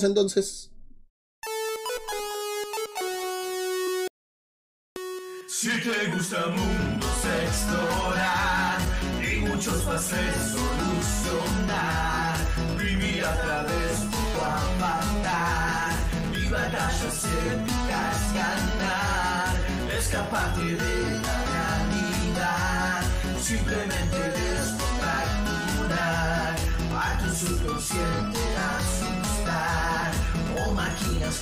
Entonces. Si te gusta mundos explorar y muchos pases solucionar, vivir a través tu avatar y batallas épicas ganar, escaparte de la realidad, simplemente descontracturar a tu subconsciente O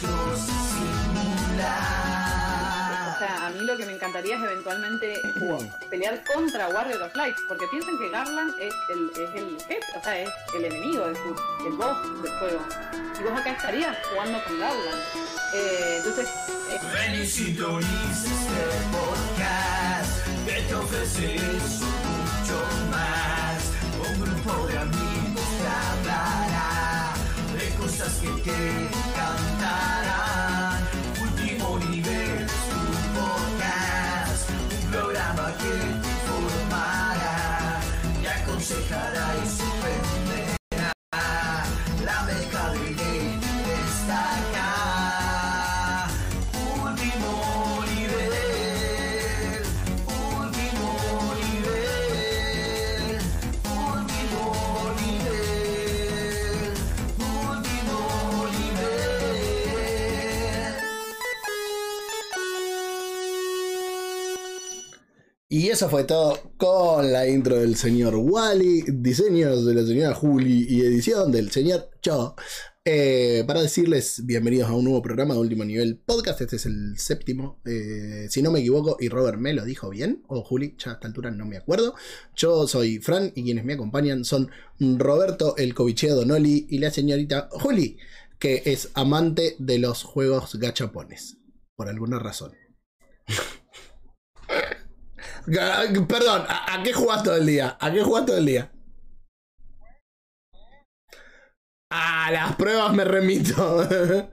sea, a mí lo que me encantaría es eventualmente pelear contra Warrior of Light, porque piensan que Garland es el, es el jefe, o sea, es el enemigo, es el, el boss del juego. Y vos acá estarías jugando con Garland. Eh, entonces, eh, Ven y sintoniza este podcast que te ofrece cosas que te encantarán. Y eso fue todo con la intro del señor Wally, diseños de la señora Juli y edición del señor Cho. Eh, para decirles bienvenidos a un nuevo programa de Último Nivel Podcast. Este es el séptimo, eh, si no me equivoco, y Robert me lo dijo bien, o Juli, ya a esta altura no me acuerdo. Yo soy Fran y quienes me acompañan son Roberto el Covicheo Donoli y la señorita Juli, que es amante de los juegos gachapones, por alguna razón. Perdón, ¿a, a qué jugás todo el día? ¿A qué jugás todo el día? A las pruebas me remito.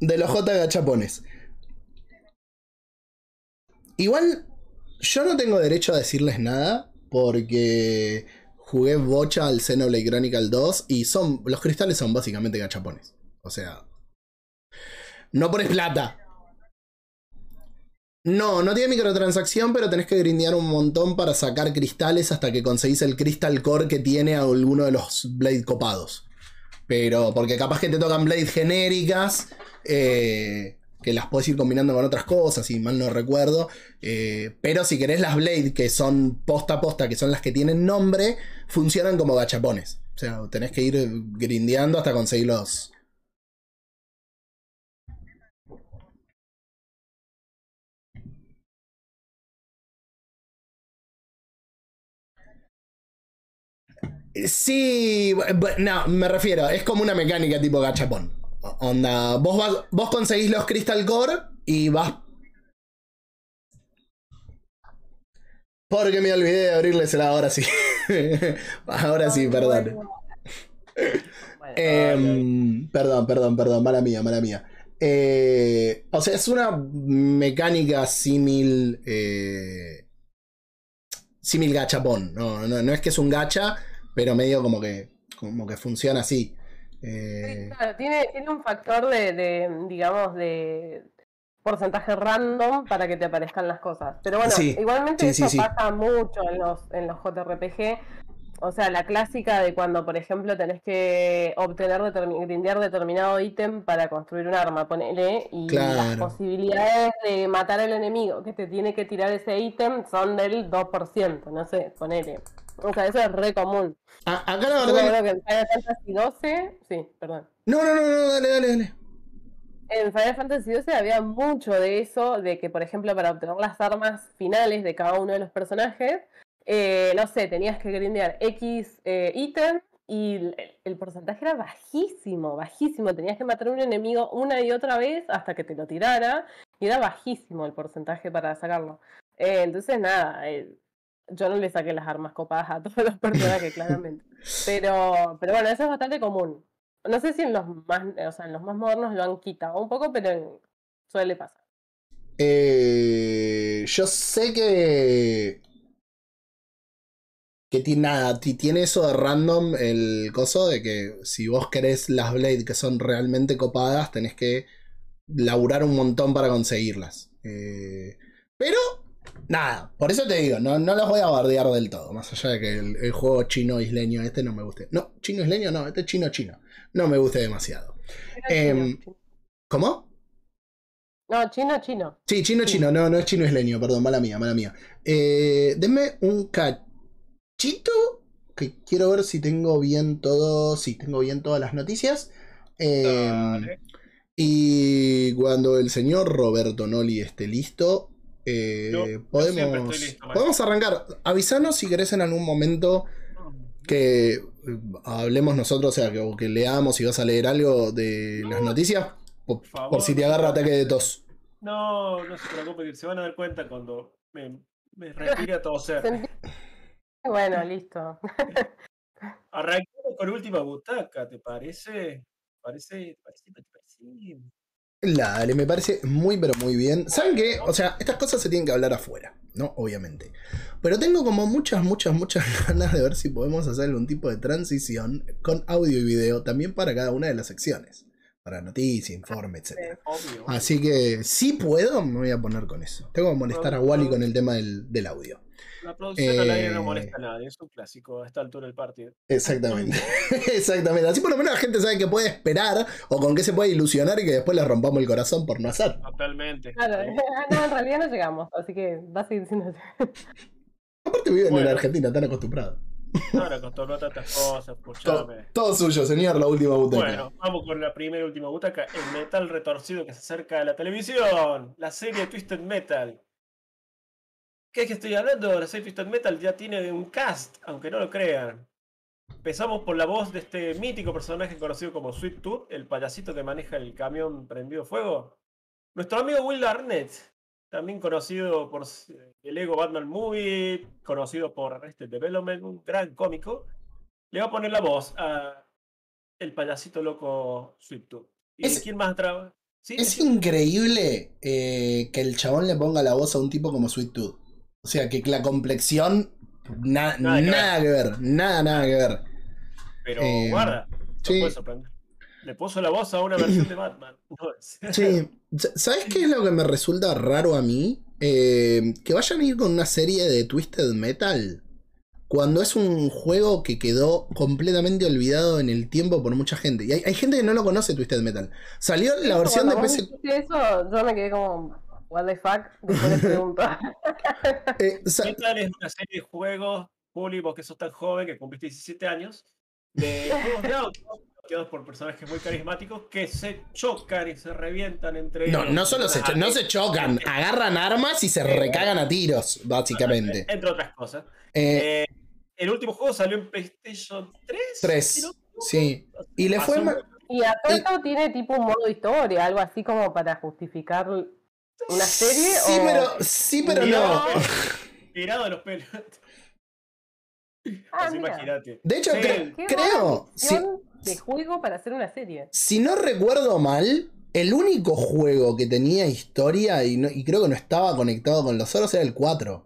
De los J gachapones. Igual, yo no tengo derecho a decirles nada porque jugué bocha al Xenoblade Chronicle 2 y son los cristales son básicamente gachapones. O sea, no pones plata. No, no tiene microtransacción, pero tenés que grindear un montón para sacar cristales hasta que conseguís el Crystal Core que tiene alguno de los Blade copados. Pero, porque capaz que te tocan Blade genéricas, eh, que las puedes ir combinando con otras cosas, si mal no recuerdo. eh, pero si querés las Blade, que son posta a posta, que son las que tienen nombre, funcionan como gachapones. O sea, tenés que ir grindeando hasta conseguir los, Sí, no, me refiero, es como una mecánica tipo gachapón. Onda, vos, vas- vos conseguís los Crystal Core y vas. Porque me olvidé de abrirlesela ahora sí. ahora sí, perdón. Em, perdón, perdón, perdón, mala mía, mala mía. Eh, o sea, es una mecánica símil. Eh, símil gachapón. No, no, no es que es un gacha, pero medio como que, como que funciona así. Eh, Claro, tiene, tiene un factor de, de, digamos, de porcentaje random para que te aparezcan las cosas. Pero bueno, Sí, igualmente sí, sí, eso sí. pasa mucho en los, en los JRPG. O sea, la clásica de cuando, por ejemplo, tenés que obtener, grindear determinado ítem para construir un arma, ponele, y las posibilidades de matar al enemigo que te tiene que tirar ese ítem son del 2%, no sé, ponele. O sea, eso es re común. acá la Yo verdad. acuerdo que en Final Fantasy 12, sí, perdón. No, no, no, no, dale, dale, dale. En Final Fantasy XII había mucho de eso, de que, por ejemplo, para obtener las armas finales de cada uno de los personajes, eh, no sé, tenías que grindear X eh, ítem y el, el porcentaje era bajísimo, bajísimo. Tenías que matar a un enemigo una y otra vez hasta que te lo tirara y era bajísimo el porcentaje para sacarlo. Eh, entonces, nada, yo no le saqué las armas copadas a todos los personajes, claramente. Pero, pero bueno, eso es bastante común. No sé si en los más, o sea, en los más modernos lo han quitado un poco, pero suele pasar. Eh, yo sé que. que tiene nada, ti- tiene eso de random el coso de que si vos querés las Blade que son realmente copadas, tenés que laburar un montón para conseguirlas. Eh, pero, nada, por eso te digo, no, no los voy a bardear del todo, más allá de que el, el juego chino-isleño este no me guste. No, chino-isleño no, este chino-chino. No me guste demasiado. Em, Chino, ¿Cómo? No, chino, chino. Sí, chino chino, no, no es chino isleño, perdón, mala mía, mala mía. Eh, denme un cachito, que quiero ver si tengo bien todo, si tengo bien todas las noticias. Eh, y cuando el señor Roberto Noli esté listo, eh, Yo- yo siempre podemos, estoy listo, podemos arrancar. Avisanos si querés en algún momento que eh, hablemos nosotros, o sea, que, o que leamos y vas a leer algo de las noticias, por, Por favor. por si te agarra ataque de tos. No, no se preocupe, que se van a dar cuenta cuando me, me retire a toser. Bueno, listo. Arranquemos con última butaca, ¿te parece? ¿Parece? ¿Parece? ¿Te parece? Dale, me parece muy pero muy bien. ¿Saben qué? O sea, estas cosas se tienen que hablar afuera, ¿no? Obviamente. Pero tengo como muchas, muchas, muchas ganas de ver si podemos hacer algún tipo de transición con audio y video también para cada una de las secciones. Para noticias, informe, etc. Así que si puedo, me voy a poner con eso. Tengo que molestar a Wally con el tema del, del audio. La producción al aire no Eh, molesta a nadie, es un clásico a esta altura del partido. Exactamente. Exactamente. Así por lo menos la gente sabe que puede esperar o con qué se puede ilusionar y que después le rompamos el corazón por no hacer. Totalmente. Claro, no, en realidad no llegamos, así que va a seguir siendo. Aparte viven Bueno. en Argentina, están acostumbrados. Ahora con todo tantas cosas, Todo, escuchame. todo suyo, señor, la última butaca. Bueno, vamos con la primera y última butaca, el metal retorcido que se acerca a la televisión, la serie Twisted Metal. ¿Qué es que estoy hablando? La serie Twisted Metal ya tiene un cast, aunque no lo crean. Empezamos por la voz de este mítico personaje conocido como Sweet Tooth, el payasito que maneja el camión prendido fuego. Nuestro amigo Will Arnett, también conocido por s- el Lego Batman Movie, conocido por Arrested Development, un gran cómico, le va a poner la voz a el payasito loco Sweet Tooth. ¿Y Es- quién más traba? ¿Sí? Es increíble eh, que el chabón le ponga la voz a un tipo como Sweet Tooth. O sea, que la complexión, na- Nada que nada que ver, nada, nada que ver. Pero eh, guarda, no sí. puede sorprender. Le puso la voz a una versión de Batman. No Sí, sa- ¿sabes qué es lo que me resulta raro a mí? Eh, que vayan a ir con una serie de Twisted Metal cuando es un juego que quedó completamente olvidado en el tiempo por mucha gente. Y hay, hay gente que no lo conoce Twisted Metal. Salió la versión de PC. eso, yo me quedé como, what the fuck, después les pregunto. eh, sa- Metal es una serie de juegos, Juli, vos que sos tan joven, que cumpliste 17 años, de juegos de autos, por personajes muy carismáticos que se chocan y se revientan entre no, ellos. no solo se, cho- no se chocan, agarran armas y se recagan a tiros, básicamente. Entre otras cosas. Eh, Eh, el último juego salió en PlayStation 3. Tres, si no me equivoco. sí. Y le fue. Y a todo esto tiene tipo un modo historia, algo así como para justificar una serie. Sí, o... pero, sí, pero no. de los pelos. Tirado de los pelos. Ah, imagínate. De hecho, Sí, cre- Qué creo, si, de juego para hacer una serie. si no recuerdo mal, el único juego que tenía historia y, no- y creo que no estaba conectado con los otros era el 4.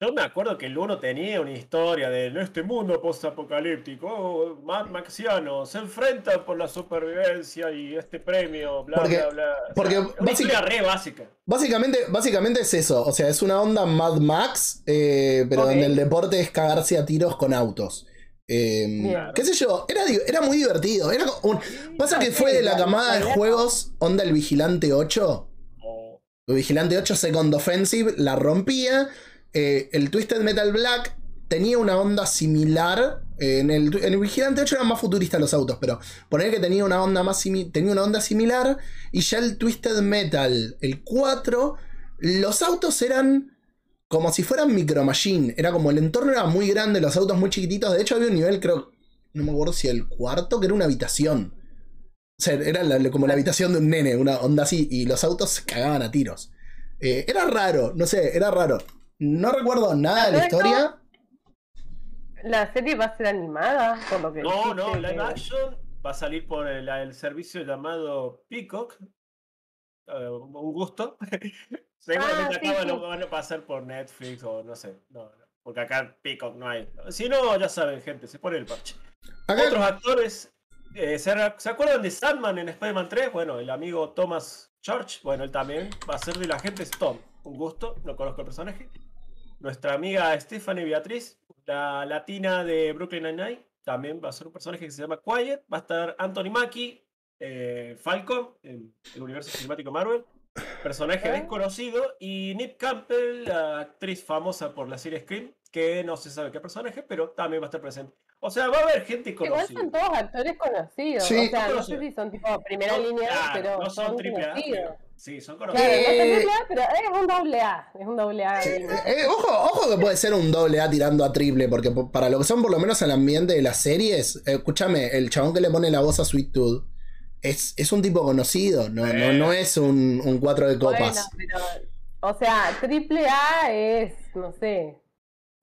Yo me acuerdo que el 1 tenía una historia de en este mundo post-apocalíptico, oh, Mad Maxiano se enfrenta por la supervivencia y este premio, bla, Porque- bla, bla. O porque sea, una historia re básica. Básicamente, básicamente es eso. O sea, es una onda Mad Max, eh, pero Ok. donde el deporte es cagarse a tiros con autos. Eh, Bien. ¿Qué sé yo? Era, era muy divertido. Era como un- pasa que fue de la camada de juegos Onda el Vigilante 8. O- El Vigilante 8 Second Offensive la rompía. Eh, el Twisted Metal Black tenía una onda similar. Eh, en, el, Vigilante 8 eran más futuristas los autos, pero poner que tenía una onda más tenía una onda similar. Y ya el Twisted Metal, el 4, los autos eran como si fueran Micro Machine. Era como el entorno era muy grande, los autos muy chiquititos. De hecho, había un nivel, creo, no me acuerdo si el cuarto, que era una habitación. O sea, era la- como la habitación de un nene, una onda así, y los autos se cagaban a tiros. Eh, era raro, no sé, era raro. No recuerdo nada de la historia. La serie va a ser animada, por lo que No, no, live que- action va a salir por el, el servicio llamado Peacock. Eh, un gusto. Seguramente Ah, sí, acá sí. lo van a pasar por Netflix o no sé. No, no. Porque acá en Peacock no hay. Si no, ya saben, gente, se pone el parche. Acá, Otros actores, eh, ¿se, ¿se acuerdan de Sandman en Spider-Man 3? Bueno, el amigo Thomas Church, bueno, él también va a ser de la gente Stone. Un gusto, no conozco el personaje. Nuestra amiga Stephanie Beatriz, la latina de Brooklyn Nine-Nine, también va a ser un personaje que se llama Quiet. Va a estar Anthony Mackie, eh, Falcon, en el universo cinemático Marvel. Personaje desconocido. Y Nip Campbell, la actriz famosa por la serie Scream, que no se sabe qué personaje, pero también va a estar presente. O sea, va a haber gente Igual conocida. son todos actores conocidos. Sí. o sea, no sé si son tipo primera No, línea, claro, pero no son triple A, conocidos. pero sí, son Claro, conocidos. Eh, pero es un doble A. Es un doble A. Sí, gamer. eh, ojo, ojo que puede ser un doble A tirando a triple, porque po- para lo que son por lo menos el ambiente de las series, eh, escúchame, el chabón que le pone la voz a Sweet Tooth es, es un tipo conocido, no, no, Eh. no es un, un cuatro de copas. Bueno, pero, o sea, triple A es, no sé,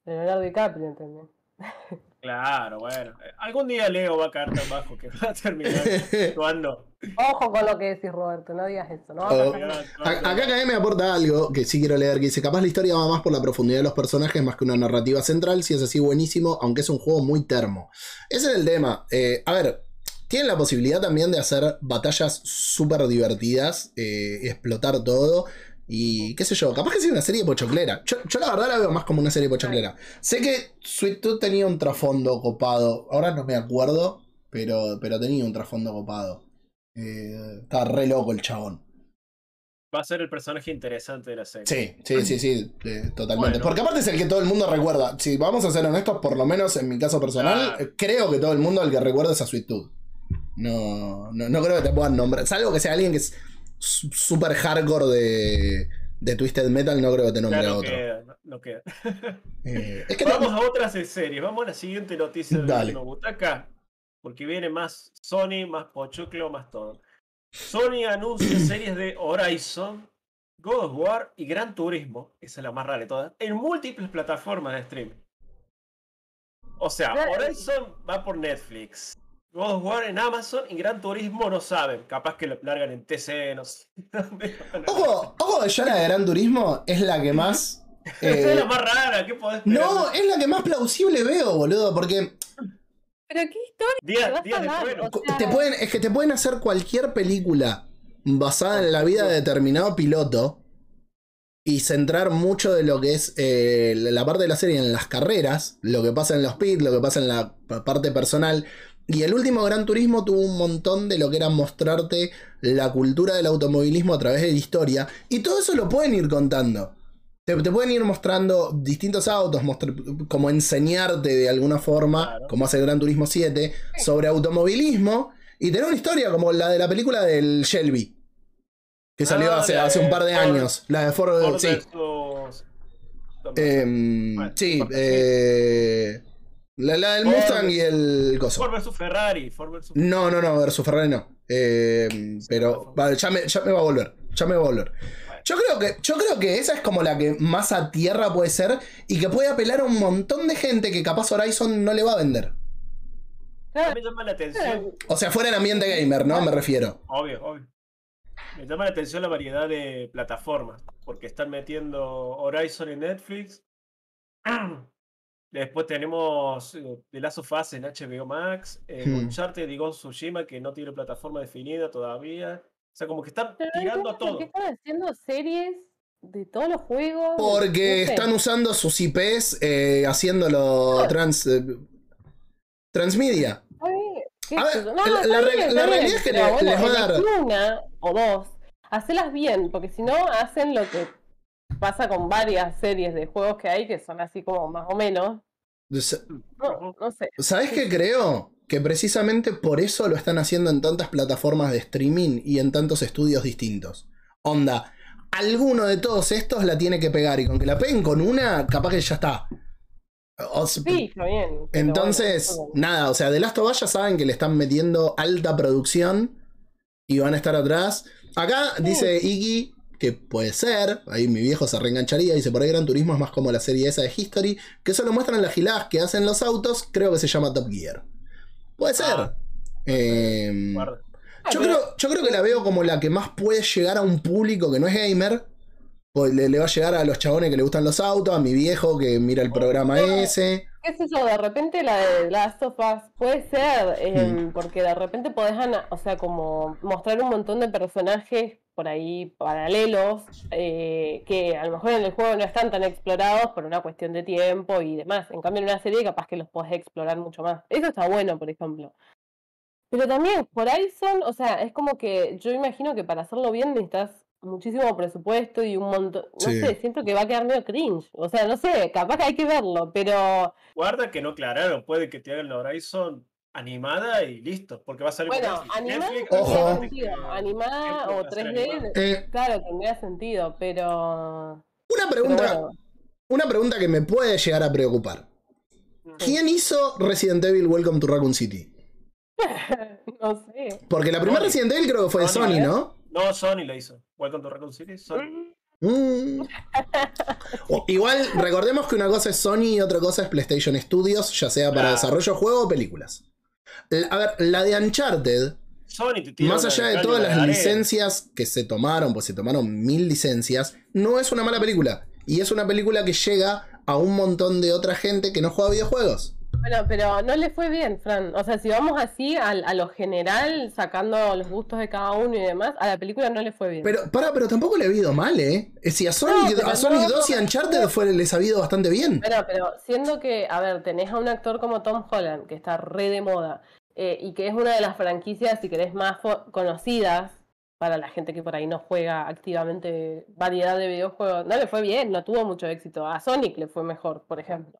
Leonardo DiCaprio, ¿entendés? Claro, bueno. Eh, Algún día Leo va a caer tan bajo que va a terminar actuando. Ojo con lo que decís, Roberto, no digas eso. No va a Oh. Acá me aporta algo que sí quiero leer, que dice, capaz la historia va más por la profundidad de los personajes más que una narrativa central, si es así buenísimo, aunque es un juego muy termo. Ese es el tema. Eh, a ver, tienen la posibilidad también de hacer batallas súper divertidas, eh, explotar todo. Y qué sé yo, capaz que sea una serie pochoclera. Yo, yo la verdad la veo más como una serie pochoclera. Sé que Sweet Tooth tenía un trasfondo copado. Ahora no me acuerdo, pero, pero tenía un trasfondo copado. Eh, estaba re loco el chabón. Va a ser el personaje interesante de la serie. Sí, sí, sí, sí, eh, totalmente. Bueno. Porque aparte es el que todo el mundo recuerda. Si vamos a ser honestos, por lo menos en mi caso personal, eh, creo que todo el mundo al que recuerda es a Sweet Tooth. No, no, no creo que te puedan nombrar. Salvo que sea alguien que es super hardcore de, de Twisted Metal, no creo que te nombre a no otro. queda, no, no queda. Eh, es que Vamos no- a otras series. Vamos a la siguiente noticia de butaca. Porque viene más Sony, más Pochoclo, más todo. Sony anuncia series de Horizon, God of War y Gran Turismo. Esa es la más rara de todas. En múltiples plataformas de streaming. O sea, Claro. Horizon va por Netflix. God of War en Amazon y Gran Turismo no saben. Capaz que lo largan en TC, no sé. Ojo, ojo que yo la de Gran Turismo es la que más. Esa eh, es la más rara. ¿Qué podés esperar? no, es la que más plausible veo, boludo. Porque Pero qué historia. Días, vas días de dar? O sea, te pueden, es que te pueden hacer cualquier película basada en la vida de determinado piloto y centrar mucho de lo que es eh, la parte de la serie en las carreras, lo que pasa en los pits, lo que pasa en la parte personal. Y el último Gran Turismo tuvo un montón de lo que era mostrarte la cultura del automovilismo a través de la historia. Y todo eso lo pueden ir contando. Te, te pueden ir mostrando distintos autos, mostr- como enseñarte de alguna forma, Claro. como hace el Gran Turismo 7, sobre automovilismo. Y tener una historia como la de la película del Shelby. Que salió Ah, hace, hace un par de Ford- años. La de Ford, Ford sí. versus- Em, Bueno, sí, eh, la, la del Ford- Mustang y el coso. Ford versus Ferrari. Ford versus No, no, no, versus Ferrari no. Eh, pero vale, ya, me, ya me va a volver. Ya me va a volver. Yo creo, que, yo creo que esa es como la que más a tierra puede ser y que puede apelar a un montón de gente que capaz Horizon no le va a vender. A mí me llama la atención. O sea, fuera en ambiente gamer, ¿no? Me refiero. Obvio, obvio. Me llama la atención la variedad de plataformas. Porque están metiendo Horizon en Netflix. Después tenemos eh, The Last of Us en HBO Max. Eh, Hmm. Uncharted y Ghost Tsushima que no tiene plataforma definida todavía. O sea, como que están pero tirando a entiendo ¿Por todo. qué están haciendo series de todos los juegos? Porque No sé. están usando sus IPs eh, haciéndolo trans, eh, transmedia. A ver, la- bien, realidad bien, es que pero le- bueno, les va a dar- una o dos, hacelas bien, porque si no hacen lo que pasa con varias series de juegos que hay que son así como más o menos. No, no sé. ¿Sabes qué creo? Que precisamente por eso lo están haciendo en tantas plataformas de streaming y en tantos estudios distintos. Onda, alguno de todos estos la tiene que pegar y con que la peguen con una, capaz que ya está. O sea, Sí, está bien. Entonces, bueno, nada, o sea, de Last of Us ya saben que le están metiendo alta producción y van a estar atrás. Acá dice Iggy que puede ser, ahí mi viejo se reengancharía, dice por ahí Gran Turismo es más como la serie esa de History, que solo muestran las giladas que hacen los autos, creo que se llama Top Gear. Puede ser. Ah. Em, Guarda. yo, creo, yo creo que la veo como la que más puede llegar a un público que no es gamer, pues le, le va a llegar a los chabones que le gustan los autos, a mi viejo que mira el programa ese. qué sé yo, de repente la de Last of Us puede ser, eh, porque de repente podés, ana- o sea, como mostrar un montón de personajes por ahí paralelos, eh, que a lo mejor en el juego no están tan explorados por una cuestión de tiempo y demás. En cambio, en una serie capaz que los podés explorar mucho más. Eso está bueno, por ejemplo. Pero también, por ahí son, o sea, es como que yo imagino que para hacerlo bien necesitas muchísimo presupuesto y un montón, no Sí. sé, siento que va a quedar medio cringe. O sea, no sé, capaz que hay que verlo, pero Guarda que no aclararon, puede que te hagan la Horizon animada y listo, porque va a salir bueno, animada Netflix, tendría Ojo. Netflix, sentido, animada o va a ser 3D, animada. Eh, claro, tendría sentido, pero, una pero pregunta, bueno, una pregunta que me puede llegar a preocupar. ¿Quién hizo Resident Evil Welcome to Raccoon City? no sé. Porque la primera. Resident Evil creo que fue de Sony, Sony, ¿eh? ¿no? No, Sony la hizo. Welcome to Raccoon City, Sony. Mm. O- igual, recordemos que una cosa es Sony y otra cosa es PlayStation Studios, ya sea para Claro. desarrollo de juego o películas. A ver, la de Uncharted, más allá de todas las licencias que se tomaron, pues se tomaron mil licencias, no es una mala película. Y es una película que llega a un montón de otra gente que no juega videojuegos. Bueno, pero no le fue bien, Fran. O sea, si vamos así al- a, lo general, sacando los gustos de cada uno y demás, a la película no le fue bien. Pero, para, pero tampoco le ha ido mal, ¿eh? Es Si a Sonic, a Sonic no, 2 y a Uncharted fue, les ha ido bastante bien. Bueno, pero siendo que, a ver, tenés a un actor como Tom Holland, que está re de moda, eh, y que es una de las franquicias, si querés, más conocidas para la gente que por ahí no juega activamente variedad de videojuegos, no le fue bien, no tuvo mucho éxito. A Sonic le fue mejor, por ejemplo.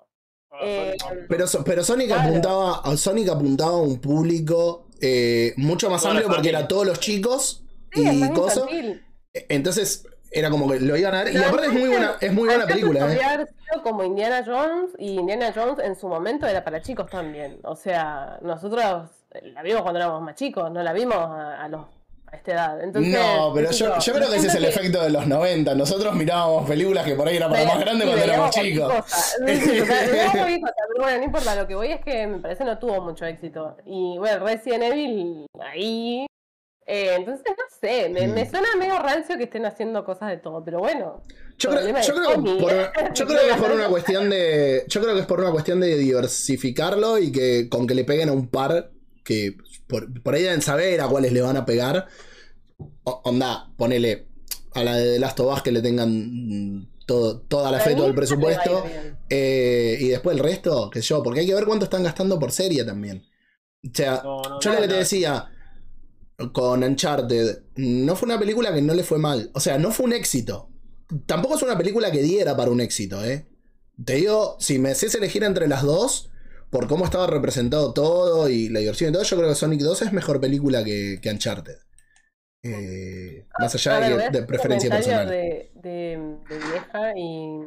Eh. Pero, pero Sonic, Claro. apuntaba, a Sonic apuntaba a un público eh, mucho más amplio porque era todos los chicos Sí, y cosas. infantil. Entonces era como que lo iban a ver. Y aparte es muy buena, es muy buena película, ¿eh? podría haber sido como Indiana Jones, y Indiana Jones en su momento era para chicos también. O sea, nosotros la vimos cuando éramos más chicos, no la vimos a, a los, a esta edad. Entonces, no, pero yo, yo creo que ese es el efecto de los 90. Nosotros mirábamos películas que por ahí era para más grandes cuando éramos chicos. bueno, no importa, lo que voy es que me parece no tuvo mucho éxito. Y bueno, Resident Evil ahí. eh, entonces, no sé, me, me Mm. suena medio rancio que estén haciendo cosas de todo, pero bueno. Yo creo, por, yo creo que es por una cuestión de. Yo creo que es por una cuestión de diversificarlo y que con que le peguen a un par que por, por ahí deben saber a cuáles le van a pegar. O- onda, ponele a la de The Last of Us que le tengan mm, todo, toda la fe, todo el presupuesto. eh, y después el resto, sé yo, porque hay que ver cuánto están gastando por serie también. O sea, No, no, yo no, lo que te decía con Uncharted, no fue una película que no le fue mal. O sea, no fue un éxito. Tampoco es una película que diera para un éxito, ¿eh? Te digo, si me haces elegir entre las dos, por cómo estaba representado todo y la diversión y todo, yo creo que Sonic 2 es mejor película que, que Uncharted. Eh, más allá ver, de, de preferencia personal. De, de- de vieja y.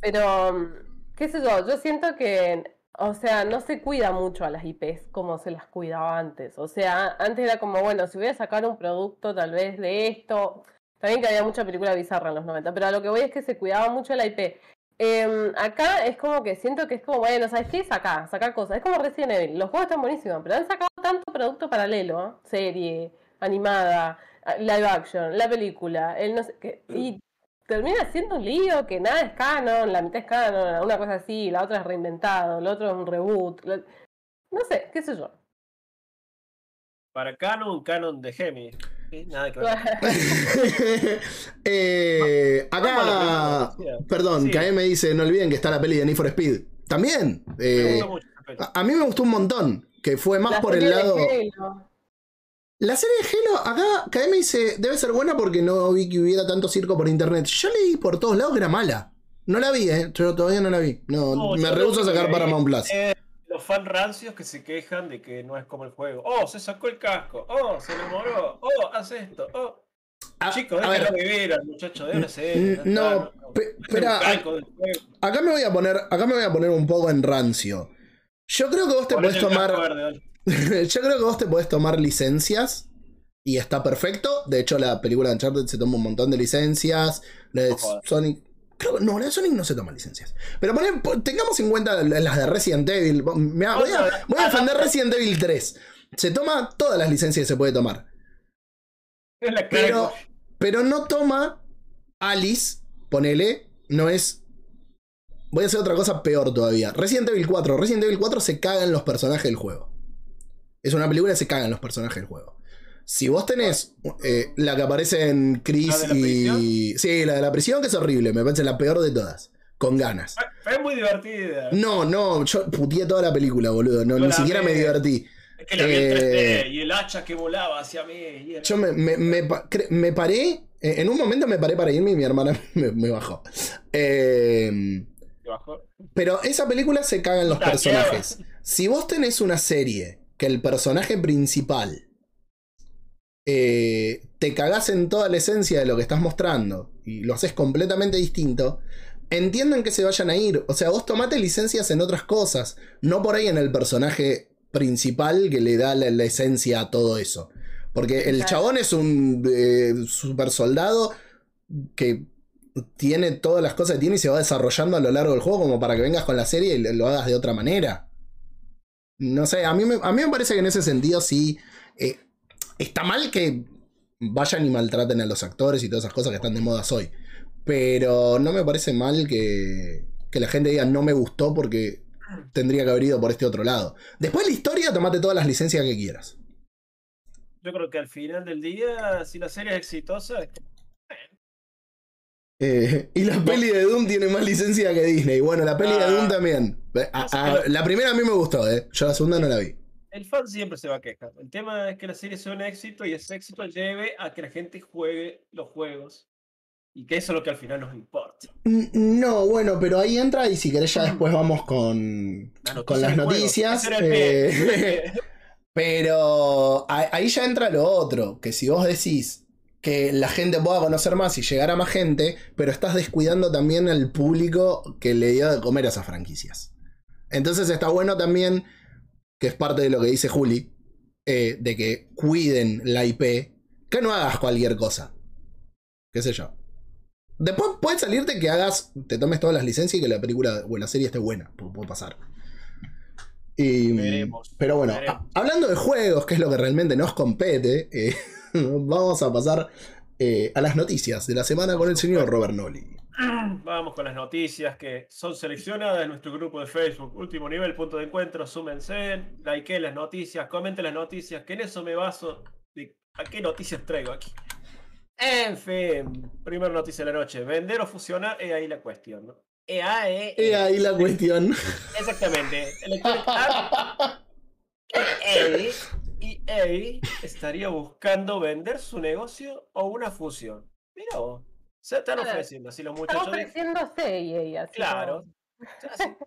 Pero, qué sé yo, yo siento que, o sea, no se cuida mucho a las IPs como se las cuidaba antes. O sea, antes era como, bueno, si voy a sacar un producto tal vez de esto. También que había mucha película bizarra en los 90, pero a lo que voy es que se cuidaba mucho la IP. Em, acá es como que siento que es como, bueno, ¿sabes qué? Sacar, sacar cosas. Es como Resident Evil. Los juegos están buenísimos, pero han sacado tanto producto paralelo, serie, animada, live action, la película, el no sé qué. Y termina siendo un lío que nada es canon, la mitad es canon, una cosa así, la otra es reinventado, el otro es un reboot. No sé, qué sé yo. Para Canon, Canon de Gemi. Nada que ver. Eh, acá, perdón, sí. que a mí me dice, no olviden que está la peli de Need for Speed. También. Me eh, gusta mucho a, a mí me gustó un montón. Que fue más La por el serie de lado. Halo. La serie de Halo, acá KM me dice, debe ser buena porque no vi que hubiera tanto circo por internet. Yo leí por todos lados que era mala. No la vi, ¿eh? Yo todavía no la vi. No, No, me rehuso a sacar que vi Paramount Plus. Los fan rancios que se quejan de que no es como el juego. Oh, se sacó el casco. Oh, se enamoró. Oh, hace esto. Oh. Ah, Chicos, déjenlo vivir al muchacho de ya no, espera, del juego. acá me voy a poner, acá me voy a poner un poco en rancio. Yo creo que vos te podés tomar. verde. Yo creo que vos te podés tomar licencias y está perfecto. De hecho, la película de Uncharted se toma un montón de licencias. La de No jodas. Sonic. Creo, no, la de Sonic no se toma licencias. Pero poné- po- tengamos en cuenta las de Resident Evil. Mirá, voy, a, voy a defender Resident Evil 3. Se toma todas las licencias que se puede tomar. Pero, pero no toma Alice ponele, no es. Voy a hacer otra cosa peor todavía. Resident Evil 4. Resident Evil 4 se cagan los personajes del juego. Es una película que se cagan los personajes del juego. Si vos tenés eh, la que aparece en Chris ¿La de la y. prisión? Sí, la de la prisión, que es horrible. Me parece la peor de todas. Con ganas. Fue, muy divertida. No, no, yo puteé toda la película, boludo. No, Yo ni siquiera me divertí. Es que la vi en Eh, 3D y el hacha que volaba hacia mí. y el- Yo me, me- me paré. eh, En un momento me paré para irme y mi hermana me, bajó. Eh, que bajó. pero esa película se cagan los personajes. Si vos tenés una serie que el personaje principal eh, te cagás en toda la esencia de lo que estás mostrando y lo haces completamente distinto, entienden que se vayan a ir. O sea, vos tomate licencias en otras cosas, no por ahí en el personaje principal que le da la, la esencia a todo eso. Porque el Claro. chabón es un eh, super soldado que tiene todas las cosas que tiene y se va desarrollando a lo largo del juego como para que vengas con la serie y lo lo hagas de otra manera. No sé, a mí me, a mí me parece que en ese sentido sí eh, está mal que vayan y maltraten a los actores y todas esas cosas que están de moda hoy. Pero no me parece mal que, que la gente diga no me gustó porque tendría que haber ido por este otro lado. Después la historia, tomate todas las licencias que quieras. Yo creo que al final del día, si la serie es exitosa, es que- Eh, y la peli de Doom tiene más licencia que Disney. Bueno, la peli de Ah. Doom también. Eh, a- a- la primera a mí me gustó, ¿eh? Yo la segunda no la vi. El fan siempre se va a quejar. El tema es que la serie sea un éxito y ese éxito lleve a que la gente juegue los juegos. Y que eso es lo que al final nos importa. No, bueno, pero ahí entra y si querés ya después vamos con, La con las noticias. Eh, pero ahí ya entra lo otro, que si vos decís que la gente pueda conocer más y llegar a más gente, pero estás descuidando también al público que le dio de comer a esas franquicias. Entonces está bueno también, que es parte de lo que dice Juli, eh, de que cuiden la IP, que no hagas cualquier cosa. Qué sé yo. Después puede salirte que hagas, te tomes todas las licencias y que la película o la serie esté buena, pu- puede pasar. Y, Veremos, pero bueno, veremos. a- hablando de juegos, que es lo que realmente nos compete, eh, vamos a pasar eh, a las noticias de la semana con el señor Robert Nolly. Vamos con las noticias que son seleccionadas en nuestro grupo de Facebook. Último nivel, punto de encuentro, súmense, likeen las noticias, comenten las noticias, que en eso me baso de a qué noticias traigo aquí. En fin, primera noticia de la noche. Vender o fusionar, es ahí la cuestión, ¿no? EA, eh, Y ahí la cuestión. Exactamente. Electronic Arts EA, EA estaría buscando vender su negocio o una fusión. Mira vos. Se están Claro. ofreciendo así los muchachos. de- ofreciéndose y así Claro. como-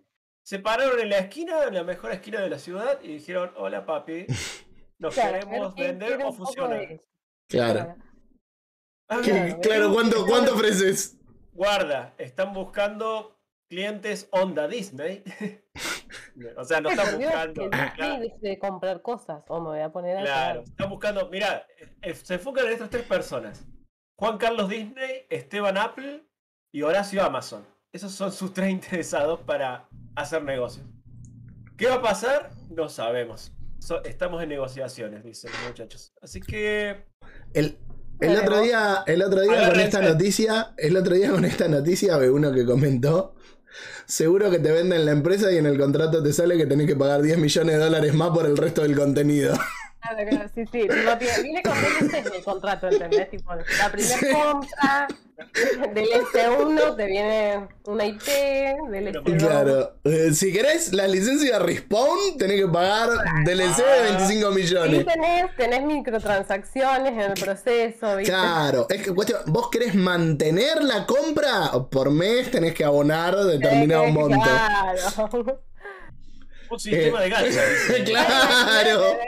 Se pararon en la esquina, en la mejor esquina de la ciudad, y dijeron, hola papi, nos Claro, queremos vender o fusionar. eso. Claro. Ah, claro, ¿cuánto, ¿cuánto ofreces? Guarda, están buscando clientes onda Disney. o sea, no están buscando. claro. De comprar cosas o me voy a poner a Claro, están buscando, mira, eh, se enfocan en estas tres personas. Juan Carlos Disney, Esteban Apple y Horacio Amazon. Esos son sus tres interesados para hacer negocios. ¿Qué va a pasar? No sabemos. So- estamos en negociaciones, dicen los muchachos. Así que El, el otro día, el otro día con esta noticia, el otro día con esta noticia ve uno que comentó. Seguro que te venden la empresa y en el contrato te sale que tenés que pagar 10 millones de dólares más por el resto del contenido. Claro, claro, sí, sí. No tiene- viene con de contrato, ¿entendés? Tipo, la primera compra del S1 te viene una IP, del S2. Claro. Eh, si querés la licencia de Respawn, tenés que pagar DLC de 25 Y millones. tenés, tenés microtransacciones en el proceso, ¿viste? Claro, es que cuestión, vos querés mantener la compra por mes, tenés que abonar determinado monto. Claro. Un sistema de dicen. claro.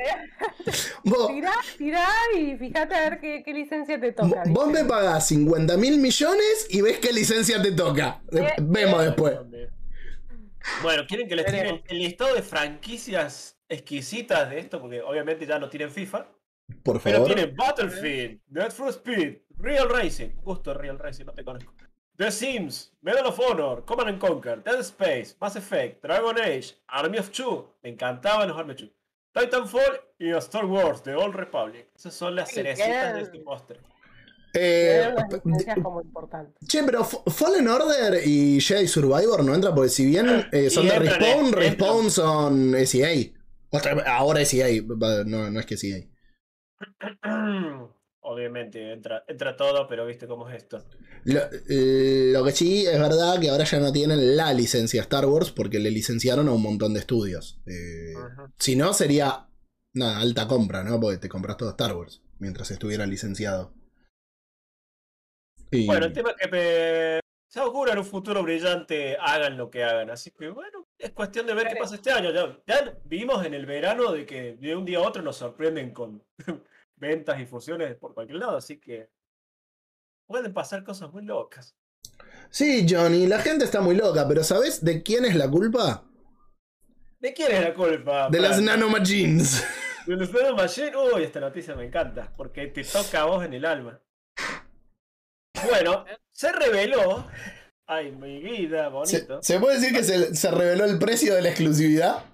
Vos, Tirá, tirá y fíjate a ver qué, qué licencia te toca. vos ¿viste? me pagás 50 mil millones y ves qué licencia te toca. Eh, Vemos después. Bueno, ¿quieren que les tire el, listado de franquicias exquisitas de esto? Porque obviamente ya no tienen FIFA. Por Pero favor. tienen Battlefield, Need for Speed, Real Racing, justo Real Racing, no te conozco. The Sims, Medal of Honor, Command and Conquer, Dead Space, Mass Effect, Dragon Age, Army of Two, me encantaban los Army of Two, Titanfall y Star Wars, The Old Republic. Esas son las cerecitas de este postre. Eh, como importantes. che, pero Fallen Order y Jedi Survivor no entran porque si bien eh, son de entran, Respawn, entran. Respawn son SEA. Otra- ahora es EA, va, no, no es que es EA. Obviamente entra, entra todo, pero viste cómo es esto. Lo, eh, lo que sí es verdad que ahora ya no tienen la licencia Star Wars porque le licenciaron a un montón de estudios. Eh. Si no, sería nada, alta compra, ¿no? Porque te compras todo Star Wars mientras estuviera licenciado. Y- Bueno, el tema es que se augura en un futuro brillante, hagan lo que hagan. Así que bueno, es cuestión de ver qué pasa este año. Ya, ya vimos en el verano de que de un día a otro nos sorprenden con ventas y fusiones por cualquier lado. Así que pueden pasar cosas muy locas. Sí, Johnny, la gente está muy loca, pero ¿sabes de quién es la culpa? ¿De quién es la culpa? De las Fran? nanomachines. De los Nano Machine. Uy, esta noticia me encanta, porque te toca a vos en el alma. Bueno, se reveló. Ay, mi vida, ¿Se, bonito. se puede decir que se, se reveló el precio de la exclusividad?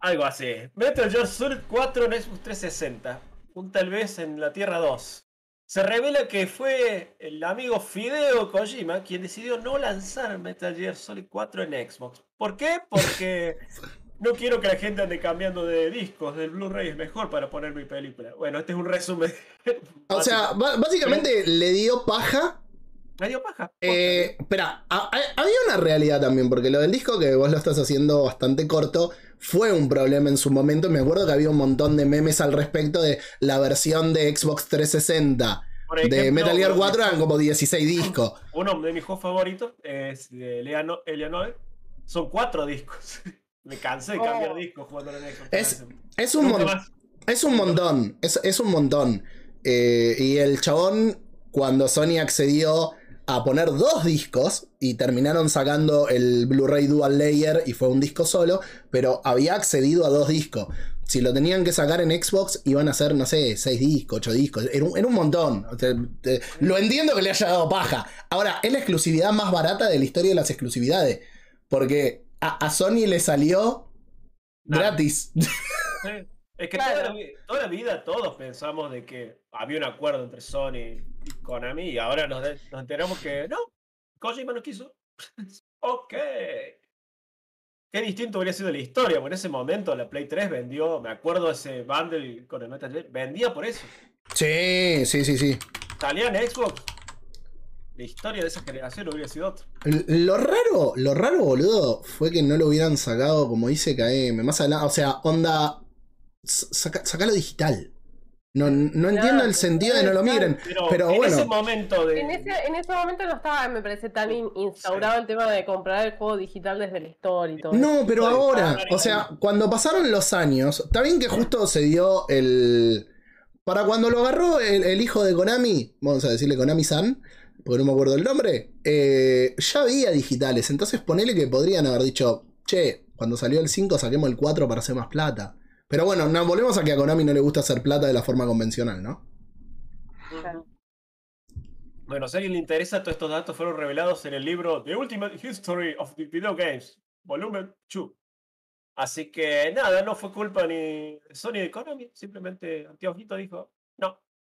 Algo así. Metal Gear Solid 4 en Xbox 360. Un tal vez en la Tierra 2. Se revela que fue el amigo Fideo Kojima quien decidió no lanzar Metal Gear Solid 4 en Xbox. ¿Por qué? Porque no quiero que la gente ande cambiando de discos. Del Blu-ray es mejor para poner mi película. Bueno, este es un resumen. O sea, básicamente le dio paja. Me dio paja. Eh, espera, había una realidad también, porque lo del disco que vos lo estás haciendo bastante corto fue un problema en su momento. Me acuerdo que había un montón de memes al respecto de la versión de Xbox 360 Por de Metal Gear uno- 4, eran como 16 discos. Uno de mis juegos favoritos es de Leano- Eleanor. Son cuatro discos. Me cansé de cambiar Oh. discos jugando en Xbox. Es, es un. Es un montón, es, es un montón. Eh, y el chabón, cuando Sony accedió a poner dos discos y terminaron sacando el Blu-ray Dual Layer y fue un disco solo, pero había accedido a dos discos. Si lo tenían que sacar en Xbox, iban a ser, no sé, seis discos, ocho discos. Era un, era un montón. O sea, te- lo entiendo que le haya dado paja. Ahora, es la exclusividad más barata de la historia de las exclusividades. Porque a, a Sony le salió gratis. Es que Claro. toda, la, toda la vida todos pensamos de que había un acuerdo entre Sony y Konami y ahora nos, de- nos enteramos que no, Kojima no quiso. ok. Qué distinto hubiera sido la historia, porque en ese momento la Play 3 vendió, me acuerdo ese bundle con el Metal Gear, vendía por eso. Sí, sí, sí, sí. Salía en Xbox. La historia de esa generación hubiera sido otra. Lo raro, lo raro, boludo, fue que no lo hubieran sacado como dice KM. Más adelante, o sea, onda. Saca, sacalo digital. No, no entiendo el sentido de no lo migren. Pero, Pero en bueno. ese momento de. En ese, en ese momento no estaba, me parece, tan in- instaurado el tema de comprar el juego digital desde el store y todo. eso. No, pero ahora, o sea, cuando pasaron los años, está bien que justo se dio el. Para cuando lo agarró el, el hijo de Konami, vamos a decirle Konami-san, porque no me acuerdo el nombre, eh, ya había digitales. Entonces ponele que podrían haber dicho, che, cuando salió el 5 saquemos el 4 para hacer más plata. Pero bueno, no, volvemos a que a Konami no le gusta hacer plata de la forma convencional, ¿no? Claro. Bueno, si a alguien le interesa, todos estos datos fueron revelados en el libro The Ultimate History of the Video Games, volumen 2. Así que nada, no fue culpa ni de Sony ni de Konami, simplemente Antiojito dijo, no,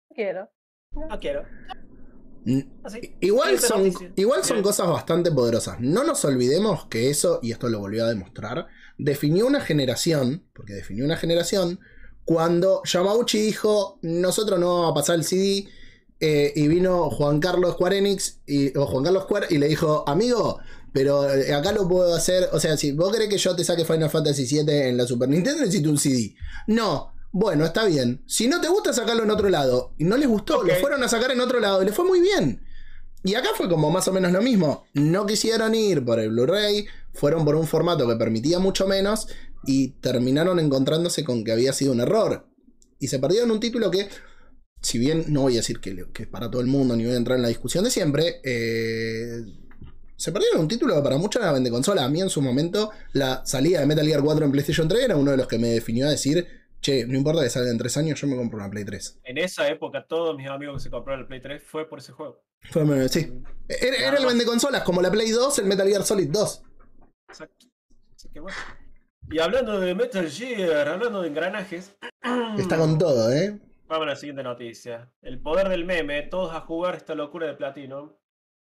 No quiero. no quiero. Así. Igual son, igual son cosas bastante poderosas. No nos olvidemos que eso, y esto lo volvió a demostrar, definió una generación, porque definió una generación, cuando Yamauchi dijo, nosotros no vamos a pasar el CD, eh, y vino Juan Carlos Square Enix, y, o Juan Carlos Square, y le dijo, amigo, pero eh, acá lo puedo hacer, o sea, si vos querés que yo te saque Final Fantasy VII en la Super Nintendo, necesito un CD. No. Bueno, está bien. Si no te gusta, sacarlo en otro lado. Y no les gustó, lo fueron a sacar en otro lado y le fue muy bien. Y acá fue como más o menos lo mismo. No quisieron ir por el Blu-ray, fueron por un formato que permitía mucho menos y terminaron encontrándose con que había sido un error. Y se perdieron un título que, si bien no voy a decir que, que es para todo el mundo ni voy a entrar en la discusión de siempre, eh, se perdieron un título que para muchos era vende consola. A mí en su momento la salida de Metal Gear 4 en PlayStation 3 era uno de los que me definió a decir, che, no importa que salga en 3 años, yo me compro una Play 3. En esa época, todos mis amigos que se compraron el Play 3 fue por ese juego. Fue, sí. Era, era el vende consolas, como la Play 2, el Metal Gear Solid 2. Exacto. Así que bueno. Y hablando de Metal Gear, hablando de engranajes, Está con todo, ¿eh? Vamos a la siguiente noticia. El poder del meme, todos a jugar esta locura de Platinum.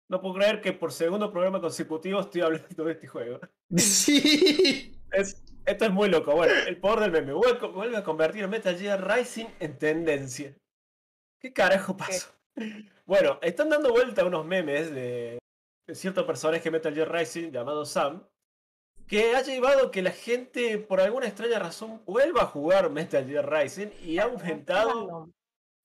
No puedo creer que por segundo programa consecutivo estoy hablando de este juego. Sí. Es- esto es muy loco. Bueno, el poder del meme vuelve, a convertir a Metal Gear Rising en tendencia. ¿Qué carajo pasó? Bueno, están dando vuelta unos memes de, de cierto personaje de Metal Gear Rising llamado Sam, que ha llevado que la gente, por alguna extraña razón, vuelva a jugar Metal Gear Rising y ha aumentado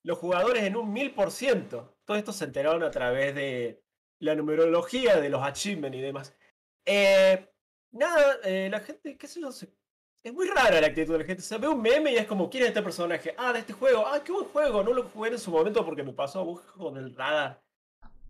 los jugadores en un mil por ciento. Todo esto se enteraron a través de la numerología de los achievements y demás. Eh, nada, eh, la gente, qué sé yo, es muy rara la actitud de la gente. Se ve un meme y es como, ¿quién es este personaje? Ah, de este juego. Ah, qué buen juego. No lo jugué en su momento porque me pasó abajo del radar.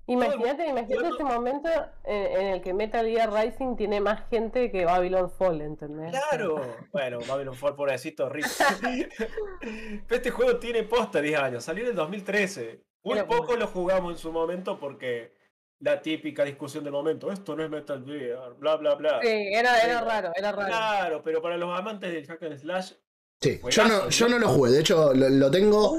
Imagínate, imagínate ese momento en, en el que Metal Gear Rising tiene más gente que Babylon Fall, ¿entendés? Claro. Bueno, Babylon Fall, pobrecito, Rick. Pero este juego tiene posta 10 años. Salió en el 2013. Muy poco lo jugamos en su momento porque la típica discusión del momento. Esto no es Metal Gear, bla, bla, bla. Sí, era, era raro, era raro. Claro, pero para los amantes del hack and slash, Sí, yo no, yo ¿no? lo jugué. De hecho, lo, lo tengo.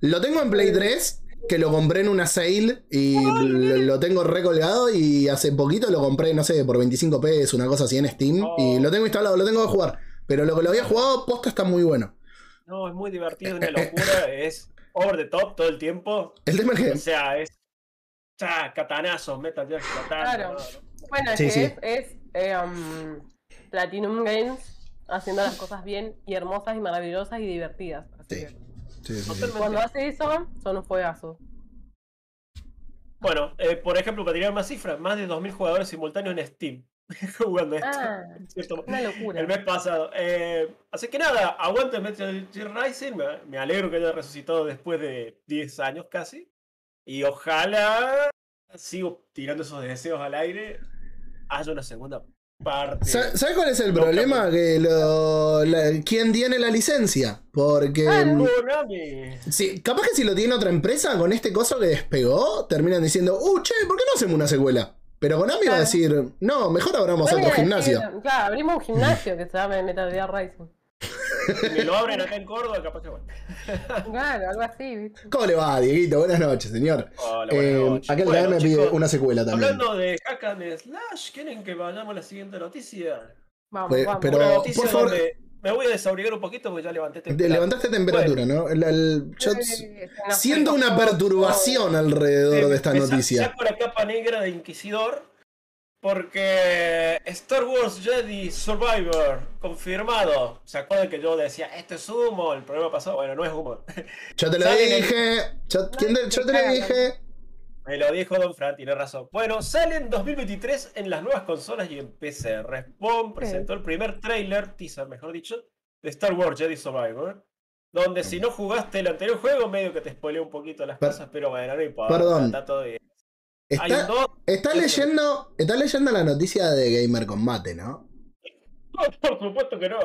Lo tengo en Play 3. Que lo compré en una sale y lo, lo tengo recolgado. Y hace poquito lo compré, no sé, por 25 pesos, una cosa así en Steam. Y Oh. lo tengo instalado, lo tengo que jugar. Pero lo que lo había jugado, posta está muy bueno. no, es muy divertido, es una locura, es over the top todo el tiempo. El tema es O que. sea, es. Cha, catanazos, Metal Gear katana. Claro. no, no. Bueno, es Sí, que sí. es, es, eh, um, Platinum Games haciendo las cosas bien y hermosas y maravillosas y divertidas. Así Sí. que Sí, sí, sí. Totalmente. cuando hace eso, son un juegazo. Bueno, eh, por ejemplo, para tirar más cifras, más de 2.000 jugadores simultáneos en Steam jugando esto. Ah, una locura. el mes pasado. Eh, así que nada, aguante Metal Gear Rising. Me alegro que haya resucitado después de 10 años casi. Y ojalá, sigo tirando esos deseos al aire, haya una segunda parte. Sa- ¿Sabes cuál es el problema? Que lo, la- ¿Quién tiene la licencia? Porque. Sí, capaz que si lo tiene otra empresa con este coso que despegó, terminan diciendo, uh, che, ¿por qué no hacemos una secuela? Pero Konami va a decir, no, mejor abramos otro decir, gimnasio. Claro, abrimos un gimnasio que se llama Metal Gear Rising. Si me lo abren acá en Córdoba, capaz que bueno. Claro, algo así, ¿viste? ¿Cómo le va, Dieguito? Buenas noches, señor. Hola, Eh, buenas noches. aquel Bueno, me pide chicos, una secuela también. Hablando de hack and slash, ¿quieren que vayamos a la siguiente noticia? Vamos, Pues, vamos. pero- Una noticia por favor- donde me voy a desabrigar un poquito porque ya levanté Te temperatura. levantaste temperatura, ¿no? El- el- yo Eh, se nos siento una perturbación alrededor de esta noticia. Saco la capa negra de Inquisidor porque Star Wars Jedi Survivor confirmado. ¿Se acuerdan que yo decía esto es humo? El programa pasado, bueno, no es humo. Yo te lo el- dije. Yo, ¿quién te, yo te lo dije. Me lo dijo Don Fran, tiene razón. Bueno, sale en 2023 en las nuevas consolas y en PC. Respawn presentó el primer trailer, teaser mejor dicho, de Star Wars Jedi Survivor. Donde si no jugaste el anterior juego, medio que te spoileó un poquito las Per- cosas, pero bueno, no importa. Perdón. Está todo bien. Está, está leyendo, está leyendo la noticia de Gamer Combate, ¿no? No, por supuesto que no.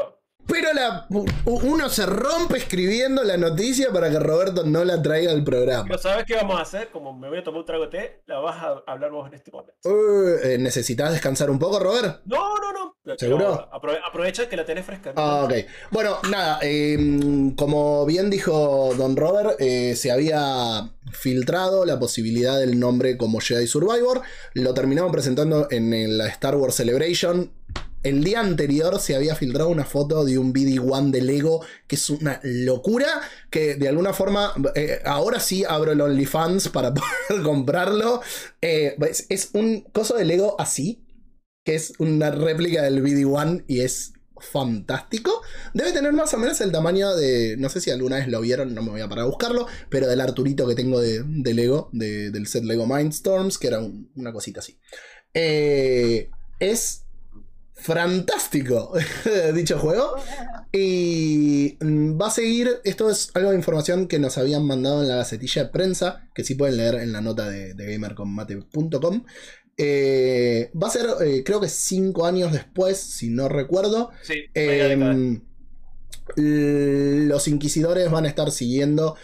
Pero la, uno se rompe escribiendo la noticia para que Roberto no la traiga al programa. Pero ¿sabes qué vamos a hacer? Como me voy a tomar un trago de té, la vas a hablar vos en este momento. Uh, eh, ¿Necesitas descansar un poco, Robert? No, no, no. ¿Seguro? aprove- aprovecha que la tenés fresca. Ah, ok. Bueno, nada, eh, como bien dijo Don Robert, eh, se había filtrado la posibilidad del nombre como Jedi Survivor. Lo terminamos presentando en la Star Wars Celebration. El día anterior se había filtrado una foto de un BD-1 de Lego, que es una locura, que de alguna forma, eh, ahora sí abro el OnlyFans para poder comprarlo. Eh, es, es un coso de Lego así, que es una réplica del BD-1 y es fantástico. Debe tener más o menos el tamaño de. No sé si alguna vez lo vieron, no me voy a parar a buscarlo. Pero del Arturito que tengo de, Lego, de- del set Lego Mindstorms, que era un- una cosita así. Eh, es fantástico dicho juego. Y mm, va a seguir. Esto es algo de información que nos habían mandado en la gacetilla de prensa, que sí pueden leer en la nota de, de gamercombate.com. Eh, va a ser, eh, creo que cinco años después, si no recuerdo. Sí. Em, los inquisidores van a estar siguiendo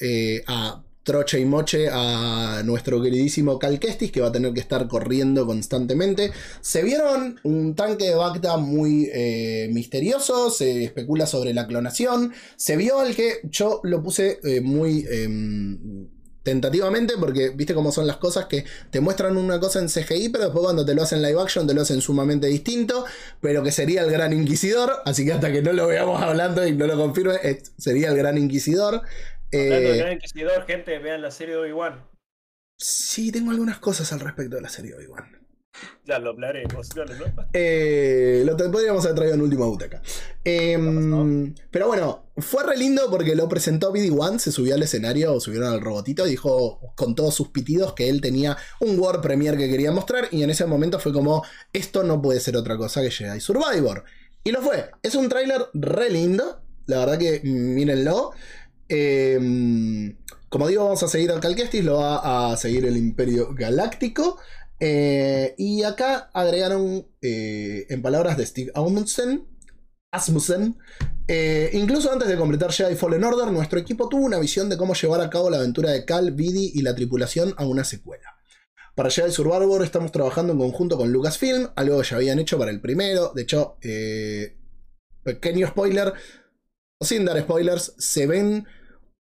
eh, a troche y moche a nuestro queridísimo Cal Kestis, que va a tener que estar corriendo constantemente. Se vieron un tanque de Bacta muy eh, misterioso, se especula sobre la clonación. Se vio el que yo lo puse eh, muy em, tentativamente, porque viste cómo son las cosas que te muestran una cosa en CGI, pero después cuando te lo hacen live action te lo hacen sumamente distinto, pero que sería el Gran Inquisidor, así que hasta que no lo veamos hablando y no lo confirme, sería el Gran Inquisidor. Hablando de Eh, Gran Inquisidor, gente, vean la serie de Obi-Wan. sí, tengo algunas cosas al respecto de la serie Obi-Wan. Ya lo hablaremos, ¿no? ¿no? Eh, lo podríamos haber traído en última butaca. Em, pero bueno, fue re lindo porque lo presentó BD1, se subió al escenario, subieron al robotito y dijo con todos sus pitidos que él tenía un World Premiere que quería mostrar y en ese momento fue como, esto no puede ser otra cosa que Jedi Survivor. Y lo fue. Es un tráiler re lindo, la verdad que mm, mírenlo. Em, como digo, vamos a seguir al Calquestis, lo va a seguir el Imperio Galáctico. Eh, y acá agregaron, eh, en palabras de Steve Amundsen, Asmussen, eh, incluso antes de completar Jedi Fallen Order, nuestro equipo tuvo una visión de cómo llevar a cabo la aventura de Cal, Vidi y la tripulación a una secuela. Para Jedi Survivor estamos trabajando en conjunto con Lucasfilm, algo que ya habían hecho para el primero. De hecho, pequeño spoiler, sin dar spoilers, se ven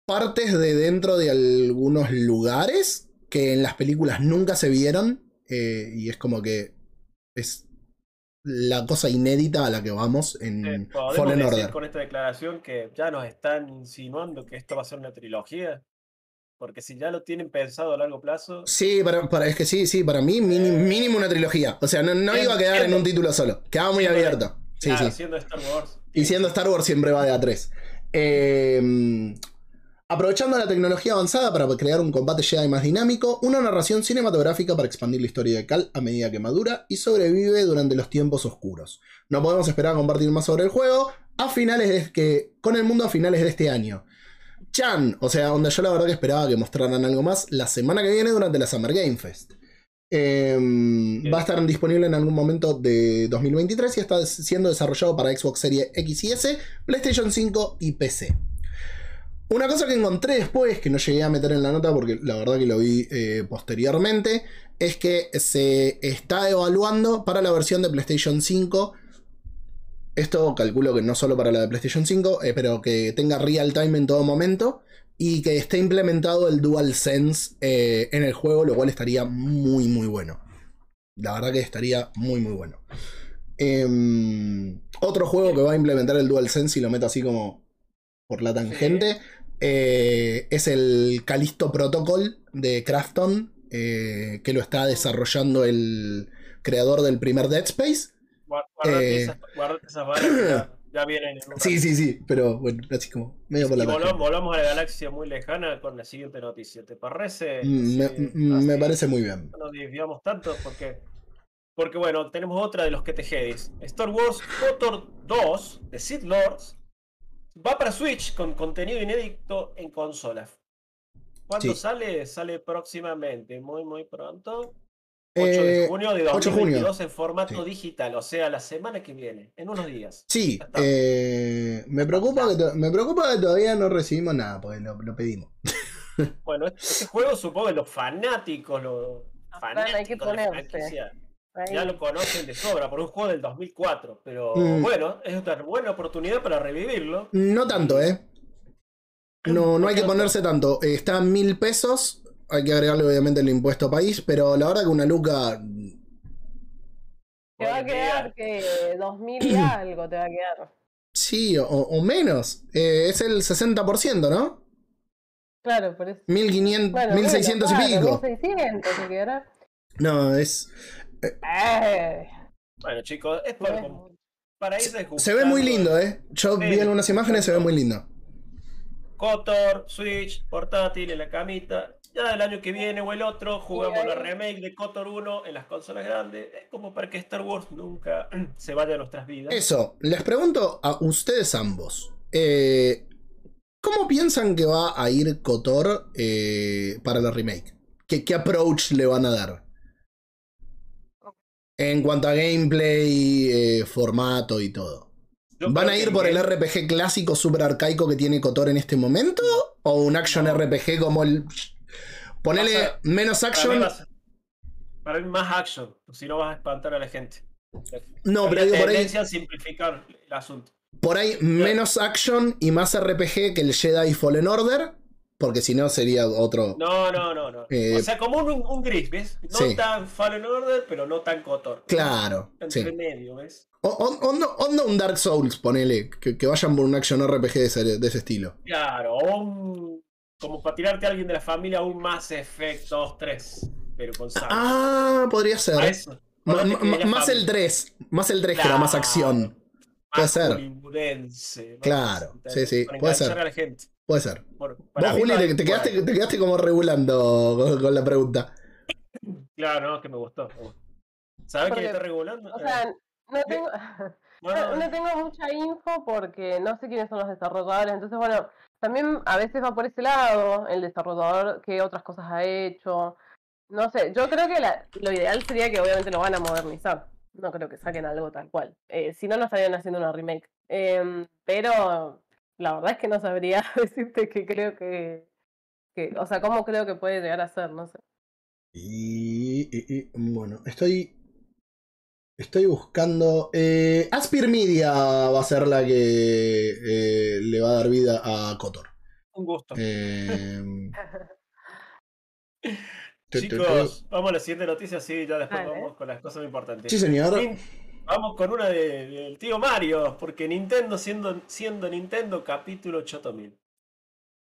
partes de dentro de algunos lugares que en las películas nunca se vieron. eh, y es como que es la cosa inédita a la que vamos en Eh, Fallen decir Order. con esta declaración que ya nos están insinuando que esto va a ser una trilogía. Porque si ya lo tienen pensado a largo plazo, Sí, para, para- es que sí, sí, para mí mini- mínimo una trilogía. O sea, no, no iba a quedar en un título solo. Quedaba muy abierto. Sí, claro, sí. siendo Star Wars. Y siendo Star Wars siempre va de A3. Eh, aprovechando la tecnología avanzada para crear un combate Jedi más dinámico, una narración cinematográfica para expandir la historia de Cal a medida que madura y sobrevive durante los tiempos oscuros. No podemos esperar a compartir más sobre el juego a finales de que, con el mundo a finales de este año. Chan, o sea, donde yo la verdad que esperaba que mostraran algo más la semana que viene durante la Summer Game Fest. Em, va a estar disponible en algún momento de 2023 y está siendo desarrollado para Xbox Series X y S, PlayStation 5 y PC. Una cosa que encontré después, que no llegué a meter en la nota porque la verdad que lo vi eh, posteriormente, es que se está evaluando para la versión de PlayStation 5. Esto calculo que no solo para la de PlayStation 5, eh, pero que tenga real time en todo momento y que esté implementado el DualSense eh, en el juego, lo cual estaría muy, muy bueno. La verdad que estaría muy, muy bueno. Em, otro juego que va a implementar el DualSense y lo meto así como por la tangente eh, es el Callisto Protocol de Crafton, eh, que lo está desarrollando el creador del primer Dead Space. Guar- Guardate, Eh. esas, guardate esas balas que ya, vienen Sí, sí, sí, pero bueno, así como medio por la tangente. volamos a la galaxia muy lejana con la siguiente noticia. ¿Te parece? Mm, Me, Sí, mm, me así parece muy bien. No nos desviamos tanto porque. Porque bueno, tenemos otra de los que te. Star Wars KOTOR 2 de Sith Lords va para Switch con contenido inédito en consolas. ¿Cuándo Sí. sale? Sale próximamente, muy muy pronto. 8 Eh, de junio de 8 de junio. 2022 en formato Sí. digital, o sea, la semana que viene, en unos días. Sí, eh, me, preocupa que me preocupa que todavía no recibimos nada, porque lo, lo pedimos. Bueno, este, este juego supongo que los fanáticos, los Fran, hay que fanáticos de ponerse. Ahí. ya lo conocen de sobra por un juego del 2004, pero Mm. bueno, es una buena oportunidad para revivirlo. No tanto, ¿eh? No, no hay que ponerse tanto. Está a mil pesos. Hay que agregarle obviamente el impuesto país, pero la verdad que una luca. Te va a quedar que 2000 y algo te va a quedar. Sí, o, o menos. Eh, es el 60%, ¿no? Claro, por eso. 1500, Bueno, 1600 bueno, y pico. claro, 1600 se quedará. No, es. Eh, Bueno, chicos, es para, para ir Se ve muy desgustando lindo, ¿eh? Yo Sí, vi algunas imágenes, se ve muy lindo. KOTOR, Switch, portátil, en la camita. Ya el año que viene o el otro jugamos la remake de KOTOR 1 en las consolas grandes. Es como para que Star Wars nunca se vaya de nuestras vidas. Eso, les pregunto a ustedes ambos. eh, ¿Cómo piensan que va a ir Kotor eh, para la remake? ¿Qué, ¿Qué approach le van a dar? En cuanto a gameplay, eh, formato y todo. Yo ¿Van a ir por el RPG clásico super arcaico que tiene Kotor en este momento? ¿O un action No. RPG como el. Ponele a- menos Para mí, action. a para mí más action, si no vas a espantar a la gente. No, pero digo por ahí. simplificar el asunto. Por ahí menos action y más RPG que el Jedi Fallen Order. Porque si no sería otro. No, no, no, no. Eh, o sea, como un, un gris, ¿ves? No sí. tan Fallen Order, pero no tan Cotor. Claro. Entre Sí. medio, ¿ves? O- on- Onda onda un Dark Souls, ponele. Que, que vayan por un action RPG de ese, de ese estilo. Claro, o un. Como para tirarte a alguien de la familia, un Mass Effect 2, 3. Pero con sangre. Ah, podría ser. eso. Más el familia. 3. Más el 3 que era más Claro. acción. puede ser. ¿no? Claro, sí, sí, puede ser. a la gente. Puede ser. Bueno, Vos, Juli, te, quedaste, te quedaste como regulando con, con la pregunta. Claro, no, que me gustó. ¿Sabes quién está regulando? O sea, Eh, no tengo, no, no, no, no tengo mucha info porque no sé quiénes son los desarrolladores. Entonces, bueno, también a veces va por ese lado el desarrollador qué otras cosas ha hecho. No sé, yo creo que la- lo ideal sería que obviamente lo van a modernizar. No creo que saquen algo tal cual. Eh, si no, no estarían haciendo una remake. Em, pero la verdad es que no sabría decirte que creo que, que, o sea, cómo creo que puede llegar a ser, no sé. Y, y- y, bueno, estoy. Estoy buscando. eh, Aspir Media va a ser la que eh, le va a dar vida a Kotor. un gusto. Eh, tu. Chicos, vamos a la siguiente noticia, sí, ya después vamos con las cosas importantes. Sí, señor. Nin- Vamos con una de- del tío Mario, porque Nintendo siendo, Nintendo capítulo 8000.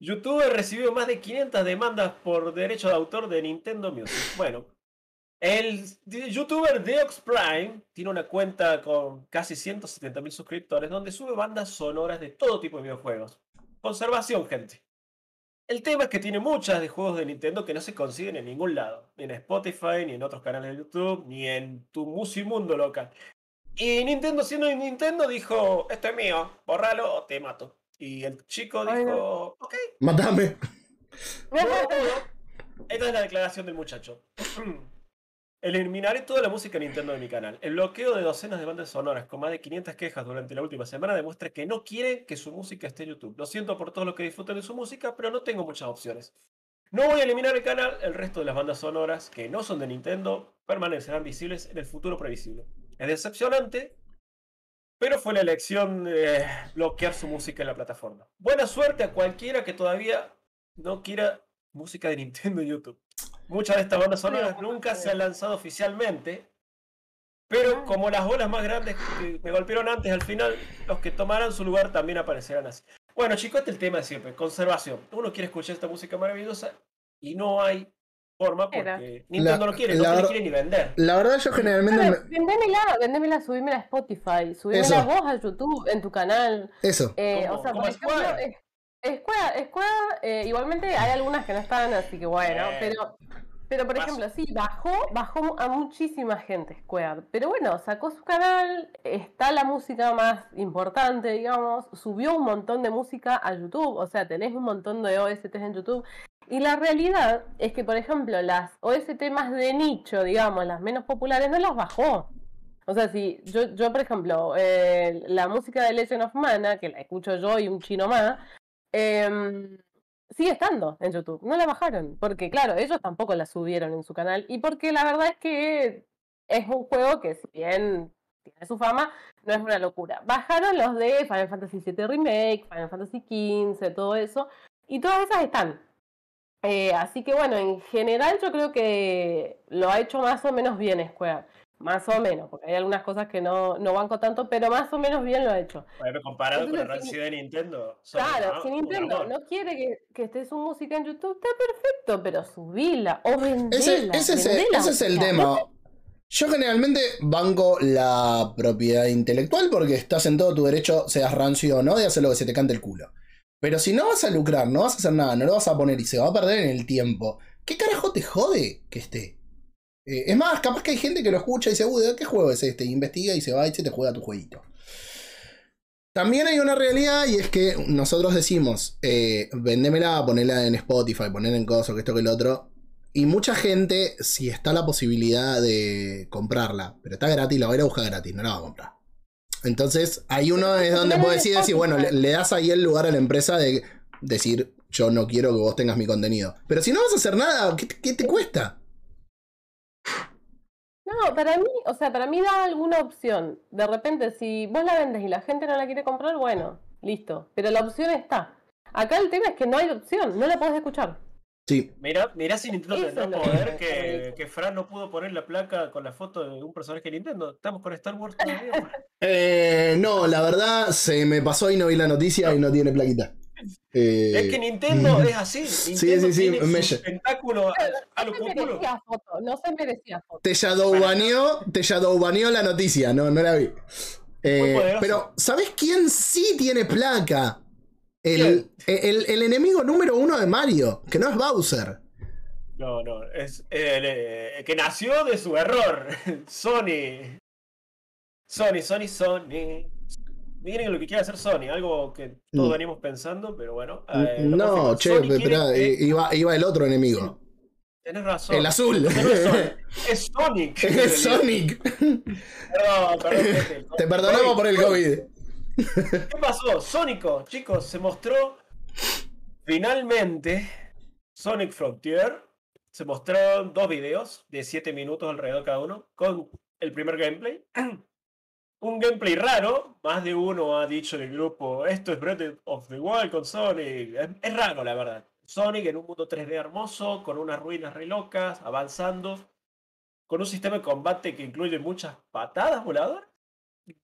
YouTube recibió más de 500 demandas por derecho de autor de Nintendo Music. Bueno, el youtuber Deox Prime tiene una cuenta con casi 170.000 suscriptores donde sube bandas sonoras de todo tipo de videojuegos. Conservación, gente. El tema es que tiene muchas de juegos de Nintendo que no se consiguen en ningún lado. Ni en Spotify, ni en otros canales de YouTube, ni en tu musimundo local. Y Nintendo, siendo Nintendo, dijo, esto es mío, borralo o te mato. Y el chico Ay, dijo, ok, Matame. borro todo". Esta es la declaración del muchacho. Eliminaré toda la música Nintendo de mi canal. El bloqueo de docenas de bandas sonoras con más de 500 quejas durante la última semana demuestra que no quiere que su música esté en YouTube. Lo siento por todos los que disfruten de su música, pero no tengo muchas opciones. No voy a eliminar el canal, el resto de las bandas sonoras que no son de Nintendo permanecerán visibles en el futuro previsible. Es decepcionante, pero fue la elección de bloquear su música en la plataforma. Buena suerte a cualquiera que todavía no quiera música de Nintendo en YouTube. Muchas de estas bandas sonoras nunca se han lanzado oficialmente, pero como las olas más grandes que me golpearon antes, al final los que tomarán su lugar también aparecerán así. Bueno, chicos, este es el tema de siempre, conservación. Uno quiere escuchar esta música maravillosa y no hay forma Era. porque Nintendo La- no quiere, la no la quiere ni vender. La verdad, yo generalmente. Claro, me- vendémela, vendémela, subímela a Spotify, subímela vos a YouTube, en tu canal. Eso. Eh, o sea, por ejemplo, Square. Square, Square, eh, igualmente hay algunas que no están, así que bueno, Eh. pero, pero por Paso. ejemplo, sí, bajó, bajó a muchísima gente Square, pero bueno, sacó su canal, está la música más importante, digamos, subió un montón de música a YouTube, o sea, tenés un montón de OSTs en YouTube, y la realidad es que, por ejemplo, las OST más de nicho, digamos, las menos populares, no las bajó. O sea, si yo, yo por ejemplo, eh, la música de Legend of Mana, que la escucho yo y un chino más, em, sigue estando en YouTube. No la bajaron, porque claro, ellos tampoco la subieron en su canal. Y porque la verdad es que es un juego que si bien tiene su fama, no es una locura. Bajaron los de Final Fantasy VII Remake, Final Fantasy XV, todo eso, y todas esas están. Eh, así que bueno, en general yo creo que lo ha hecho más o menos bien Square. Más o menos, porque hay algunas cosas que no, no banco tanto, pero más o menos bien lo ha hecho. Bueno, comparado con Entonces, rancia de Nintendo. Claro, ¿no? si Nintendo no quiere que, que esté su música en YouTube, está perfecto, pero subila o vendela. Ese, ese es, el, vendela, ese es el o sea, tema. Yo generalmente banco la propiedad intelectual porque estás en todo tu derecho, seas rancio o no, de hacer lo que se te cante el culo. Pero si no vas a lucrar, no vas a hacer nada, no lo vas a poner y se va a perder en el tiempo, ¿qué carajo te jode que esté? Eh, es más, capaz que hay gente que lo escucha y dice, uy, ¿qué juego es este? Y investiga y se va y se te juega tu jueguito. También hay una realidad y es que nosotros decimos, eh, vendémela, ponela en Spotify, ponela en cosas, que esto que el otro. Y mucha gente, si está la posibilidad de comprarla, pero está gratis, la va a ir a buscar gratis, no la va a comprar. Entonces, ahí uno es donde Pero puede es decir, decir, bueno, le, das ahí el lugar a la empresa de decir, yo no quiero que vos tengas mi contenido. Pero si no vas a hacer nada, ¿qué, te- qué te cuesta? No, para mí, o sea, para mí da alguna opción. De repente, si vos la vendes y la gente no la quiere comprar, bueno, listo. Pero la opción está. Acá el tema es que no hay opción, no la podés escuchar. Sí. Mirá, mirá si Nintendo tendrá poder que- que, Fran no pudo poner la placa con la foto de un personaje de Nintendo. Estamos con Star Wars todavía. Eh, no, la verdad, se me pasó y no vi la noticia y no tiene plaquita. Eh, es que Nintendo es así. Nintendo sí, sí, tiene me- su tentáculo a, a lo No se merecía foto, no se merecía foto. Te shadowbaneó, te shadowbaneó la noticia, no, no la vi. Eh, Muy poderoso. pero, ¿sabes quién sí tiene placa? El, el- el enemigo número uno de Mario, que no es Bowser. No, no, es el, eh, que nació de su error. Sony. Sony, Sony, Sony. Miren lo que quiere hacer Sony, algo que todos Mm. venimos pensando, pero bueno. eh, lo no, che, Sony espera, que- iba, iba el otro enemigo. Tenés razón. El azul. No es Sonic, es Sonic. Es. Perdón. Te perdonamos por el COVID. ¿Qué pasó? Sónico, chicos, se mostró finalmente Sonic Frontier. Se mostraron dos videos de 7 minutos alrededor cada uno con el primer gameplay. Un gameplay raro, más de uno ha dicho en el grupo, esto es Breath of the Wild con Sonic. Es, raro, la verdad. Sonic en un mundo 3D hermoso, con unas ruinas re locas, avanzando, con un sistema de combate que incluye muchas patadas voladoras,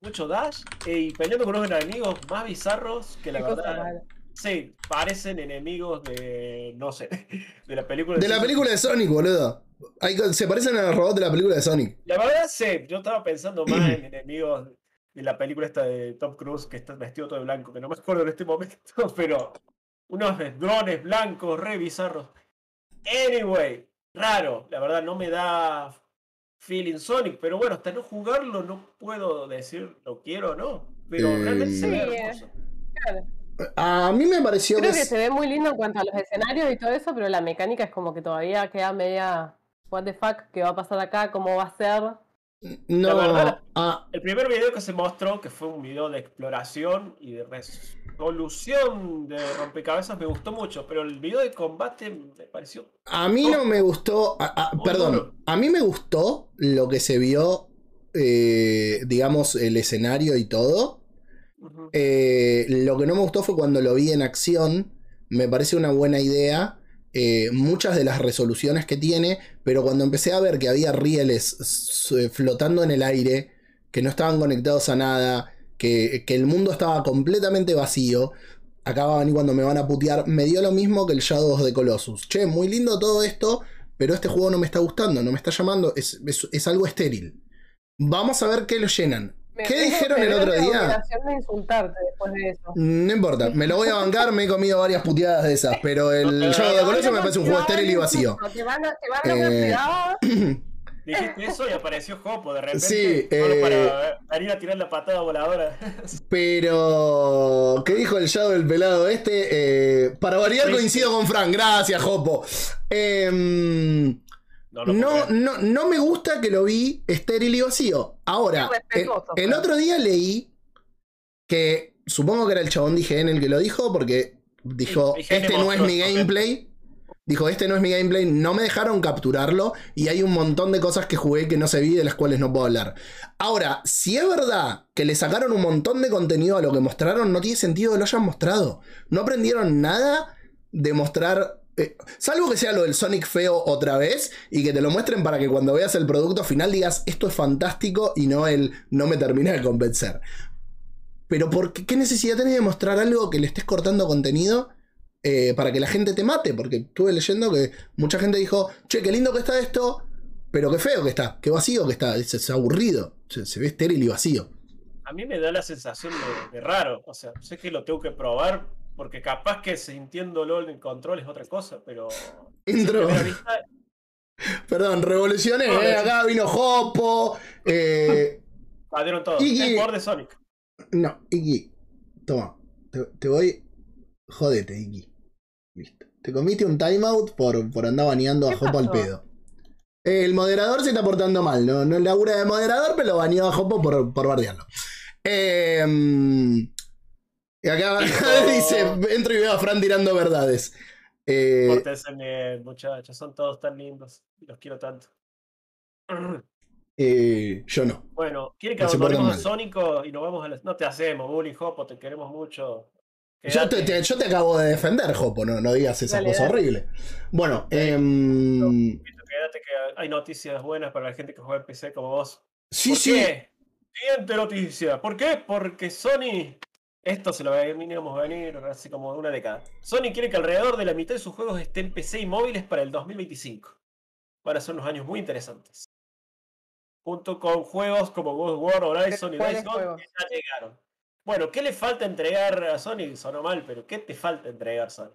mucho dash, y peleando con unos enemigos más bizarros que la Qué verdad, sí, parecen enemigos de, no sé, de la película De la ciencia película de Sonic, boludo. Hay se parecen a los robots de la película de Sonic. La verdad, sí, yo estaba pensando más en enemigos de la película esta de Tom Cruise que está vestido todo de blanco, que no me acuerdo en este momento, pero unos drones blancos, re bizarros. Anyway, raro, la verdad no me da feeling Sonic, pero bueno, hasta no jugarlo no puedo decir lo quiero o no, pero Eh, realmente se ve Sí, hermoso. Claro. A mí me pareció Creo que. se ve muy lindo en cuanto a los escenarios y todo eso, pero la mecánica es como que todavía queda media. What the fuck, ¿qué va a pasar acá? ¿Cómo va a ser? No, La verdad- ah, El primer video que se mostró, que fue un video de exploración y de resolución de rompecabezas, me gustó mucho, pero el video de combate me pareció a mí no me gustó. perdón, a mí me gustó lo que se vio, eh, digamos, el escenario y todo. Eh, lo que no me gustó fue cuando lo vi en acción. Me parece una buena idea. eh, muchas de las resoluciones que tiene. Pero cuando empecé a ver que había rieles flotando en el aire. Que no estaban conectados a nada. Que, que el mundo estaba completamente vacío. Acá van y cuando me van a putear. Me dio lo mismo que el Shadow the Colossus. Che, muy lindo todo esto. Pero este juego no me está gustando. No me está llamando. Es, es- es algo estéril. Vamos a ver qué lo llenan. Me ¿Qué dijeron me el otro día? obligación de insultarte después de eso. No importa, me lo voy a bancar, me he comido varias puteadas de esas, pero el Shadow the Colossus me parece un juego estéril y vacío. insultar, Te van a, te van a Eh. Dijiste eso y apareció Jopo de repente. Sí, solo eh, para venir a tirar la patada voladora. Pero, ¿qué dijo el Shadow del pelado este? Eh, para variar Sí. coincido con Frank, gracias, Jopo. Em, No, no, no, no me gusta que lo vi estéril y vacío. Ahora, el, otro día leí que supongo que era el chabón de IGN el que lo dijo, porque dijo, Sí, este no es mi gameplay. Dijo, este no es mi gameplay, no me dejaron capturarlo y hay un montón de cosas que jugué que no se vi de las cuales no puedo hablar. Ahora, si es verdad que le sacaron un montón de contenido a lo que mostraron, no tiene sentido que lo hayan mostrado. No aprendieron nada de mostrar... eh, salvo que sea lo del Sonic feo otra vez y que te lo muestren para que cuando veas el producto final digas esto es fantástico y no el no me termina de convencer. Pero ¿por qué, qué necesidad tenés de mostrar algo que le estés cortando contenido eh, para que la gente te mate? Porque estuve leyendo que mucha gente dijo, che, qué lindo que está esto, pero qué feo que está, qué vacío que está, es, es aburrido, se, se ve estéril y vacío. A mí me da la sensación de, de raro. O sea, sé que lo tengo que probar porque capaz que sintiéndolo en el control es otra cosa, pero. Intro. vista, Perdón, revolucioné, No, eh, acá vino Jopo. eh, Adieron todo. Y- Es por de Sonic. no, Iki, toma, te, te voy... Jodete, Iki. Te comiste un timeout por, por andar baneando a ¿Qué Jopo al pedo. El moderador se está portando mal, no, no labura de moderador, pero lo baneó a Jopo por, por bardearlo. Eh, y acá, acá dice, entro y veo a Fran tirando verdades. Eh, Pórtense bien, muchachos. Son todos tan lindos. y Los quiero tanto. eh, yo no. Bueno, ¿quieren que No abandonemos a. Sónico y nos vamos a las... No te hacemos, Bully Hopo, te queremos mucho. Yo te, te- yo te acabo de defender, Jopo, no, no digas esa Dale, cosa dale. horrible. Bueno, em, Quédate que hay noticias buenas para la gente que juega en PC como vos. sí, ¿Por sí. qué? Siguiente noticia. ¿Por qué? Porque Sony. Esto se lo veníamos a venir hace como una década. Sony quiere que alrededor de la mitad de sus juegos estén en PC y móviles para el 2025. Van a ser unos años muy interesantes. Junto con juegos como God of War, Horizon y ¿Cuáles Days Gone que ya llegaron. Bueno, ¿qué le falta entregar a Sony? Sonó mal, pero ¿qué te falta entregar, Sony?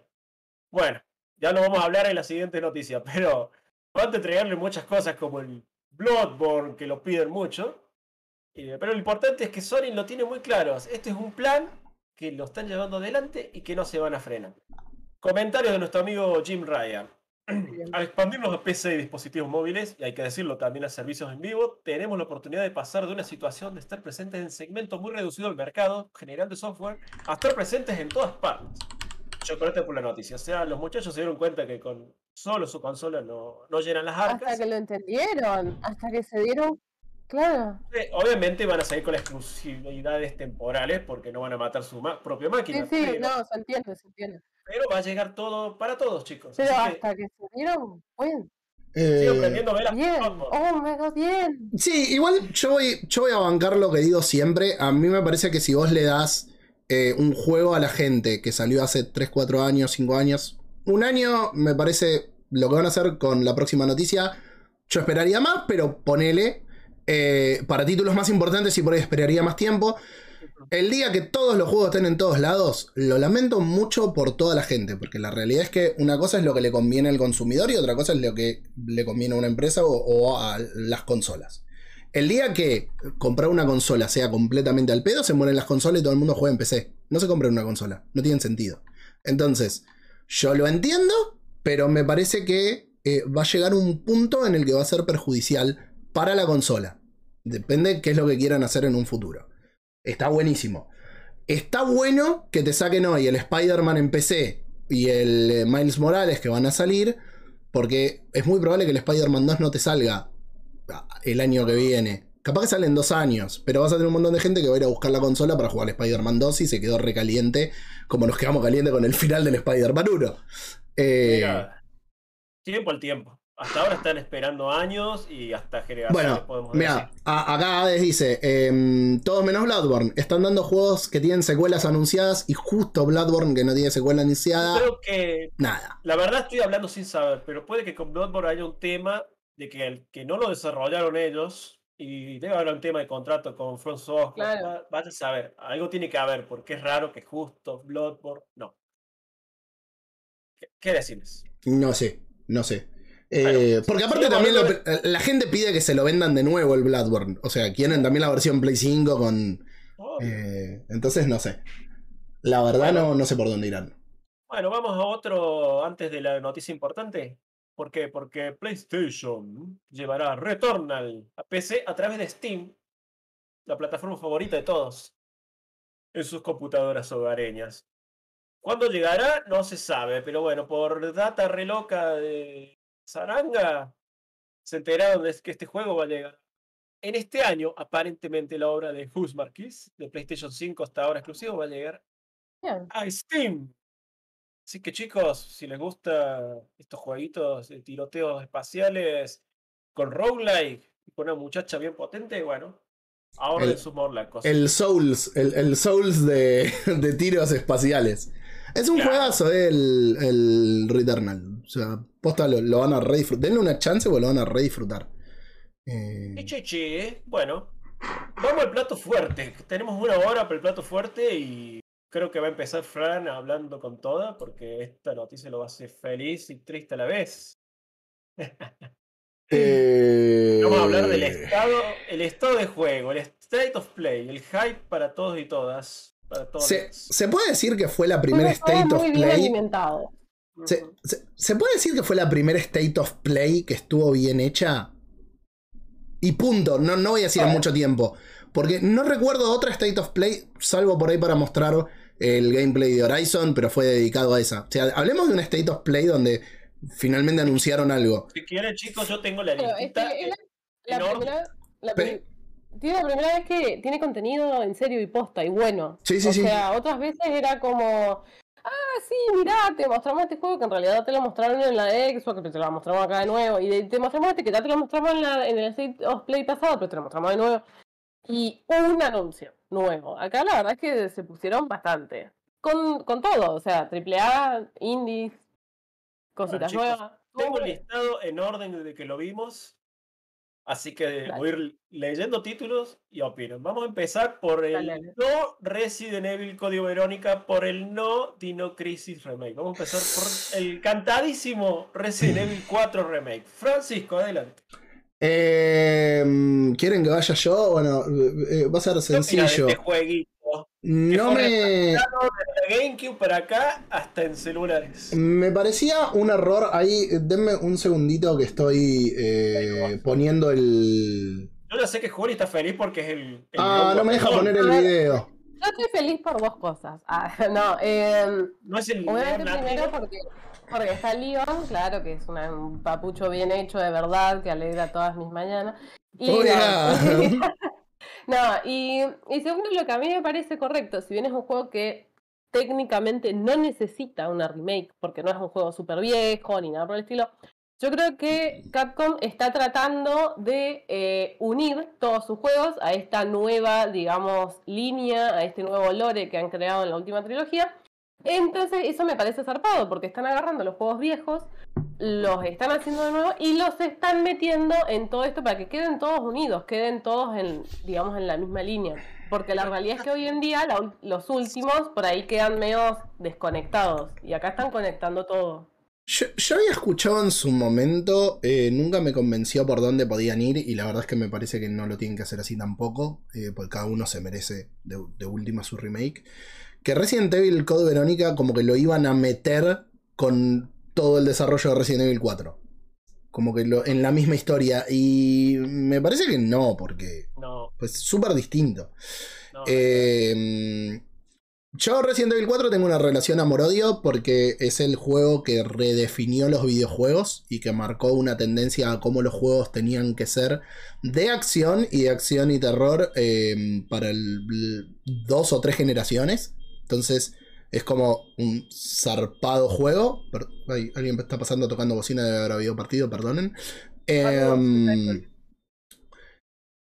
Bueno, ya lo vamos a hablar en la siguiente noticia, pero falta entregarle muchas cosas como el Bloodborne, que lo piden mucho. Eh, Pero lo importante es que Sony lo tiene muy claro. Este es un plan que lo están llevando adelante y que no se van a frenar. Comentarios de nuestro amigo Jim Ryan. Al expandirnos a PC y dispositivos móviles, y hay que decirlo también a servicios en vivo, tenemos la oportunidad de pasar de una situación de estar presentes en segmentos muy reducidos del mercado, generando software, a estar presentes en todas partes. Chocolate por la noticia. O sea, los muchachos se dieron cuenta que con solo su consola no, no llenan las arcas. Hasta que lo entendieron, hasta que se dieron. Claro. Eh, Obviamente van a seguir con las exclusividades temporales porque no van a matar su ma- propia Sí, máquina. sí, pero, no, se entiende, se entiende. Pero va a llegar todo para todos, chicos. Pero Así que hasta que se dieron, bueno, Eh, sigo prendiendo velas por bien. Oh, me va bien. Sí, igual yo voy, yo voy a bancar lo que digo siempre. A mí me parece que si vos le das eh, un juego a la gente que salió hace 3, 4 años, 5 años, un año me parece lo que van a hacer con la próxima noticia. Yo esperaría más, pero ponele. eh, para títulos más importantes y por ahí esperaría más tiempo. El día que todos los juegos estén en todos lados, lo lamento mucho por toda la gente, porque la realidad es que una cosa es lo que le conviene al consumidor y otra cosa es lo que le conviene a una empresa o, a las consolas. El día que comprar una consola sea completamente al pedo, se mueren las consolas y todo el mundo juega en PC. No se compra una consola, no tiene sentido. Entonces, yo lo entiendo, pero me parece que eh, va a llegar un punto en el que va a ser perjudicial para la consola. Depende de qué es lo que quieran hacer en un futuro. Está buenísimo. Está bueno que te saquen hoy el Spider-Man en PC y el eh, Miles Morales que van a salir, porque es muy probable que el Spider-Man 2 no te salga el año que viene. Capaz que sale en dos años, pero vas a tener un montón de gente que va a ir a buscar la consola para jugar Spider-Man 2 y se quedó recaliente, como nos quedamos calientes con el final del Spider-Man 1. Eh, Mira, tiempo tiempo. Hasta ahora están esperando años y hasta generaciones Bueno, podemos mira, decir. acá Hades dice, em, todos menos Bloodborne, están dando juegos que tienen secuelas anunciadas y justo Bloodborne que no tiene secuela anunciada, Creo que nada. La verdad estoy hablando sin saber, pero puede que con Bloodborne haya un tema de que el que no lo desarrollaron ellos y debe haber un tema de contrato con Front Software. Claro. va- Vaya a saber, algo tiene que haber porque es raro que justo Bloodborne no. ¿Qué, qué decirles? No sé, no sé. Eh, porque aparte también lo- la gente pide que se lo vendan de nuevo el Bloodborne. O sea, quieren también la versión Play 5 con... Eh, entonces no sé. La verdad no, no sé por dónde irán. Bueno, vamos a otro antes de la noticia importante. ¿Por qué? Porque PlayStation llevará Returnal a PC a través de Steam, la plataforma favorita de todos, en sus computadoras hogareñas. ¿Cuándo llegará? No se sabe, pero bueno, por data reloca de Saranga, se enteraron de que este juego va a llegar. En este año, aparentemente, la obra de Hus Marquis, de PlayStation 5 hasta ahora exclusivo, va a llegar Bien. a Steam. Así que chicos, si les gusta estos jueguitos de tiroteos espaciales con roguelike y con una muchacha bien potente, bueno, ahorren El- sus morlacos. El Souls, el, el Souls de, de tiros espaciales. Es un Claro. juegazo eh, el, el Returnal. O sea, posta lo, lo van a re disfrutar. Denle una chance porque lo van a re disfrutar. Eh, Y che, che, bueno, vamos al plato fuerte. Tenemos una hora para el plato fuerte y creo que va a empezar Fran hablando con toda porque esta noticia lo va a hacer feliz y triste a la vez. eh, Vamos a hablar del estado, el estado de juego, el state of play, el hype para todos y todas. Para todos. ¿Se, se puede decir que fue la primera State of muy bien Play? alimentado. ¿Se, se- se puede decir que fue la primera State of Play que estuvo bien hecha? Y punto, no, no voy a decir en mucho tiempo. Porque no recuerdo otra State of Play, salvo por ahí para mostrar el gameplay de Horizon, pero fue dedicado a esa. O sea, hablemos de un State of Play donde finalmente anunciaron algo. Si quieren, chicos, yo tengo la Pero es listita. que es la, la primera, tiene la primera vez que tiene contenido en serio y posta y bueno. Sí, sí, o sí. sea, otras veces era como, ah, sí, mirá, te mostramos este juego que en realidad te lo mostraron en la Xbox, pero te lo mostramos acá de nuevo. Y de- te mostramos este que ya te lo mostramos en, la, en el State of Play pasado, pero te lo mostramos de nuevo. Y un anuncio nuevo. Acá la verdad es que se pusieron bastante. Con, con todo, o sea, AAA, indies, cositas chicos, nuevas. Tengo el listado en orden desde que lo vimos. Así que Dale. voy a ir leyendo títulos y opino. Vamos a empezar por el Dale, no Resident Evil Código Verónica, por el no Dino Crisis Remake. Vamos a empezar por el cantadísimo Resident Evil 4 Remake. Francisco, adelante. Eh, ¿Quieren que vaya yo? Bueno, eh, va a ser ¿Qué opinas de sencillo. este jueguito? No me, Desde GameCube para acá hasta en celulares. me parecía un error ahí. Denme un segundito que estoy eh, poniendo el. Yo ya sé que Juli está feliz porque es el. el Ah, no me deja poner el video. Yo estoy feliz por dos cosas. Ah, no, eh, No es el primero porque, porque está Leon, claro que es una- un papucho bien hecho de verdad que alegra todas mis mañanas. Y, no, no, y, y segundo, lo que a mí me parece correcto, si bien es un juego que técnicamente no necesita una remake, porque no es un juego súper viejo ni nada por el estilo, yo creo que Capcom está tratando de eh, unir todos sus juegos a esta nueva, digamos, línea, a este nuevo lore que han creado en la última trilogía. Entonces, eso me parece zarpado, porque están agarrando los juegos viejos, los están haciendo de nuevo y los están metiendo en todo esto para que queden todos unidos, queden todos en, digamos, en la misma línea. Porque la realidad es que hoy en día los últimos por ahí quedan medio desconectados y acá están conectando todo. Yo, yo había escuchado en su momento, eh, nunca me convenció por dónde podían ir y la verdad es que me parece que no lo tienen que hacer así tampoco, eh, porque cada uno se merece de, de última su remake. Que Resident Evil Code Verónica como que lo iban a meter con todo el desarrollo de Resident Evil 4. Como que lo, en la misma historia. Y me parece que no, porque No, pues súper distinto. no. Eh, yo Resident Evil 4 tengo una relación amor-odio porque es el juego que redefinió los videojuegos y que marcó una tendencia a cómo los juegos tenían que ser de acción y de acción y terror eh, para el, el- dos o tres generaciones. Entonces es como un zarpado juego. Per- ay, alguien está pasando tocando bocina de haber habido partido, perdonen. Em,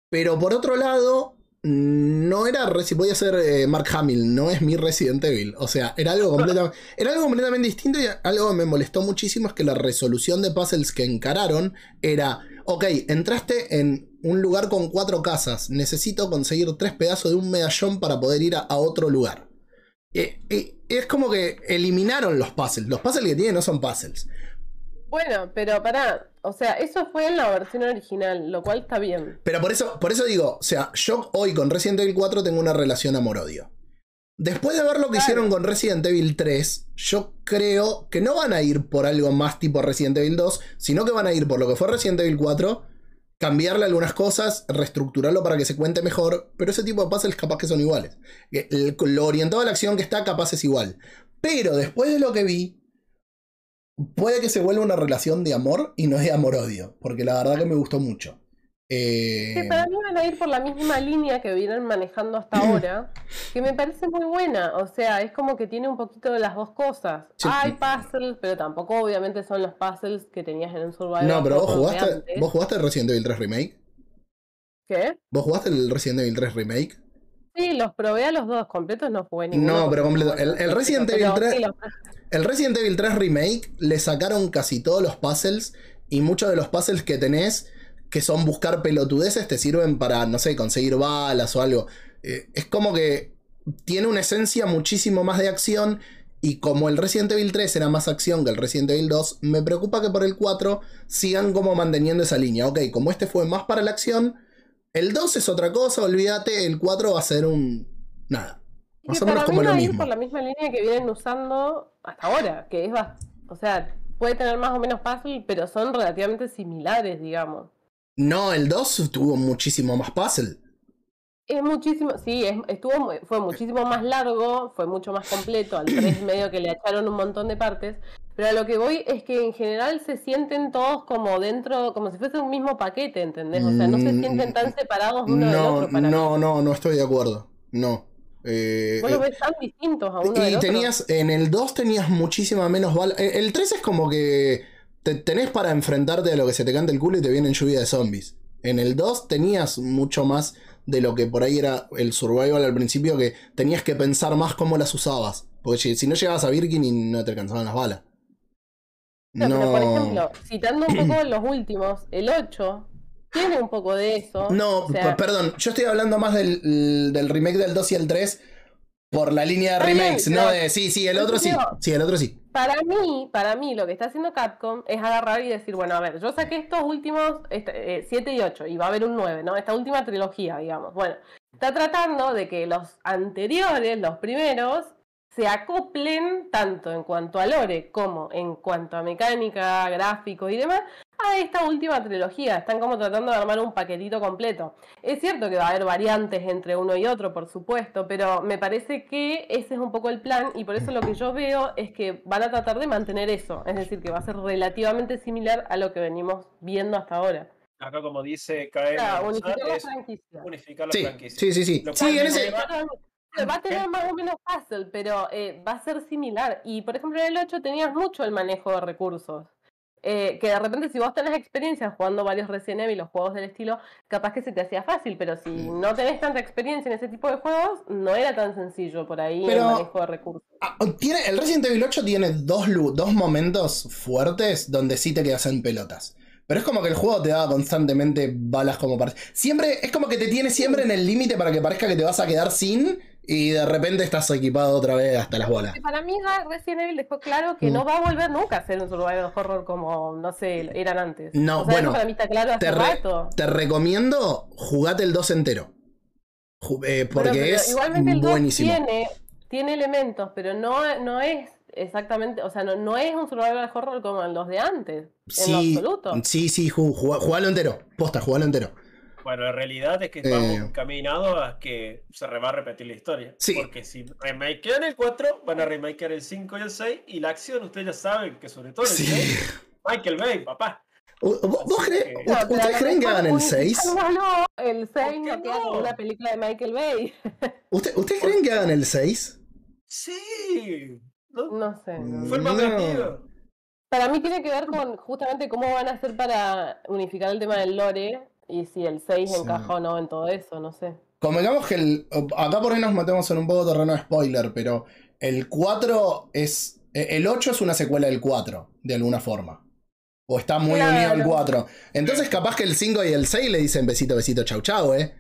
pero por otro lado, no era Resi- voy a ser eh, Mark Hamill, no es mi Resident Evil. O sea, era algo, completa- era algo completamente distinto y algo que me molestó muchísimo es que la resolución de puzzles que encararon era, ok, entraste en un lugar con cuatro casas, necesito conseguir tres pedazos de un medallón para poder ir a, a otro lugar. Eh, eh, es como que eliminaron los puzzles. Los puzzles que tienen no son puzzles. Bueno, pero pará, o sea, eso fue en la versión original, lo cual está bien. Pero por eso, por eso digo, o sea, yo hoy con Resident Evil 4 tengo una relación amor-odio. Después de ver lo que Claro. hicieron con Resident Evil 3, yo creo que no van a ir por algo más tipo Resident Evil 2, sino que van a ir por lo que fue Resident Evil 4, cambiarle algunas cosas, reestructurarlo para que se cuente mejor, pero ese tipo de puzzles capaz que son iguales. El- lo orientado a la acción que está capaz es igual. Pero después de lo que vi, puede que se vuelva una relación de amor y no de amor-odio, porque la verdad que me gustó mucho. Eh, Que para mí van a ir por la misma línea que vienen manejando hasta ahora, que me parece muy buena. O sea, es como que tiene un poquito de las dos cosas. Sí. Hay puzzles, pero tampoco obviamente son los puzzles que tenías en un Survival. No, pero vos jugaste, vos jugaste el Resident Evil 3 Remake. ¿Qué? ¿Vos jugaste el Resident Evil 3 Remake? Sí, los probé a los dos completos, no jugué ninguno. No, pero completo. El- el Resident Evil 3 sí, los- El Resident Evil 3 Remake le sacaron casi todos los puzzles y muchos de los puzzles que tenés, que son buscar pelotudeces, te sirven para, no sé, conseguir balas o algo. Eh, es como que tiene una esencia muchísimo más de acción y como el Resident Evil 3 era más acción que el Resident Evil 2, me preocupa que por el 4 sigan como manteniendo esa línea. Ok, como este fue más para la acción, el 2 es otra cosa, olvídate, el 4 va a ser un... Nada. Más que o menos para como mí lo mismo. por la misma línea que vienen usando hasta ahora, que es o sea, puede tener más o menos puzzle, pero son relativamente similares, digamos. No, el 2 tuvo muchísimo más puzzle. Es muchísimo, sí, es- estuvo, fue muchísimo más largo, fue mucho más completo, al 3 medio que le echaron un montón de partes, pero a lo que voy es que en general se sienten todos como dentro, como si fuese un mismo paquete, ¿entendés? O sea, no se Mm, sienten tan separados uno del No, otro para mí. no, no, no estoy de acuerdo. No. Eh, Vos los eh, ves tan distintos a uno del y otro. tenías, en el 2 tenías muchísima menos bala. eh, El 3 es como que te tenés para enfrentarte a lo que se te canta el culo y te vienen lluvia de zombies. En el 2 tenías mucho más de lo que por ahí era el survival al principio, que tenías que pensar más cómo las usabas. Porque si no llegabas a Birkin y no te alcanzaban las balas. No, No, pero por ejemplo, citando un poco los últimos, el 8 tiene un poco de eso. no o sea, p- perdón, yo estoy hablando más del, del remake del 2 y el 3 por la línea de bien, remakes, no de sí, sí, el otro sí. Sí, el otro sí. Para mí, para mí, lo que está haciendo Capcom es agarrar y decir, bueno, a ver, yo saqué estos últimos 7 y 8 y va a haber un 9, ¿no? Esta última trilogía, digamos. Bueno, está tratando de que los anteriores, los primeros, se acoplen tanto en cuanto a lore como en cuanto a mecánica, gráfico y demás a esta última trilogía. Están como tratando de armar un paquetito completo. Es cierto que va a haber variantes entre uno y otro, por supuesto, pero me parece que ese es un poco el plan y por eso lo que yo veo es que van a tratar de mantener eso. Es decir, que va a ser relativamente similar a lo que venimos viendo hasta ahora. Acá, como dice KM, O sea, González, unificar la franquicia. unificar la Sí, franquicia. sí, sí, sí. Lo Sí, en ese, lleva- Va a tener más o menos puzzle, pero eh, va a ser similar. Y por ejemplo, en el 8 tenías mucho el manejo de recursos. Eh, que de repente, si vos tenés experiencia jugando varios Resident Evil o juegos del estilo, capaz que se te hacía fácil. Pero si Mm. no tenés tanta experiencia en ese tipo de juegos, no era tan sencillo por ahí Pero- el manejo de recursos. Ah, Tiene, el Resident Evil 8 tiene dos, dos momentos fuertes donde sí te quedas en pelotas. Pero es como que el juego te da constantemente balas como para... Siempre, es como que te tiene siempre en el límite para que parezca que te vas a quedar sin y de repente estás equipado otra vez hasta las bolas. Para mí, Resident Evil dejó claro que Mm. no va a volver nunca a ser un survival horror como, no sé, eran antes. No, O sea, bueno, eso para mí está claro hace Te, re- rato. te recomiendo jugate el 2 entero. Eh, porque Bueno, es igualmente el 2 buenísimo. tiene, tiene elementos, pero no, no es exactamente, o sea, no, no es un survival horror como los de antes, en lo Sí, absoluto. sí, sí, jugalo entero. Posta, jugalo entero. Bueno, la realidad es que Eh. estamos encaminados a que se va a repetir la historia. Sí. Porque si remakean el 4, van a remakear el 5 y el 6. Y la acción, ustedes ya saben que sobre todo el Sí. 6, Michael Bay, papá. ¿Vos, crees- que- No, ¿Ustedes creen que hagan el 6? unificándolo, El 6 qué no queda no? como una película de Michael Bay. ¿Usted- ¿Ustedes creen que hagan el 6? Sí. ¿no? No sé. no. Fue el más No. creativo. Para mí tiene que ver con justamente cómo van a hacer para unificar el tema del lore y si el 6 Sí. encaja o no en todo eso, no sé. Convengamos que el, acá por ahí nos metemos en un poco de terreno de spoiler, pero el 4 es. eh, El 8 es una secuela del 4, de alguna forma. O está muy Claro. unido al 4. Entonces, capaz que el 5 y el 6 le dicen besito, besito, chau, chau, ¿eh?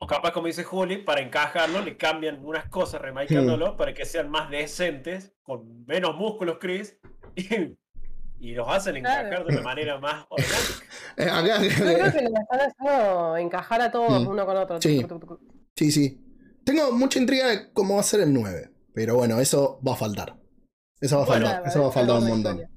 O capaz, como dice Juli, para encajarlo, le cambian unas cosas, remakeándolo, para que sean más decentes, con menos músculos, Chris. Y, y los hacen encajar Claro. de una manera más orgánica. Eh, acá, Yo creo que lo están haciendo encajar a todos Mm. uno con otro. Sí. Sí, sí. Tengo mucha intriga de cómo va a ser el 9. Pero bueno, eso va a faltar. Eso va a Bueno, faltar. Eso va a es faltar un montón. historia.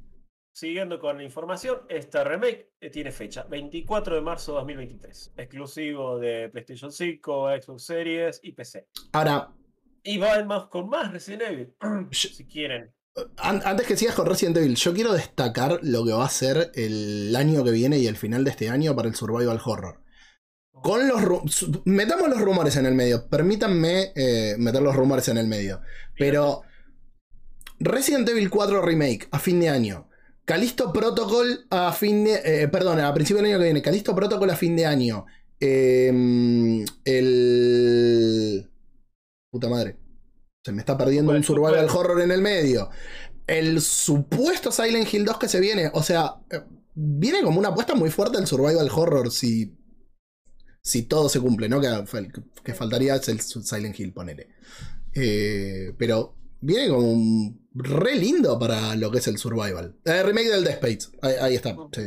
Siguiendo con la información, esta remake eh, tiene fecha 24 de marzo de 2023, exclusivo de PlayStation 5, Xbox Series y PC. Ahora, Y vamos con más Resident Evil, si quieren. An- Antes que sigas con Resident Evil, yo quiero destacar lo que va a ser el año que viene y el final de este año para el Survival Horror. Con los metamos los rumores en el medio. Permítanme eh, meter los rumores en el medio. Pero Resident Evil 4 Remake a fin de año. Calisto Protocol a fin de. eh, perdón, a principio del año que viene. Calisto Protocol a fin de año. Em, el. Puta madre. Se me está perdiendo Bueno, un survival bueno. horror en el medio. El supuesto Silent Hill 2 que se viene. O sea, eh, viene como una apuesta muy fuerte al survival horror si. Si todo se cumple, ¿no? Que, que faltaría es el Silent Hill, ponele. Eh, pero viene como un re lindo para lo que es el survival. Eh, remake del Dead Space. Ahí, ahí está. sí.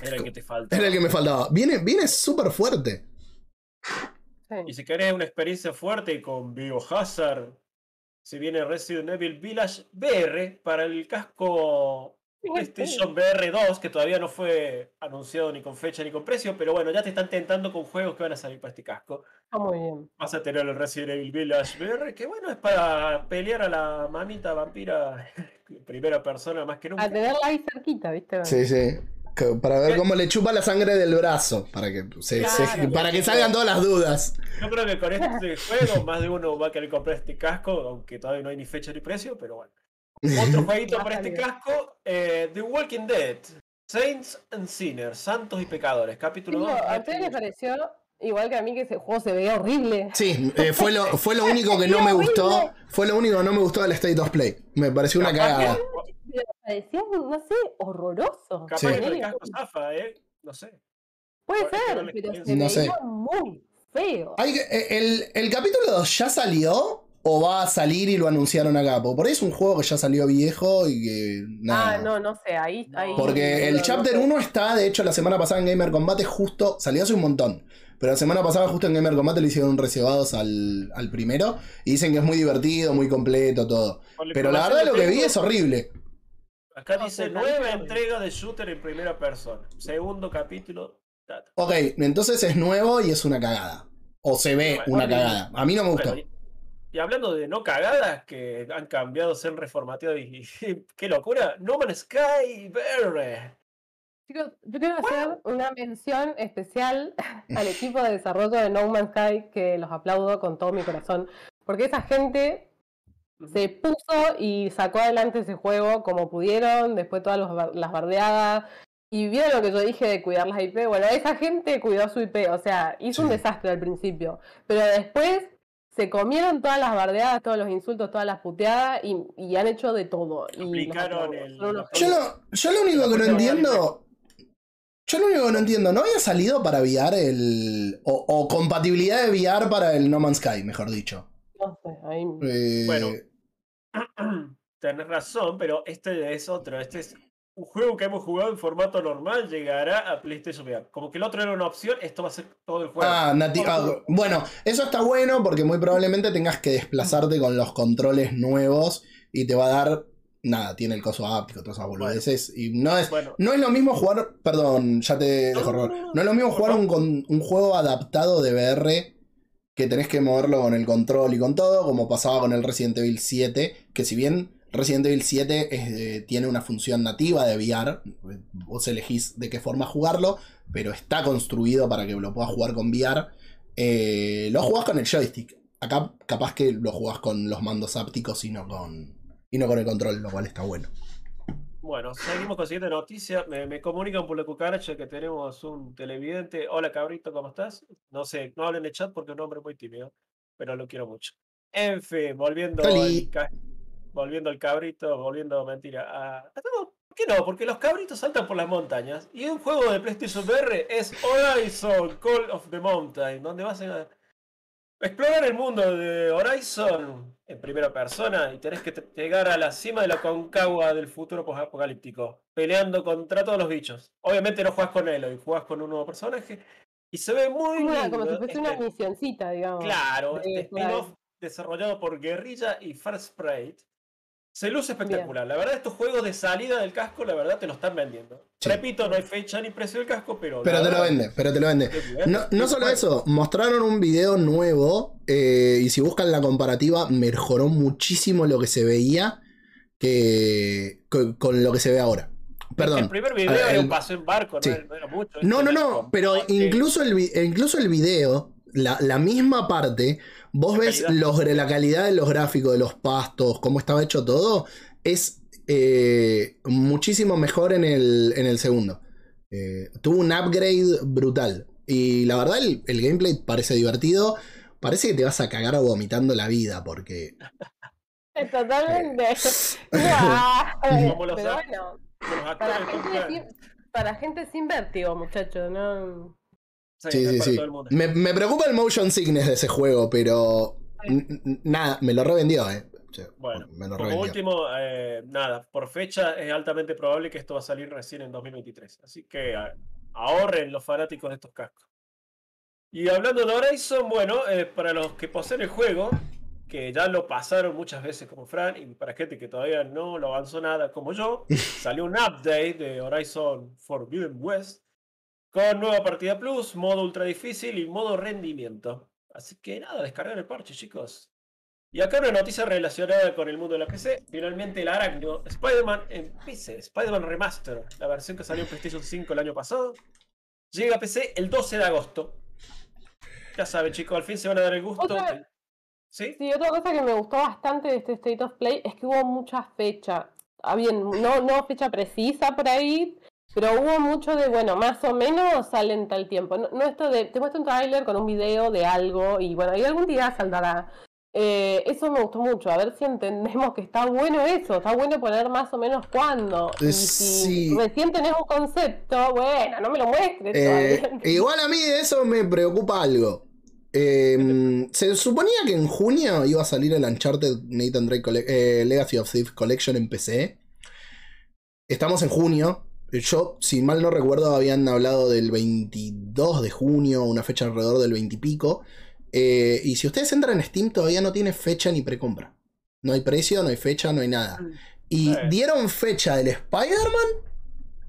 Era el que te falta. era el que me faltaba. Viene, viene súper fuerte. Y si querés una experiencia fuerte con Biohazard, se viene Resident Evil Village VR para el casco PlayStation VR 2, que todavía no fue anunciado ni con fecha ni con precio, pero bueno, ya te están tentando con juegos que van a salir para este casco. Está muy bien. Vas a tener el Resident Evil Village VR, que bueno, es para pelear a la mamita vampira en primera persona más que nunca. A tenerla ahí cerquita, ¿viste? Sí, sí. Para ver cómo le chupa la sangre del brazo. Para que, se- se- Claro. para que salgan todas las dudas. Yo creo que con este juego más de uno va a querer comprar este casco, aunque todavía no hay ni fecha ni precio, pero bueno. Otro jueguito para este casco, eh, The Walking Dead, Saints and Sinners, Santos y Pecadores, capítulo 2. Digo, ¿A ustedes les pareció, igual que a mí, que ese juego se veía horrible? Sí, eh, fue, lo, fue lo único que no me gustó. Fue lo único que no me gustó del State of Play. Me pareció una cagada. Me parecía, no sé, horroroso. Capaz Sí. que el casco zafa, ¿eh? No sé. Puede no ser, pero se No sé. veía muy feo. Hay eh, el, el capítulo 2 ya salió o va a salir y lo anunciaron acá? Porque por ahí es un juego que ya salió viejo y que nada. Ah, no, no sé, ahí... ahí Porque el no chapter sé. 1 está, de hecho, la semana pasada en Gamer Combate justo, salió hace un montón. Pero la semana pasada justo en Gamer Combate le hicieron reservados al, al primero. Y dicen que es muy divertido, muy completo, todo. Pero la verdad lo que vi es horrible. Acá dice nueva entrega de shooter en primera persona. Segundo capítulo. data. Ok, entonces es nuevo y es una cagada. O se ve Bueno, una cagada. A mí no me gustó. Bueno, y, y hablando de no cagadas que han cambiado, se han reformateado y, y- qué locura. No Man's Sky VR. Chicos, yo quiero hacer una mención especial al equipo de desarrollo de No Man's Sky, que los aplaudo con todo mi corazón, porque esa gente se puso y sacó adelante ese juego como pudieron, después todas los bar- las bardeadas, y vieron lo que yo dije de cuidar las IP, bueno, esa gente cuidó su IP, o sea, hizo un desastre al principio, pero después se comieron todas las bardeadas, todos los insultos, todas las puteadas, y, y han hecho de todo. y Aplicaron el- Yo lo, yo lo único que no entiendo. Yo lo único que no entiendo, ¿no había salido para VR el. o, o compatibilidad de VR para el No Man's Sky, mejor dicho? No sé, ahí... Eh, Bueno. Tenés razón, pero este es otro. Este es un juego que hemos jugado en formato normal. Llegará a PlayStation VR. Como que el otro era una opción, esto va a ser todo el juego. Ah, nati- ah, bueno, eso está bueno porque muy probablemente tengas que desplazarte con los controles nuevos y te va a dar. Nada, tiene el coso áptico, todas esas boludeces. Y no es, Bueno, no es lo mismo jugar. Perdón, ya te dejo no, no, es lo mismo jugar un, un juego adaptado de VR que tenés que moverlo con el control y con todo, como pasaba con el Resident Evil 7, que si bien Resident Evil 7 es, eh, tiene una función nativa de VR, vos elegís de qué forma jugarlo, pero está construido para que lo puedas jugar con VR, eh, lo jugás con el joystick. Acá capaz que lo jugás con los mandos ápticos y no con, y no con el control, lo cual está bueno. bueno, seguimos con siguiente noticia. Me, me comunican por la cucaracha que tenemos un televidente. Hola cabrito, ¿cómo estás? No sé, no hablen de chat porque es un hombre muy tímido, pero lo quiero mucho. En fin, volviendo al, volviendo al cabrito, volviendo, mentira. A... a todo- ¿Por qué no? Porque los cabritos saltan por las montañas. Y un juego de PlayStation VR es Horizon Call of the Mountain, donde vas a explorar el mundo de Horizon en primera persona y tenés que llegar a la cima de la concagua del futuro apocalíptico, peleando contra todos los bichos. Obviamente no jugás con Eloy, jugás con un nuevo personaje y se ve muy una- lindo. como si fuese una este- misioncita, digamos. Claro, de este spin-off desarrollado por Guerrilla y First Sprite. Se luce espectacular. La verdad, estos juegos de salida del casco, la verdad, te lo están vendiendo. Sí. Repito, no hay fecha ni precio del casco, pero. Pero te lo vende, pero te lo vende. No, no solo eso, mostraron un video nuevo eh, y si buscan la comparativa, mejoró muchísimo lo que se veía que, con, con lo que se ve ahora. Perdón. El primer video a ver, era el- un paseo en barco, no, sí. no era mucho. No, no, no, pero incluso el, incluso el video, la, la misma parte, vos La ves calidad. los, la calidad de los gráficos, de los pastos, cómo estaba hecho todo, es eh, muchísimo mejor en el, en el segundo. Eh, tuvo un upgrade brutal. Y la verdad, el, el gameplay parece divertido. Parece que te vas a cagar vomitando la vida, porque. Totalmente. Guau. Como los Pero act- bueno, Con los para gente, sin, para gente sin vértigo, muchachos, ¿no? Sí, sí, sí. todo el mundo. Me, me preocupa el motion sickness de ese juego, pero. Nada, me lo revendió, eh. Bueno, me lo como revendió. último, eh, nada, por fecha es altamente probable que esto va a salir recién en 2023. Así que a- ahorren los fanáticos de estos cascos. Y hablando de Horizon, bueno, eh, para los que poseen el juego, que ya lo pasaron muchas veces como Fran, y para gente que todavía no lo avanzó nada como yo, salió un update de Horizon Forbidden West con nueva partida plus, modo ultra difícil y modo rendimiento. Así que nada, descargar el parche, chicos. Y acá una noticia relacionada con el mundo de la PC. Finalmente el Aracno Spider-Man en PC, Spider-Man Remaster, la versión que salió en PlayStation 5 el año pasado, llega a PC el 12 de agosto. Ya saben, chicos, al fin se van a dar el gusto. Otra- ¿Sí? Sí, otra cosa que me gustó bastante de este State of Play es que hubo mucha fecha. Ah, bien, no, no fecha precisa por ahí, pero hubo mucho de, bueno, más o menos sale en tal tiempo. No, no esto de, te muestro un tráiler con un video de algo y bueno, y algún día saldrá. Eh, eso me gustó mucho, a ver si entendemos que está bueno eso, está bueno poner más o menos cuándo. Y si sí. recién tenés un concepto, bueno, no me lo muestres Eh, todavía. igual a mí de eso me preocupa algo. Eh, se suponía que en junio iba a salir el Uncharted Nathan Drake Colle- eh, Legacy of Thieves Collection en PC. Estamos en junio. Yo, si mal no recuerdo, habían hablado del 22 de junio, una fecha alrededor del 20 y pico. Eh, y si ustedes entran en Steam, todavía no tiene fecha ni precompra. No hay precio, no hay fecha, no hay nada. Mm. Y Eh. dieron fecha del Spider-Man,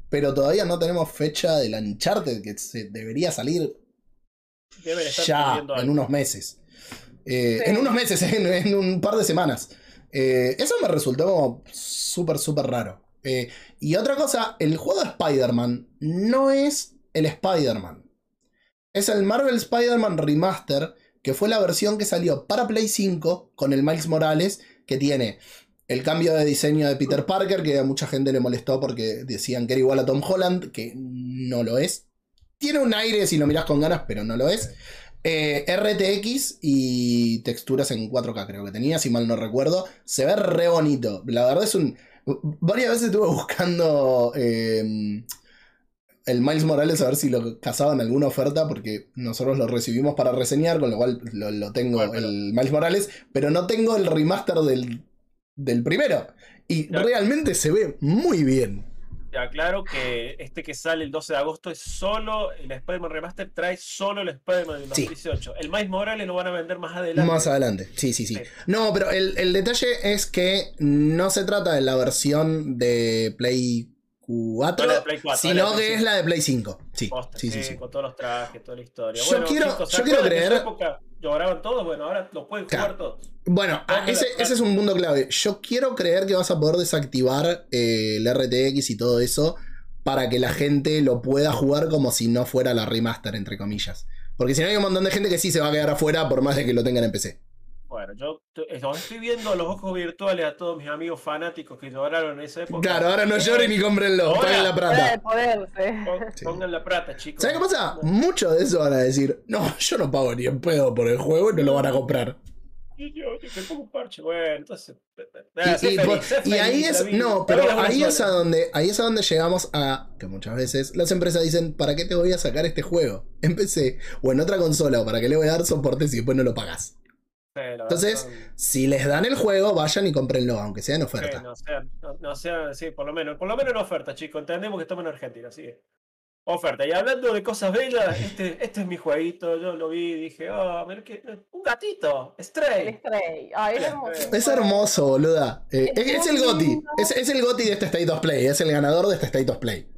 pero todavía no tenemos fecha del Uncharted, que se debería salir estar ya pidiendo en unos meses. Eh, Sí. En unos meses, en, en un par de semanas. Eh, eso me resultó como súper, súper raro. Eh, y otra cosa, el juego de Spider-Man no es el Spider-Man. Es el Marvel Spider-Man Remaster, que fue la versión que salió para Play 5 con el Miles Morales, que tiene el cambio de diseño de Peter Parker, que a mucha gente le molestó porque decían que era igual a Tom Holland, que no lo es. Tiene un aire si lo miras con ganas, pero no lo es. Eh, RTX y texturas en 4K creo que tenía, si mal no recuerdo. Se ve re bonito. La verdad es un... Varias veces estuve buscando eh, el Miles Morales a ver si lo cazaban alguna oferta, porque nosotros lo recibimos para reseñar, con lo cual lo, lo tengo Bueno, pero- el Miles Morales, pero no tengo el remaster del, del primero. Y realmente se ve muy bien. Te aclaro que este que sale el 12 de agosto es solo el Spider-Man Remaster, trae solo el Spider-Man del Sí. 2018. El Miles Morales lo van a vender más adelante. Más adelante, sí, sí, sí. Sí. No, pero el, el detalle es que no se trata de la versión de Play 4, No la de Play 4, sino que es la de Play 5. Sí, sí, sí, sí. Con todos los trajes, toda la historia. Yo bueno, quiero- chicos, ¿se yo quiero creer- lloraban todos, bueno, ahora lo pueden jugar todos. Bueno, ah, ese, ese es un punto clave. Yo quiero creer que vas a poder desactivar eh, el RTX y todo eso para que la gente lo pueda jugar como si no fuera la remaster, entre comillas. Porque si no hay un montón de gente que sí se va a quedar afuera por más de que lo tengan en PC. Bueno, yo los estoy viendo los ojos virtuales a todos mis amigos fanáticos que lloraron en esa época. Claro, ahora no lloren y cómprenlo, Ahora. paguen la plata. poder, sí. Pongan la plata, chicos. ¿Sabes qué pasa? Muchos de eso van a decir, no, yo no pago ni en pedo por el juego y no lo van a comprar. yo, yo, yo te pongo un parche, bueno, entonces. Y, sé y feliz, por- sé y ahí es, vida- no, pero ahí es, a donde, ahí es a donde llegamos a que muchas veces las empresas dicen, ¿para qué te voy a sacar este juego? En PC o en otra consola, o para qué le voy a dar soporte si después no lo pagas. Sí, Entonces, Si les dan el juego, vayan y cómprenlo, aunque sea en sí, oferta. no sean, no, no sean, sí, por lo menos, por lo menos en oferta, chicos. Entendemos que estamos en Argentina, así que. Oferta. Y hablando de cosas bellas, este, este es mi jueguito. Yo lo vi y dije, oh, mira que. Un gatito, El Stray. Stray. Ay, es hermoso. Es hermoso, boluda. Eh, es, es el GOTI. es el GOTI de este State of Play. Es el ganador de este State of Play.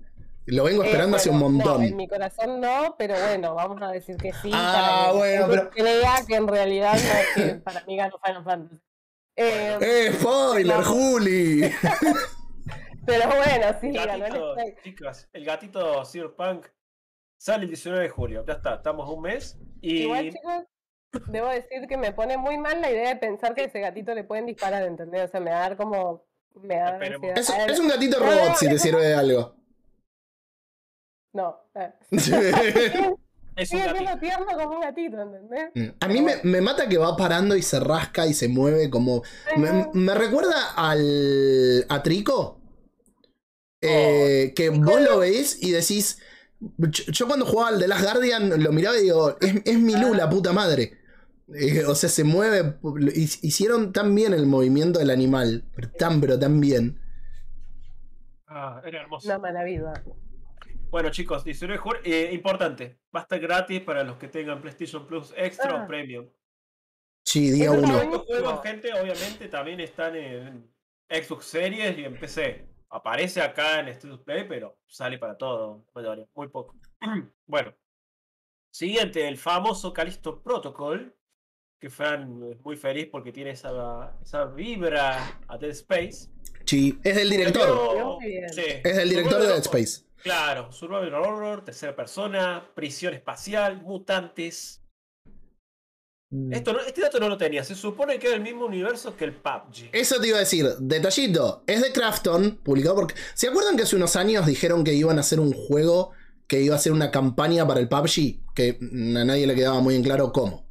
Lo vengo Eh, esperando hace un montón. No, en mi corazón no, pero bueno, vamos a decir que sí. Ah, para que bueno, pero- crea que en realidad no es que para mí ganó Final Fantasy. Eh, ¡Eh, spoiler, No. Juli! pero bueno, sí, El ganó el gatito, chicas, el gatito Cyberpunk sale el 19 de julio. Ya está, estamos a un mes. Y Igual, chicos, debo decir que me pone muy mal la idea de pensar que a ese gatito le pueden disparar, ¿entendés? O sea, me va a dar como. Me da. Es, un gatito robot no, si te sirve de algo. No, eh. es un sigue siendo tierno como un gatito, ¿entendés? A mí me, me mata que va parando y se rasca y se mueve como. Me, me recuerda al. a Trico. Eh, que vos lo veis y decís. Yo, yo cuando jugaba al The Last Guardian lo miraba y digo, es, es mi Lula, puta madre. Eh, o sea, se mueve. hi- Hicieron tan bien el movimiento del animal. Pero tan, pero tan bien. Ah, era hermoso. Una maravilla. Bueno, chicos, 19 de julio. eh, importante, va a estar gratis para los que tengan PlayStation Plus Extra Ah. o Premium. Sí, día uno. Estos juegos, gente, obviamente también están en Xbox Series y en PC. Aparece acá en Status Play, pero sale para todo, muy poco. bueno. Siguiente, el famoso Callisto Protocol. Que Fran es muy feliz porque tiene esa, esa vibra a Dead Space. Sí, es del director. Pero- sí, Es del director de Dead. Space. Claro, Survival Horror, tercera persona, prisión espacial, mutantes. Esto no- este dato no lo tenía. Se supone que es el mismo universo que el PUBG. Eso te iba a decir, detallito, es de Crafton, publicado porque... ¿Se acuerdan que hace unos años dijeron que iban a hacer un juego que iba a ser una campaña para el PUBG? Que mm, a nadie le quedaba muy en claro cómo.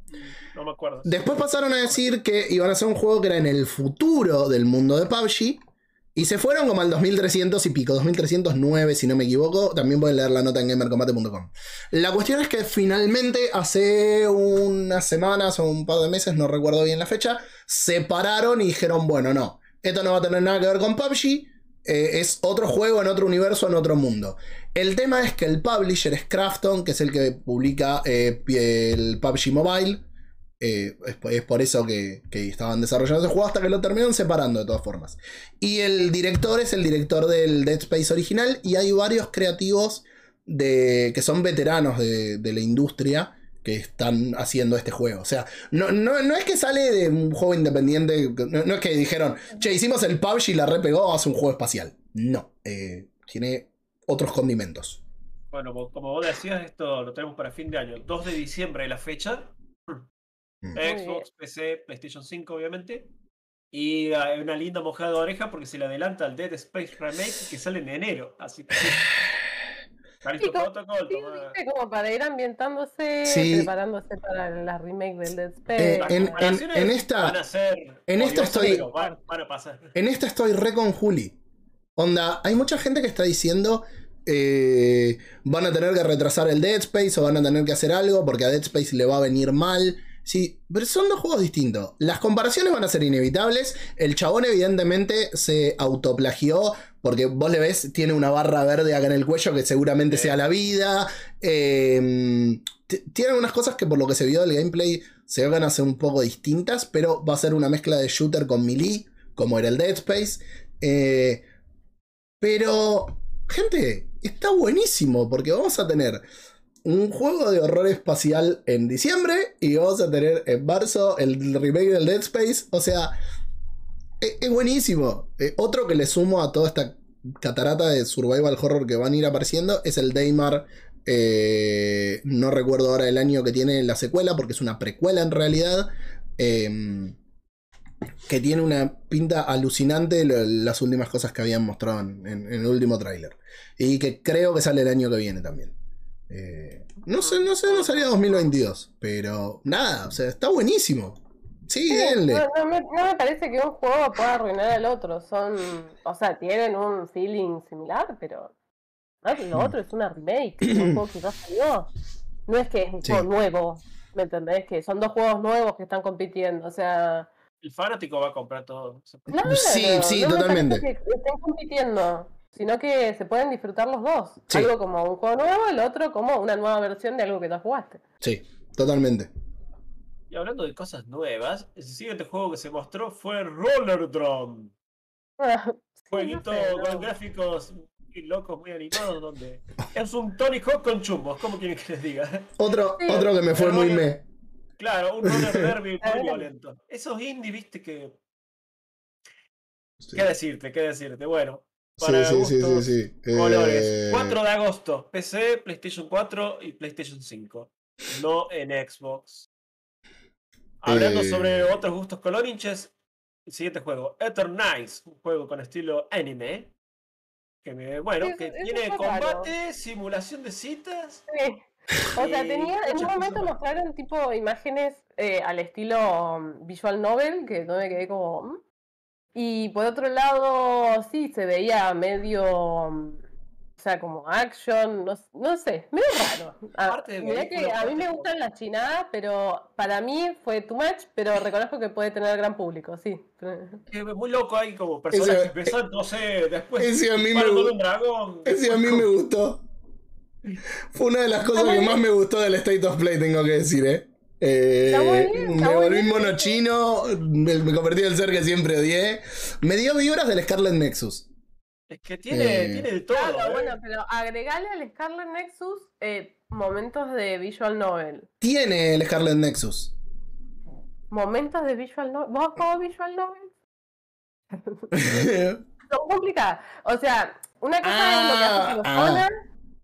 No me acuerdo. Después pasaron a decir que iban a hacer un juego que era en el futuro del mundo de PUBG. Y se fueron como al 2300 y pico, 2309 si no me equivoco. También pueden leer la nota en gamercombate.com. La cuestión es que finalmente hace unas semanas o un par de meses, no recuerdo bien la fecha, se pararon y dijeron, bueno, no, esto no va a tener nada que ver con PUBG. eh, es otro juego en otro universo, en otro mundo. El tema es que el publisher es Krafton, que es el que publica eh, el PUBG Mobile. Eh, es, por- es eso que, estaban desarrollando ese juego hasta que lo terminaron separando de todas formas. Y el director es el director del Dead Space original y hay varios creativos que son veteranos de, la industria que están haciendo este juego. O sea, no, no, no es que sale de un juego independiente, no, es que dijeron, che, hicimos el PUBG y la repegó, hace un juego espacial. No, eh, tiene otros condimentos. Bueno, como- vos decías, esto lo tenemos para fin de año. 2 de diciembre la fecha. Mm. Xbox, PC, PlayStation 5, obviamente. Y hay una linda mojada de oreja porque se le adelanta al Dead Space Remake que sale en enero. Así que. Como- Protocol, Sí, toma- viste, como para ir ambientándose, Sí. preparándose para la remake del Dead Eh, Space. En- en- comparaciones en esta- Van a ser. en esta estoy- pero Van, van a pasar. En esta estoy re con Juli. Onda, hay mucha gente que está diciendo eh, van a tener que retrasar el Dead Space o van a tener que hacer algo porque a Dead Space le va a venir mal. Sí, pero son dos juegos distintos. Las comparaciones van a ser inevitables. El chabón evidentemente se autoplagió porque vos le ves, tiene una barra verde acá en el cuello que seguramente Sí. sea la vida. Eh, t- tiene unas cosas que por lo que se vio del gameplay se van a ser un poco distintas, pero va a ser una mezcla de shooter con melee, como era el Dead Space. Eh, pero, gente, está buenísimo porque vamos a tener un juego de horror espacial en diciembre y vamos a tener en marzo el remake del Dead Space. O sea, es, es buenísimo. Eh, otro que le sumo a toda esta catarata de survival horror que van a ir apareciendo es el Daymar. eh, no recuerdo ahora el año que tiene la secuela porque es una precuela en realidad. em, que tiene una pinta alucinante las últimas cosas que habían mostrado en, en- en el último tráiler. Y que creo que sale el año que viene también. Eh, no sé, no sé, no salía 2022. Pero nada, o sea, está buenísimo. Sí, Sí, denle. no, no me, no me parece que un juego pueda arruinar al otro. Son, o sea, tienen un feeling similar, pero ah, lo otro es una remake, es un juego que ya salió. No es que es un Sí. juego nuevo, ¿me entendés? Que son dos juegos nuevos que están compitiendo. O sea, El fanático va a comprar todo. claro, Sí, sí, no me totalmente. que estén compitiendo, sino que se pueden disfrutar los dos. Sí. Algo como un juego nuevo, el otro como una nueva versión de algo que ya jugaste. Sí, totalmente. Y hablando de cosas nuevas, el siguiente juego que se mostró fue Roller Drum. Sí, Jueguito no sé, no. con gráficos muy locos, muy animados, donde es un Tony Hawk con chumbos, ¿cómo quieren que les diga? Otro, Sí. otro que me fue Pero muy me. Claro, un roller derby Ah, muy violento. Esos indie, viste que. Sí, ¿Qué decirte? ¿Qué decirte? Bueno, para sí, sí, gustos, sí, sí. colores. Eh, 4 de agosto, PC, PlayStation 4 y PlayStation 5. No en Xbox. Hablando Eh. sobre otros gustos colorinches, el siguiente juego, Eternize, un juego con estilo anime. Que me, bueno, que tiene raro. combate, simulación de citas. Sí. O sea, tenía, en un momento mostraron tipo imágenes eh, al estilo um, visual novel, que no me quedé como... "Mm". Y por otro lado, sí, se veía medio... um, o sea, como action, no, no sé, medio raro. A, de mirá que a mí me gustan las chinadas, pero para mí fue too much, pero reconozco que puede tener gran público, sí. Que es muy loco hay como personajes Ese- besándose después. ese a mí me disparan con gu- un dragón. Ese a mí me gustó. Fue una de las cosas que más me gustó del State of Play, tengo que decir, ¿eh? Eh, Está muy bien, está me volví bien. mono chino, me, me convertí en el ser que siempre odié. Me dio vibras del Scarlet Nexus. Es que tiene, Eh, tiene de todo. Claro, ¿eh? bueno, pero agregale al Scarlet Nexus eh, momentos de visual novel. Tiene el Scarlet Nexus. Momentos de visual novel. ¿Vos jugás visual novel? Son complicadas. O sea, una cosa es lo que hace Ah, persona.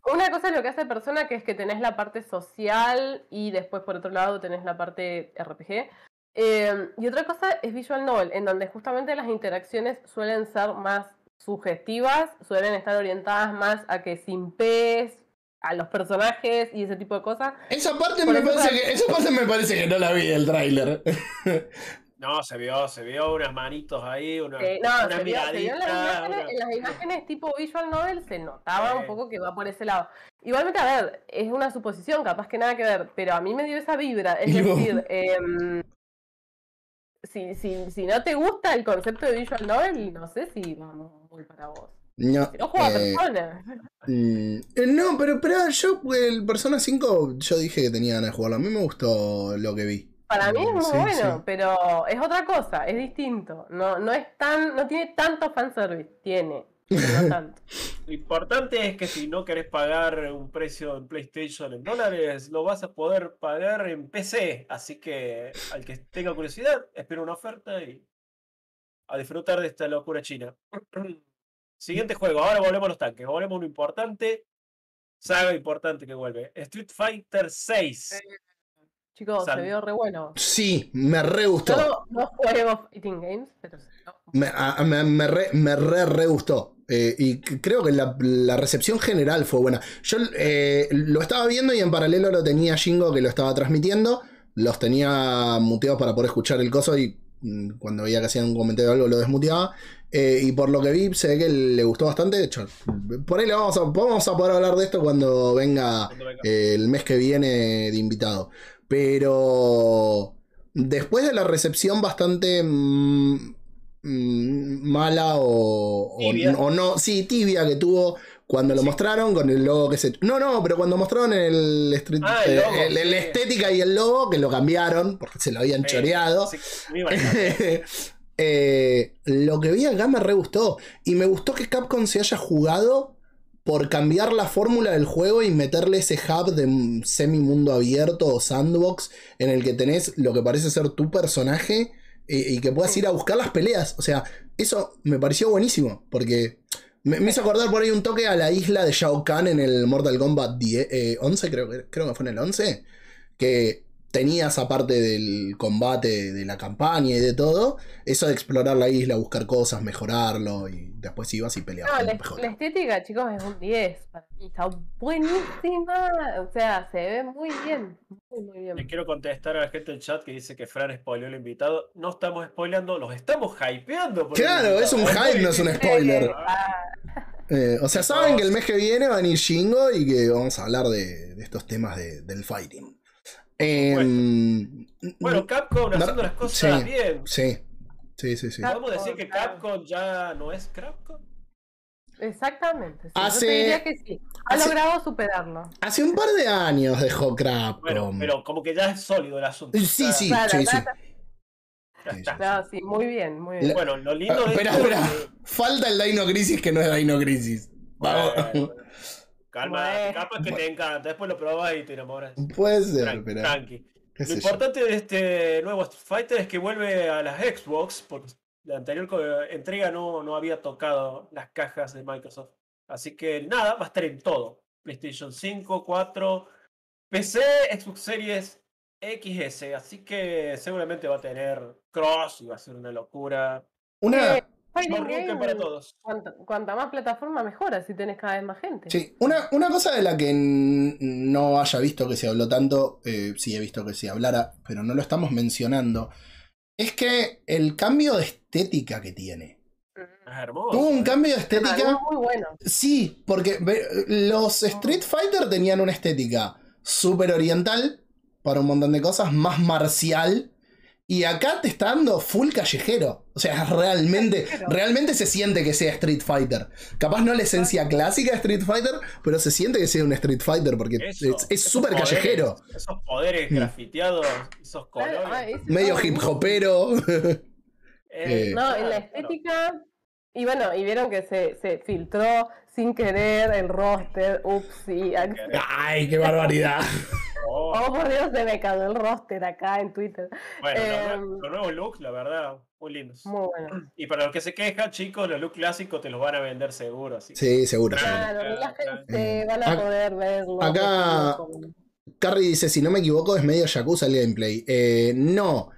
Una cosa es lo que hace persona, que es que tenés la parte social y después por otro lado tenés la parte RPG. Eh, y otra cosa es Visual Novel, en donde justamente las interacciones suelen ser más sugestivas, suelen estar orientadas más a que simpes a los personajes y ese tipo de cosas. esa, parte Por me parece que, esa parte me parece que no la vi del tráiler. No, se vio, se vio unas manitos ahí, una, Eh, no, una se vio, se vio en, las imágenes, una- en las imágenes tipo visual novel se notaba Sí. un poco que va por ese lado. Igualmente, a ver, es una suposición, capaz que nada que ver, pero a mí me dio esa vibra. Es decir, em, si, si, si no te gusta el concepto de visual novel, no sé si vamos muy para vos. No, Si no juega eh, persona. mm, eh, no, pero, pero yo, el Persona 5, yo dije que tenía ganas de jugarlo. A mí me gustó lo que vi. Para mí es muy Sí, bueno, sí. pero es otra cosa, es distinto. No, no es tan, no tiene tanto fanservice, tiene, pero no tanto. Lo importante es que si no querés pagar un precio en PlayStation en dólares, lo vas a poder pagar en PC. Así que al que tenga curiosidad, espera una oferta y a disfrutar de esta locura china. Siguiente juego, ahora volvemos a los tanques, volvemos a uno importante, saga importante que vuelve. Street Fighter 6. Chicos, Sal- se vio re bueno. Sí, me re gustó. No, no juego Fighting Games, pero. Me, a- me, me re, me re, re gustó. Eh, y creo que la, la recepción general fue buena. Yo eh, lo estaba viendo y en paralelo lo tenía Jingo que lo estaba transmitiendo. Los tenía muteados para poder escuchar el coso y mm, cuando veía que hacían un comentario o algo lo desmuteaba. Eh, y por lo que vi, se ve que le gustó bastante. De hecho, por ahí le vamos a, vamos a poder hablar de esto cuando venga Cuando venga. eh, el mes que viene de invitado. Pero después de la recepción bastante mm, mm, mala o, o- no, sí, tibia que tuvo cuando lo Sí. mostraron con el logo que se... No, no, pero cuando mostraron el, street- Ah, el eh, logo, el- el sí. estética y el logo, que lo cambiaron porque se lo habían Eh, choreado. sí. Eh, lo que vi acá me re gustó. Y me gustó que Capcom se haya jugado por cambiar la fórmula del juego y meterle ese hub de semi-mundo abierto o sandbox en el que tenés lo que parece ser tu personaje y, que puedas ir a buscar las peleas. O sea, eso me pareció buenísimo porque me, hizo acordar por ahí un toque a la isla de Shao Kahn en el Mortal Kombat 10, eh, 11, creo, creo que fue en el 11, que tenías aparte del combate, de la campaña y de todo, eso de explorar la isla, buscar cosas, mejorarlo y después ibas y peleabas. No, la, estética, chicos, es un 10. Para mí está buenísima. O sea, se ve muy bien. Muy, muy Le bien. quiero contestar a la gente del chat que dice que Fran spoileó al invitado. No estamos spoileando, los estamos hypeando. por el Claro, es un hype, no es un spoiler. Eh, o sea, saben que el mes que viene va a venir Shingo y que vamos a hablar de, de estos temas de- del fighting. Em, Bueno, Capcom No, haciendo las cosas sí. bien. sí, sí, sí, sí. ¿Podemos decir que Capcom, Capcom ya no es Capcom? Exactamente. sí, Hace- Yo te diría que sí. Ha hace- logrado superarlo. Hace un par de años dejó Capcom. Bueno, pero como que ya es sólido el asunto. Sí, sí, Claro, sí, sí. claro. ya Sí, está. No, sí, muy bien, muy bien. Bueno, lo lindo Ah, de espera, esto espera. es que- Falta el Dino Crisis que no es Dino Crisis. Vamos. Bueno, Calma, Bueno. capaz que te encanta. Después lo probás y te enamoras. Puede ser, Tran- pero. Tranqui. Lo yo. importante de este nuevo Street Fighter es que vuelve a las Xbox, porque la anterior entrega no, no había tocado las cajas de Microsoft. Así que nada, va a estar en todo. PlayStation 5, 4, PC, Xbox Series XS. Así que seguramente va a tener cross y va a ser una locura. Una, Eh, Game, para todos. cuanta, cuanta más plataforma mejor, así tenés cada vez más gente. sí, una, una cosa de la que no haya visto que se habló tanto, eh, sí he visto que se hablara, pero no lo estamos mencionando, es que el cambio de estética que tiene. Es hermoso. Tuvo un ¿eh? cambio de estética. es muy bueno. Sí, porque los Street Fighter tenían una estética súper oriental para un montón de cosas, más marcial. Y acá te está dando full callejero. O sea, realmente, Callejero. realmente se siente que sea Street Fighter. Capaz no la esencia clásica de Street Fighter, pero se siente que sea un Street Fighter porque Eso, es- súper callejero. Esos poderes Mm. grafiteados, esos colores. Ah, ese Medio hip hopero. Eh, Eh, No, en la estética. Y bueno, y vieron que se, se filtró sin querer el roster. Ups, y. claro. Ay, qué barbaridad. Oh, Oh, por Dios, se me cayó el roster acá en Twitter. bueno, los, em, los nuevos looks, la verdad, muy lindos. Muy bueno. Y para los que se quejan, chicos, los looks clásicos te los van a vender seguro. Así. Sí, seguro. seguro. Claro, claro, relájense, van a poder verlo. acá- Carrie dice, si no me equivoco, es medio Yakuza el gameplay. Eh, no.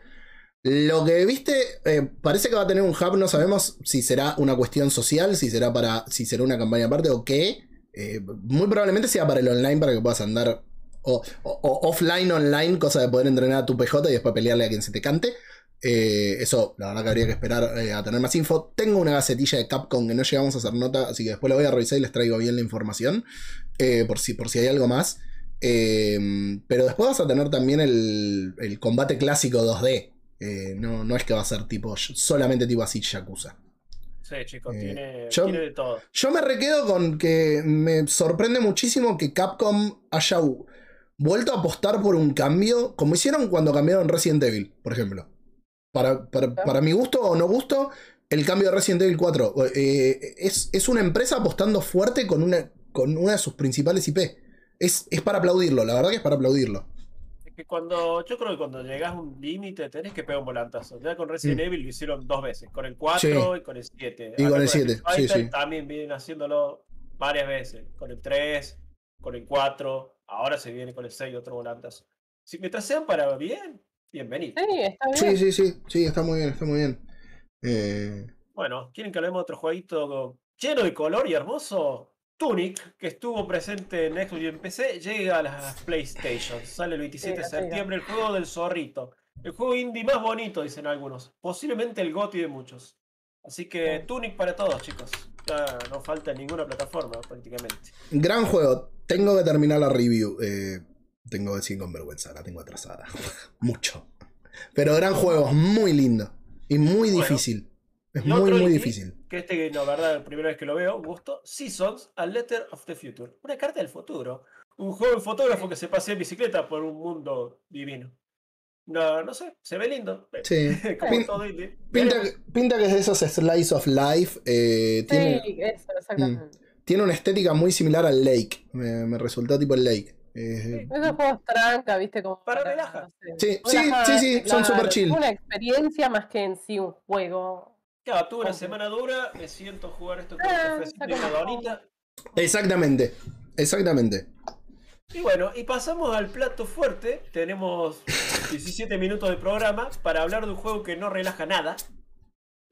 Lo que viste, eh, parece que va a tener un hub, no sabemos si será una cuestión social, si será para. si será una campaña aparte o qué. Eh, muy probablemente sea para el online para que puedas andar. O, offline, online, cosa de poder entrenar a tu PJ y después pelearle a quien se te cante. Eh, eso, la verdad que habría que esperar a tener más info. Tengo una gacetilla de Capcom que no llegamos a hacer nota, así que después la voy a revisar y les traigo bien la información. por, si, por si hay algo más. Pero después vas a tener también el, el combate clásico 2D. Eh, no, no es que va a ser tipo solamente tipo así Yakuza. Sí, chicos, Eh, tiene, yo- tiene de todo. Yo me requedo con que me sorprende muchísimo que Capcom haya vuelto a apostar por un cambio, como hicieron cuando cambiaron Resident Evil, por ejemplo. Para, para, para mi gusto o no gusto, el cambio de Resident Evil 4. eh, es, es una empresa apostando fuerte con una, con una de sus principales IP. Es, es para aplaudirlo, la verdad que es para aplaudirlo. Que cuando, yo creo que cuando llegas a un límite tenés que pegar un volantazo. Ya con Resident Mm. Evil lo hicieron dos veces, con el 4 Sí. y con el 7. Y con el Street 7, sí, sí. También vienen haciéndolo varias veces, con el 3, con el 4, ahora se viene con el 6 otro volantazo. Si mientras sean para bien, bienvenido. Sí, está bien. Sí, sí, sí, sí, está muy bien, está muy bien. Eh, Bueno, ¿quieren que hablemos de otro jueguito lleno de color y hermoso? Tunic, que estuvo presente en Xbox y en PC, llega a las PlayStation. Sale el 27 de septiembre, el juego del zorrito. El juego indie más bonito, dicen algunos. Posiblemente el GOTY de muchos. Así que. Tunic para todos, chicos. Ya no falta en ninguna plataforma, prácticamente. gran juego, tengo que terminar la review. eh, tengo que decir con vergüenza, la tengo atrasada. Mucho. Pero gran juego, muy lindo. Y muy Bueno. difícil. Es muy, otro muy difícil. Que este, la verdad, la primera vez que lo veo, gusto. Seasons, A Letter of the Future. Una carta del futuro. Un joven fotógrafo que se pasea en bicicleta por un mundo divino. No, no sé, se ve lindo. Sí. Como Pin- todo indie. Pinta, pinta que es de esos Slice of Life. eh, tiene, Sí, eso, exactamente. tiene una estética muy similar al Lake. Me, me resultó tipo el Lake. Eh, Esos juegos tranca, viste, como Para relajar. no sé, Sí, sí, sí, sí, son super chill. Es una experiencia más que en sí un juego. Claro, tuve una semana dura, me siento a jugar esto con un Ah, como- donita. exactamente. Exactamente. Y bueno, y pasamos al plato fuerte. Tenemos 17 minutos de programa para hablar de un juego que no relaja nada.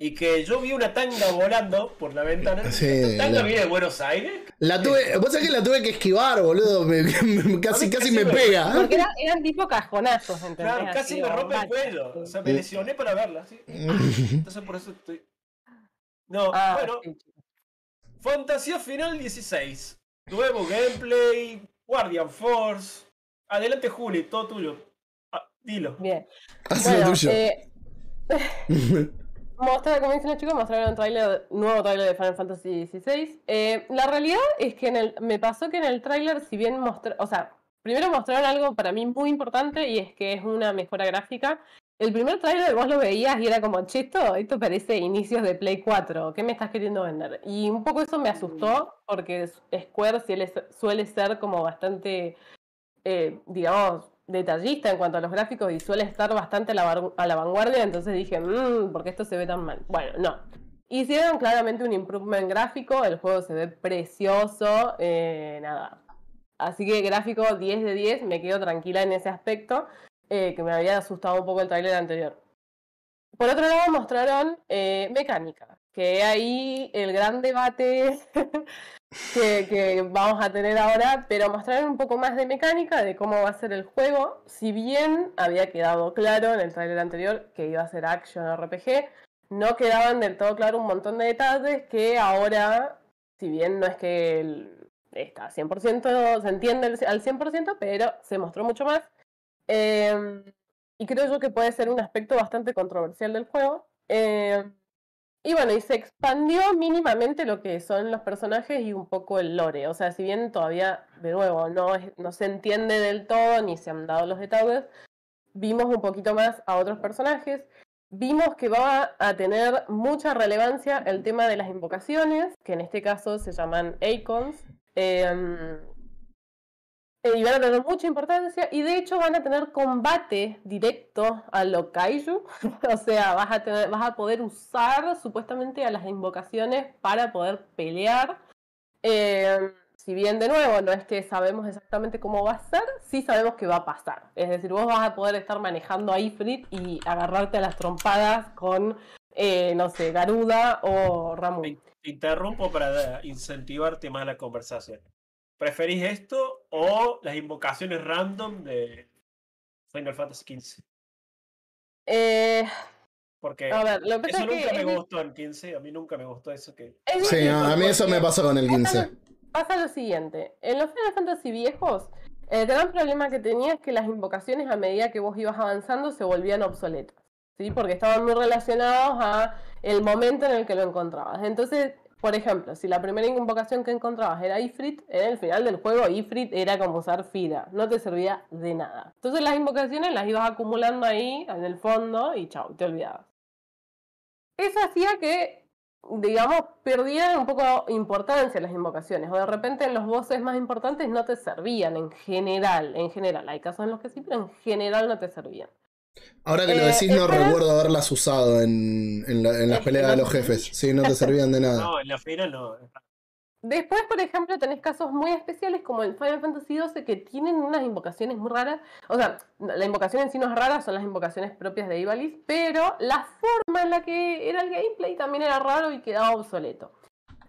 Y que yo vi una tanga volando por la ventana. Sí, ¿Esta tanga la- viene de Buenos Aires? La tuve, vos sabés que la tuve que esquivar, boludo. me- me- casi, casi casi me me- pega. Porque era- eran tipo cajonazos, ¿entendés? Claro, casi Así, me rompe el cuello. O sea, me lesioné para verla. ¿sí? Entonces por eso estoy. No, Ah, bueno, sí. Fantasía Final 16. Nuevo gameplay, Guardian Force. Adelante, Juli, todo tuyo. Ah, dilo. Bien. Haz lo Bueno, tuyo. eh, Mostrar, como dicen chicos, mostraron un trailer, nuevo trailer de Final Fantasy XVI. Eh, la realidad es que en el, me pasó que en el trailer, si bien mostraron, o sea, primero mostraron algo para mí muy importante y es que es una mejora gráfica. El primer trailer vos lo veías y era como, che, esto, esto parece inicios de Play 4, ¿qué me estás queriendo vender? Y un poco eso me asustó porque Square suele ser como bastante, eh, digamos, detallista en cuanto a los gráficos y suele estar bastante a la, vanguardia, entonces dije, mmm, ¿por qué esto se ve tan mal? Bueno, no. Hicieron claramente un improvement gráfico, el juego se ve precioso, eh, nada. Así que gráfico 10 de 10, me quedo tranquila en ese aspecto, eh, que me había asustado un poco el tráiler anterior. Por otro lado mostraron eh, mecánica, que ahí el gran debate que, vamos a tener ahora, pero mostraron un poco más de mecánica, de cómo va a ser el juego. Si bien había quedado claro en el tráiler anterior que iba a ser action RPG, no quedaban del todo claro un montón de detalles que ahora, si bien no es que el- está 100%, se entiende al 100%, pero se mostró mucho más. Eh, y creo yo que puede ser un aspecto bastante controversial del juego. Eh, y bueno, y se expandió mínimamente lo que son los personajes y un poco el lore. O sea, si bien todavía, de nuevo, no, no se entiende del todo ni se han dado los detalles, vimos un poquito más a otros personajes. Vimos que va a tener mucha relevancia el tema de las invocaciones, que en este caso se llaman Icons. Em, eh, y van a tener mucha importancia y de hecho van a tener combate directo a lo kaiju. o sea, vas a, vas a poder usar supuestamente a las invocaciones para poder pelear. Eh, si bien de nuevo no es que sabemos exactamente cómo va a ser, sí sabemos que va a pasar. Es decir, vos vas a poder estar manejando a Ifrit y agarrarte a las trompadas con, eh, no sé, Garuda o Ramun. Te te interrumpo para incentivarte más la conversación. ¿Preferís esto o las invocaciones random de Final Fantasy XV? Eh, Porque a ver, lo que eso es que nunca me es- gustó en 15. A mí nunca me gustó eso que. es Sí, a, mí eso me pasó con el Pasa 15. lo, pasa lo siguiente, en los Final Fantasy viejos, el gran problema que tenía es que las invocaciones a medida que vos ibas avanzando se volvían obsoletas, ¿sí? Porque estaban muy relacionados a el momento en el que lo encontrabas. Entonces, por ejemplo, si la primera invocación que encontrabas era Ifrit, en el final del juego Ifrit era como usar Fira, no te servía de nada. Entonces las invocaciones las ibas acumulando ahí en el fondo y chau, te olvidabas. Eso hacía que digamos, perdían un poco importancia las invocaciones, o de repente en los bosses más importantes no te servían en general, en general, hay casos en los que sí, pero en general no te servían. Ahora que lo Eh, decís, no espera. recuerdo haberlas usado en, en la- en las peleas de los jefes. Sí, no te servían de nada. No, en la final no. Después, por ejemplo, tenés casos muy especiales como el Final Fantasy XII que tienen unas invocaciones muy raras. O sea, la invocación en sí no es rara, son las invocaciones propias de Ivalice, pero la forma en la que era el gameplay también era raro y quedaba obsoleto.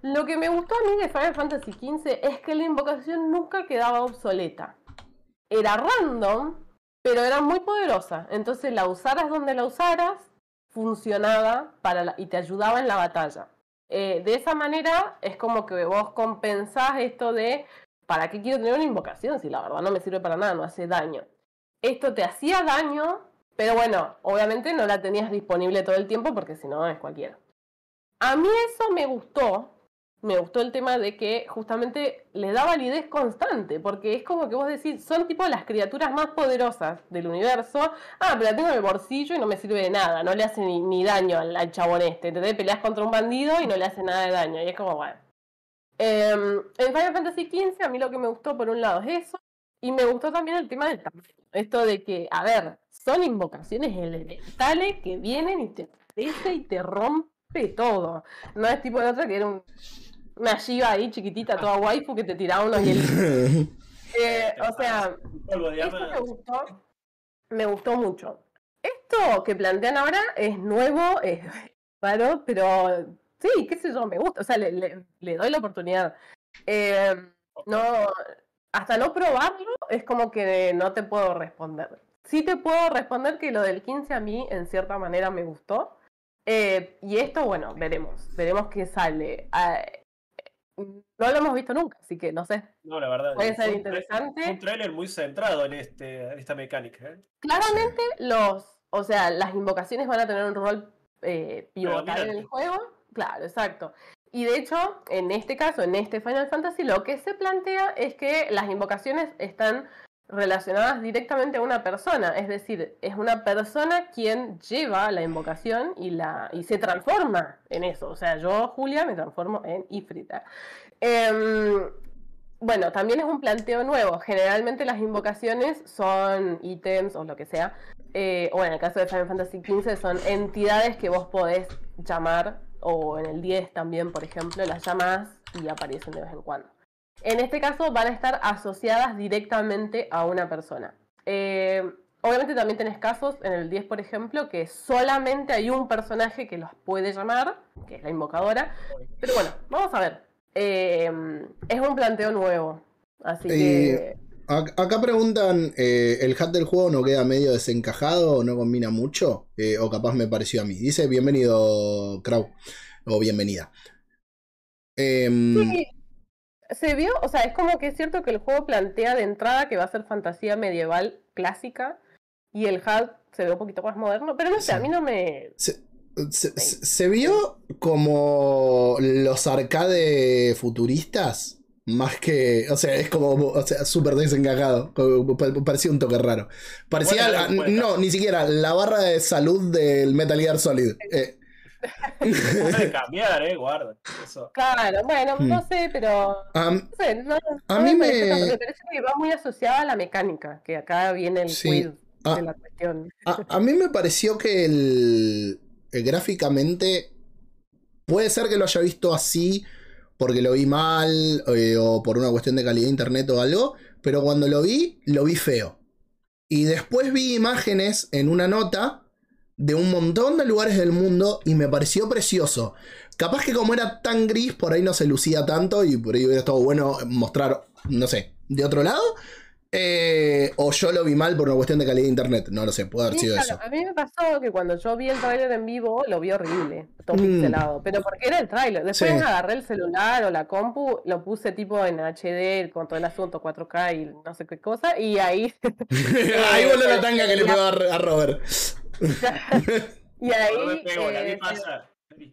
Lo que me gustó a mí de Final Fantasy XV es que la invocación nunca quedaba obsoleta. Era random, pero era muy poderosa. Entonces la usaras donde la usaras, funcionaba para y te ayudaba en la batalla. Eh, de esa manera es como que vos compensás esto de ¿para qué quiero tener una invocación si la verdad no me sirve para nada, no hace daño? Esto te hacía daño, pero bueno, obviamente no la tenías disponible todo el tiempo porque si no es cualquiera. A mí eso me gustó, me gustó el tema de que justamente le da validez constante, porque es como que vos decís, son tipo las criaturas más poderosas del universo, ah, pero la tengo en el bolsillo y no me sirve de nada, no le hace ni, daño al, al chabón este, ¿entendés? Peleas contra un bandido y no le hace nada de daño, y es como, bueno. Em, en Final Fantasy XV a mí lo que me gustó por un lado es eso, y me gustó también el tema del tamaño, esto de que, a ver, son invocaciones elementales que vienen y te aparece y te rompe todo. No es tipo de otra que era un- una Shiva ahí chiquitita, toda waifu, que te tiraba unos hielitos. Eh, o sea, esto me gustó, me gustó mucho. Esto que plantean ahora es nuevo, es raro, pero sí, qué sé yo, me gusta. O sea, le, le- le doy la oportunidad. Eh, no, hasta no probarlo, es como que no te puedo responder. Sí te puedo responder que lo del 15 a mí, en cierta manera, me gustó. Eh, y esto, bueno, veremos. Veremos qué sale. Ah, no lo hemos visto nunca, así que no sé. No, la verdad. Puede ser interesante. Un trailer muy centrado en, este, en esta mecánica. ¿eh? Claramente los, o sea, las invocaciones van a tener un rol eh, pivotal en el juego. Claro, exacto. Y de hecho, en este caso, en este Final Fantasy, lo que se plantea es que las invocaciones están relacionadas directamente a una persona, es decir, es una persona quien lleva la invocación y la y se transforma en eso. O sea, yo, Julia, me transformo en Ifrita. Em, bueno, también es un planteo nuevo. Generalmente las invocaciones son ítems o lo que sea. eh, o en el caso de Final Fantasy XV son entidades que vos podés llamar. O en el 10 también, por ejemplo, las llamas y aparecen de vez en cuando. En este caso van a estar asociadas directamente a una persona. Eh, obviamente también tenés casos, en el 10 por ejemplo, que solamente hay un personaje que los puede llamar, que es la invocadora. Pero bueno, vamos a ver. Eh, es un planteo nuevo. Así que... Ac- Acá preguntan, eh, ¿el hat del juego no queda medio desencajado o no combina mucho? Eh, o capaz me pareció a mí. Dice, bienvenido, Crow. O bienvenida. Em, Sí, se vio, o sea, es como que es cierto que el juego plantea de entrada que va a ser fantasía medieval clásica. y el HUD se ve un poquito más moderno, pero no sé, Sí. a mí no me... Se, se- se- se vio como los arcade futuristas. Más que. O sea, es como. O sea, súper desencajado. Parecía un toque raro. Parecía. Bueno, la- bueno. no, ni siquiera. La barra de salud del Metal Gear Solid. Eh, Puede cambiar, eh, guarda. Eso. Claro, bueno, Hmm. no sé, pero... No sé, no, A no mí me- parece tanto, me parece que va muy asociada a la mecánica, que acá viene el Sí. quiz Ah. de la cuestión. A, a mí me pareció que el, el gráficamente puede ser que lo haya visto así porque lo vi mal eh, o por una cuestión de calidad de internet o algo, pero cuando lo vi, lo vi feo. Y después vi imágenes en una nota de un montón de lugares del mundo y me pareció precioso. Capaz que como era tan gris, por ahí no se lucía tanto y por ahí hubiera estado bueno mostrar, no sé, de otro lado. Eh, o yo lo vi mal por una cuestión de calidad de internet. No lo sé, puede haber Sí, sido claro, eso. a mí me pasó que cuando yo vi el tráiler en vivo, lo vi horrible, todo Mm. pixelado, pero porque era el tráiler. Después Sí. agarré el celular o la compu, lo puse tipo en HD con todo el asunto 4K y no sé qué cosa, y ahí, Ahí voló la tanga que le pegó a, a Robert. y ahí pego, eh,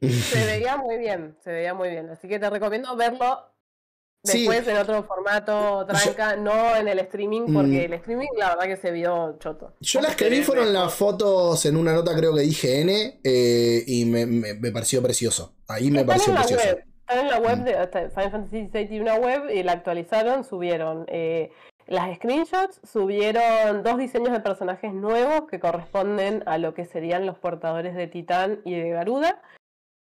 se, veía muy bien, se veía muy bien. Así que te recomiendo verlo Sí. después en otro formato tranca, no en el streaming, porque Mm. el streaming la verdad que se vio choto. Yo las que vi fueron las fotos en una nota, creo que dije N, eh, y me, me- me pareció precioso. Ahí me pareció en la precioso. web. Están en la web Mm. de Final Fantasy VI tiene una web y la actualizaron, subieron eh, las screenshots, subieron dos diseños de personajes nuevos que corresponden a lo que serían los portadores de Titán y de Garuda.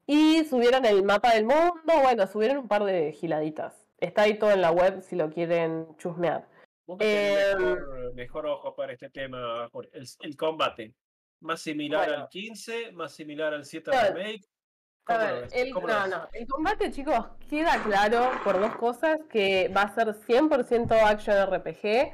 Y subieron el mapa del mundo, bueno, subieron un par de giladitas. Está ahí todo en la web si lo quieren chusmear. Em, mejor, mejor ojo para este tema. El, el combate. Más similar Bueno. al 15, más similar al 7 Claro. Remake. A ¿Cómo lo ver, el combate, chicos, queda claro por dos cosas, que va a ser 100% action RPG,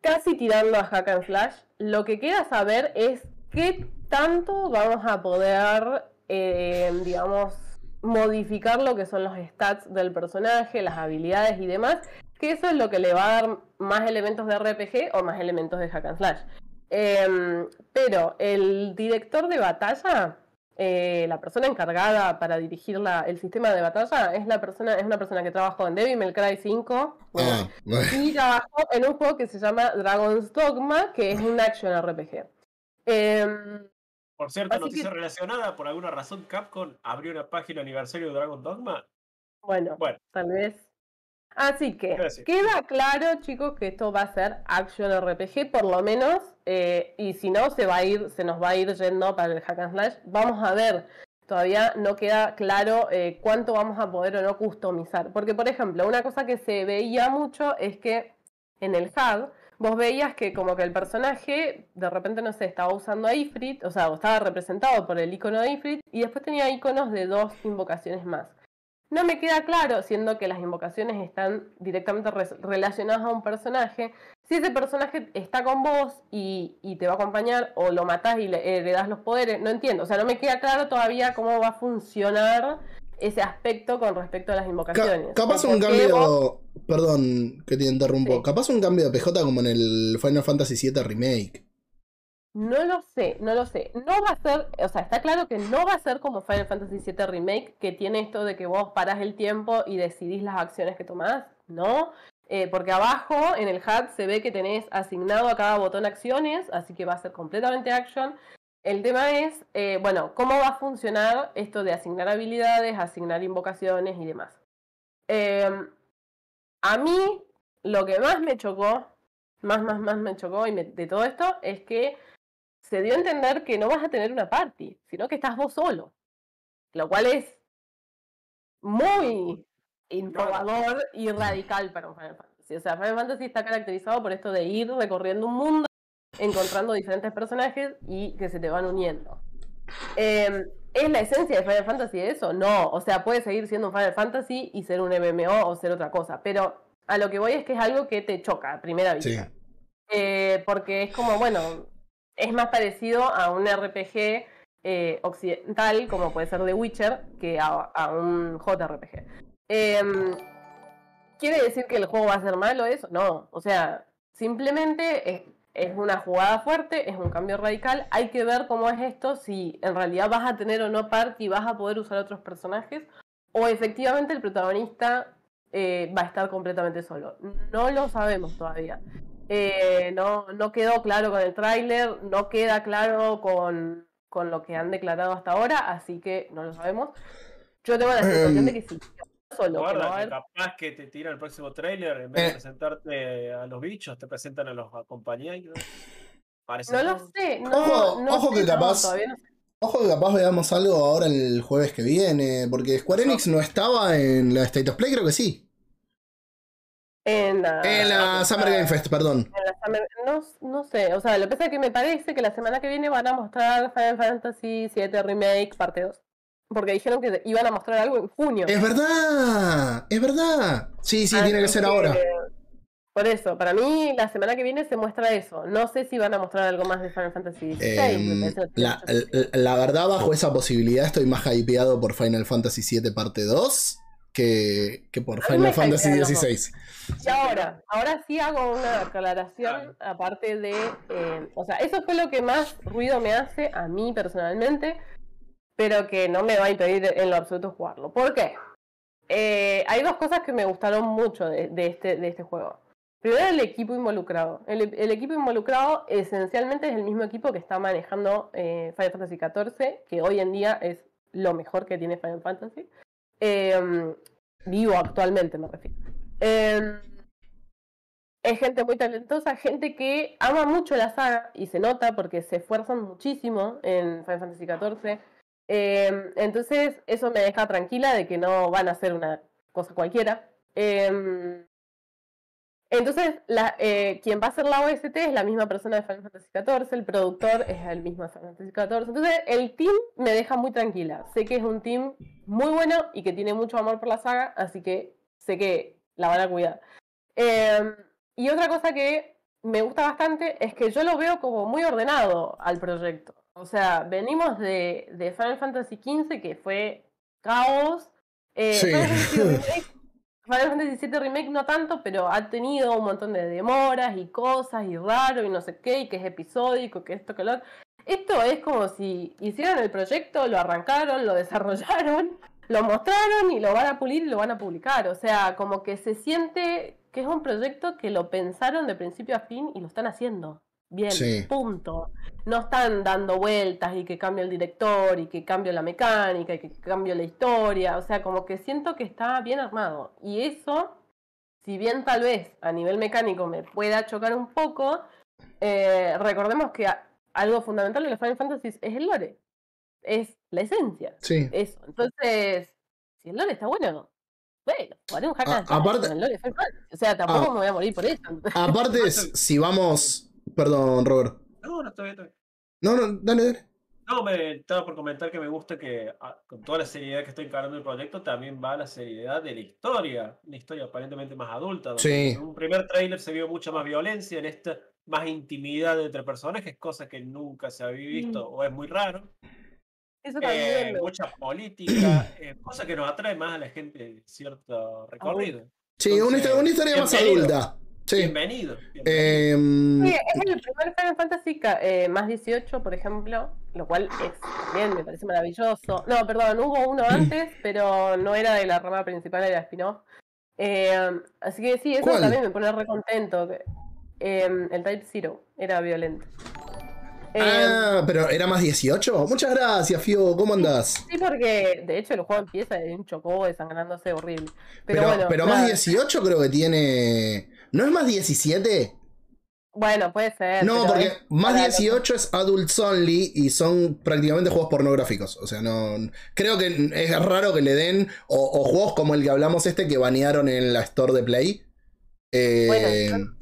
casi tirando a hack and slash. Lo que queda saber es qué tanto vamos a poder, eh, digamos, modificar lo que son los stats del personaje, las habilidades y demás, que eso es lo que le va a dar más elementos de RPG o más elementos de hack and slash. Em, pero el director de batalla eh, la persona encargada para dirigir la- el sistema de batalla es la persona es una persona que trabajó en Devil May Cry 5 bueno, Ah, bueno. y trabajó en un juego que se llama Dragon's Dogma que es un action RPG Em, Por cierto, noticia que- relacionada, por alguna razón Capcom abrió una página aniversario de Dragon Dogma. bueno Bueno, tal vez así que Gracias. queda claro chicos que esto va a ser action RPG por lo menos eh, y si no se va a ir se nos va a ir yendo para el hack and slash. Vamos a ver todavía no queda claro eh, cuánto vamos a poder o no customizar. Porque por ejemplo una cosa que se veía mucho es que en el HUD vos veías que como que el personaje de repente no sé estaba usando a Ifrit o sea estaba representado por el icono de Ifrit y después tenía iconos de dos invocaciones más no me queda claro, siendo que las invocaciones están directamente relacionadas a un personaje, si ese personaje está con vos y, y te va a acompañar o lo matás y le, eh, le das los poderes, no entiendo. O sea, no me queda claro todavía cómo va a funcionar ese aspecto con respecto a las Ca- invocaciones. capaz un vos- cambio. Perdón que te interrumpo. Sí. Capaz un cambio de PJ como en el Final Fantasy VII Remake. No lo sé, no lo sé. No va a ser, o sea, está claro que no va a ser como Final Fantasy VII Remake, que tiene esto de que vos parás el tiempo y decidís las acciones que tomás, ¿no? Eh, porque abajo en el HUD se ve que tenés asignado a cada botón acciones, así que va a ser completamente action. El tema es, eh, bueno, cómo va a funcionar esto de asignar habilidades, asignar invocaciones y demás. Eh, a mí, lo que más me chocó, más, más, más me chocó y de todo esto, es que se dio a entender que no vas a tener una party, sino que estás vos solo. Lo cual es muy innovador y radical para un Final Fantasy. O sea, Final Fantasy está caracterizado por esto de ir recorriendo un mundo, encontrando diferentes personajes y que se te van uniendo. Eh, ¿Es la esencia de Final Fantasy eso? No. O sea, puede seguir siendo un Final Fantasy y ser un MMO o ser otra cosa. Pero a lo que voy es que es algo que te choca a primera vista. Sí. Eh, porque es como, bueno, es más parecido a un RPG eh, occidental, como puede ser The Witcher, que a, un JRPG. Em, ¿Quiere decir que el juego va a ser malo eso? No. O sea, simplemente es una jugada fuerte, es un cambio radical. Hay que ver cómo es esto, si en realidad vas a tener o no party, vas a poder usar otros personajes, o efectivamente el protagonista eh, va a estar completamente solo. No lo sabemos todavía. Eh, no, no quedó claro con el tráiler, no queda claro con, con lo que han declarado hasta ahora, así que no lo sabemos. Yo tengo la sensación de que sí, solo, que no va a Guarda, que haber- capaz que te tira el próximo trailer, en vez de Eh. presentarte a los bichos, te presentan a los acompañantes. No lo sé, no, Ojo, no ojo sé, que capaz- no. Ojo que capaz veamos algo ahora el jueves que viene, porque Square Enix no estaba en la State of Play, creo que sí. En la, En la Summer Game Fest, perdón. en la Summer- no, no sé, o sea, lo que pasa es que me parece que la semana que viene van a mostrar Final Fantasy VII Remake parte 2. Porque dijeron que iban a mostrar algo en junio. Es verdad, es verdad. Sí, sí, tiene que ser ahora. Por eso, para mí la semana que viene se muestra eso. No sé si van a mostrar algo más de Final Fantasy XVI. Em, no tiene la, la- la verdad, bajo esa posibilidad, estoy más hypeado por Final Fantasy VII parte 2 que, que por Final Fantasy. XVI. Y ahora, ahora sí hago una aclaración, aparte de, eh, o sea, eso fue lo que más ruido me hace a mí personalmente, pero que no me va a impedir en lo absoluto jugarlo. ¿Por qué? Eh, hay dos cosas que me gustaron mucho de, de este, de este juego. Primero, el equipo involucrado. El, el equipo involucrado esencialmente es el mismo equipo que está manejando eh, Final Fantasy XIV, que hoy en día es lo mejor que tiene Final Fantasy. Eh, vivo actualmente, me refiero. Eh, es gente muy talentosa, gente que ama mucho la saga y se nota porque se esfuerzan muchísimo en Final Fantasy XIV. Eh, entonces, eso me deja tranquila de que no van a hacer una cosa cualquiera. Entonces, la, eh, quien va a hacer la OST es la misma persona de Final Fantasy XIV, el productor es el mismo de Final Fantasy XIV. Entonces, el team me deja muy tranquila. Sé que es un team muy bueno y que tiene mucho amor por la saga, así que sé que la van a cuidar. Eh, y otra cosa que me gusta bastante es que yo lo veo como muy ordenado al proyecto. O sea, venimos de, de Final Fantasy XV, que fue caos. Eh, Sí. Final, Fantasy VII Remake no tanto, pero ha tenido un montón de demoras y cosas y raro y no sé qué, y que es episódico, que esto, que lo otro. Esto es como si hicieron el proyecto, lo arrancaron, lo desarrollaron, lo mostraron y lo van a pulir y lo van a publicar. O sea, como que se siente que es un proyecto que lo pensaron de principio a fin y lo están haciendo. Bien, Sí. punto. No están dando vueltas y que cambie el director y que cambie la mecánica y que cambie la historia. O sea, como que siento que está bien armado. Y eso, si bien tal vez a nivel mecánico me pueda chocar un poco, eh, recordemos que algo fundamental de los Final Fantasy es el lore. Es la esencia. Sí. Eso. Entonces, si el lore está bueno, bueno, haré un hack aparte- el lore. O sea, tampoco Ah. me voy a morir por eso. Aparte, si vamos. Perdón, Robert. No, no, está bien, está bien. No, no, dale, dale. No, me estaba por comentar que me gusta que ah, con toda la seriedad que estoy encarando el proyecto también va la seriedad de la historia, una historia aparentemente más adulta. donde Sí. En un primer tráiler se vio mucha más violencia, en esta más intimidad entre personajes, cosa que nunca se había visto o es muy raro. Eso Eh, también me mucha política, eh, cosa que nos atrae más a la gente de cierto recorrido. Sí, una, Entonces, una historia más adulta. Sí. Bienvenido. bienvenido. Em, Sí, es el primer Final Fantasy eh, más 18, por ejemplo, lo cual es también me parece maravilloso. No, perdón, hubo uno antes, pero no era de la rama principal, era spin-off. Eh, así que sí, eso ¿Cuál? también me pone re contento. eh, el Type Zero era violento. Eh, Ah, pero era más 18. Muchas gracias, Fio. ¿Cómo andás? sí, porque de hecho el juego empieza de un chocobo desangrándose horrible. Pero, Pero, bueno, pero más nada. 18 creo que tiene. ¿No es más 17? Bueno, puede ser. No, porque es más para los- 18 es Adults Only y son prácticamente juegos pornográficos. O sea, no. Creo que es raro que le den. O, o juegos como el que hablamos este que banearon en la Store de Play. Eh, Bueno,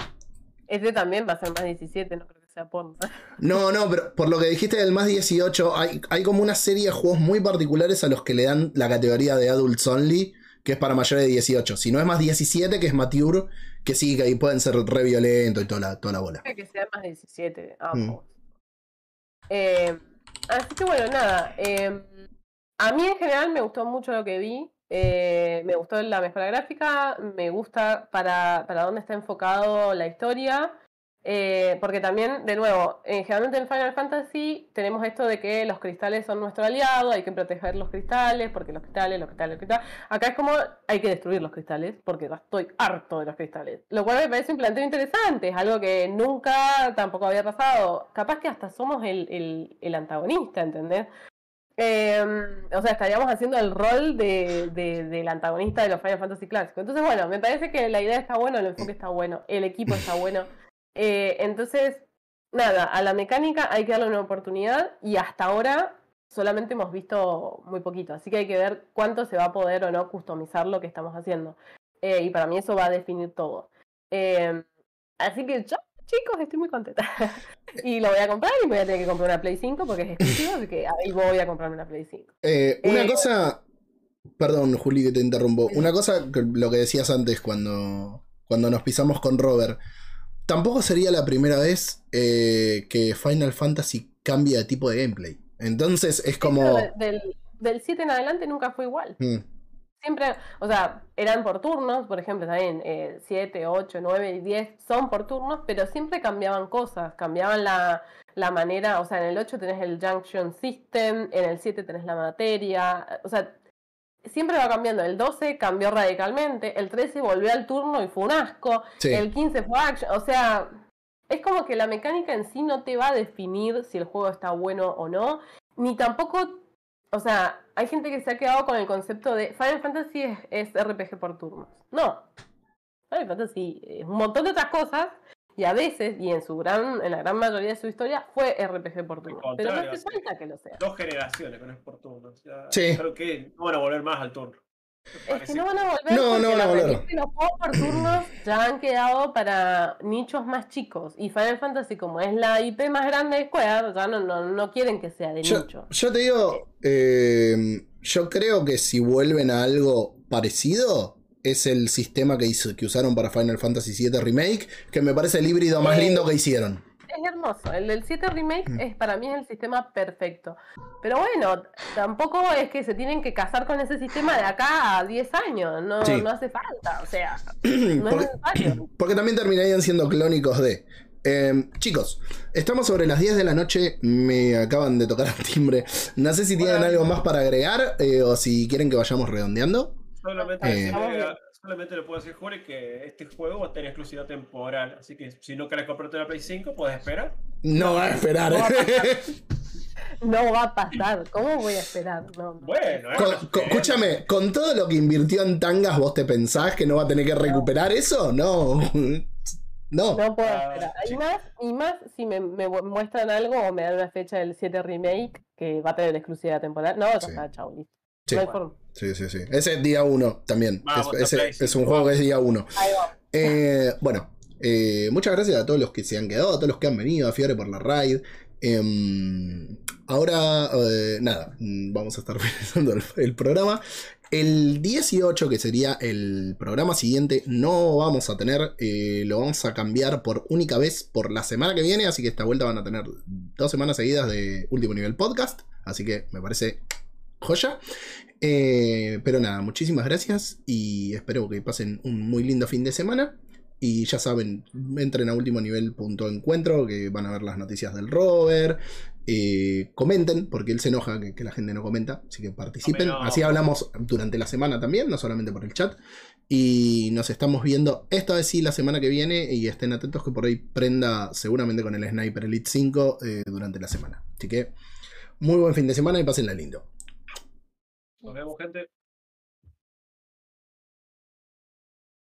Este también va a ser más 17, no creo que sea porno. No, no, pero por lo que dijiste del más 18, hay, hay como una serie de juegos muy particulares a los que le dan la categoría de Adults Only, que es para mayores de 18. Si no es más 17, que es Mature, que sí, que ahí pueden ser re violentos y toda la, toda la bola. que sea más 17, Mm. Eh, así que bueno, nada. eh, a mí en general me gustó mucho lo que vi. eh, me gustó la mejora gráfica, me gusta para, para dónde está enfocado la historia. Eh, porque también, de nuevo, generalmente en Final Fantasy tenemos esto de que los cristales son nuestro aliado, hay que proteger los cristales, porque los cristales, los cristales, los cristales. Acá es como hay que destruir los cristales, porque estoy harto de los cristales. Lo cual me parece un planteo interesante, es algo que nunca tampoco había pasado. Capaz que hasta somos el, el- antagonista, ¿entendés? Eh, o sea, estaríamos haciendo el rol de, de- del antagonista de los Final Fantasy clásicos. Entonces, bueno, me parece que la idea está buena, el enfoque está bueno, el equipo está bueno. Eh, entonces, nada, a la mecánica hay que darle una oportunidad y hasta ahora solamente hemos visto muy poquito, así que hay que ver cuánto se va a poder o no customizar lo que estamos haciendo. Eh, y para mí eso va a definir todo. Eh, así que yo, chicos, estoy muy contenta. y lo voy a comprar y me voy a tener que comprar una Play 5 porque es exclusivo, así que ahí voy a comprarme una Play 5. Eh, una Eh, cosa. Perdón, Juli, que te interrumpo. Una cosa, que lo que decías antes cuando, cuando nos pisamos con Robert. Tampoco sería la primera vez eh, que Final Fantasy cambia de tipo de gameplay. Entonces es como. Del, del 7 en adelante nunca fue igual. Mm, Siempre, o sea, eran por turnos, por ejemplo, también eh, 7, 8, 9 y 10 son por turnos, pero siempre cambiaban cosas, cambiaban la, la manera, o sea, en el 8 tenés el Junction System, en el 7 tenés la materia, o sea, siempre va cambiando. El 12 cambió radicalmente, el 13 volvió al turno y fue un asco, sí. el 15 fue action, o sea, es como que la mecánica en sí no te va a definir si el juego está bueno o no, ni tampoco, o sea, hay gente que se ha quedado con el concepto de Final Fantasy es, es RPG por turnos. No, Final Fantasy es un montón de otras cosas y a veces, y en su gran, en la gran mayoría de su historia, fue RPG por turnos. Pero no hace falta que lo sea. Dos generaciones con es por turno. O sea, Sí. Creo que no van a volver más al turno. Es que no van a volver No, porque no van a volver. realidad es que los juegos por turnos ya han quedado para nichos más chicos. Y Final Fantasy, como es la IP más grande de Square, ya no, no, no quieren que sea de Yo, nicho. yo te digo, eh, yo creo que si vuelven a algo parecido, es el sistema que, hizo, que usaron para Final Fantasy VII Remake, que me parece el híbrido más Eh, lindo que hicieron. Es hermoso. El del 7 Remake Mm. es para mí es el sistema perfecto. Pero bueno, tampoco es que se tienen que casar con ese sistema de acá a 10 años. No, Sí. no hace falta. O sea, no es Porque- necesario. Porque también terminarían siendo clónicos de. Eh, chicos, estamos sobre las 10 de la noche. Me acaban de tocar el timbre. No sé si tienen algo más para agregar eh, o si quieren que vayamos redondeando. Solamente, Eh, decirle- solamente le puedo decir, Juli, que este juego va a tener exclusividad temporal. Así que si no querés comprarte una Play 5, puedes esperar. No va a esperar. No va a No va a pasar. ¿Cómo voy a esperar? No, no. Bueno, eh, Con- no sé. con- escúchame, con todo lo que invirtió en tangas, ¿vos te pensás que no va a tener que recuperar eso? No. No. No puedo Ah, esperar. Y más, y más si me, me mu- muestran algo o me dan una fecha del 7 Remake que va a tener exclusividad temporal. No, ya Sí. está, chao, listo. Sí. No hay forma. Sí, sí, sí. Ese es día uno también. Vamos, Es- ese Play es un juego que es día uno. Ahí va. Eh, bueno, eh, muchas gracias a todos los que se han quedado, a todos los que han venido, a Fiore por la raid. Em, ahora, eh, nada, mm, vamos a estar finalizando el, el programa. El 18, que sería el programa siguiente, no vamos a tener, eh, lo vamos a cambiar por única vez por la semana que viene, así que esta vuelta van a tener dos semanas seguidas de último nivel podcast, así que me parece joya. Eh, pero nada, muchísimas gracias y espero que pasen un muy lindo fin de semana. Y ya saben, entren a último nivel punto encuentro, que van a ver las noticias del Robert. eh, comenten, porque él se enoja que, que la gente no comenta, así que participen. No. Así hablamos durante la semana también, no solamente por el chat. Y nos estamos viendo esta vez sí la semana que viene. Y estén atentos que por ahí prenda seguramente con el Sniper Elite 5 eh, durante la semana. Así que muy buen fin de semana y pásenla lindo. Nos vemos, gente.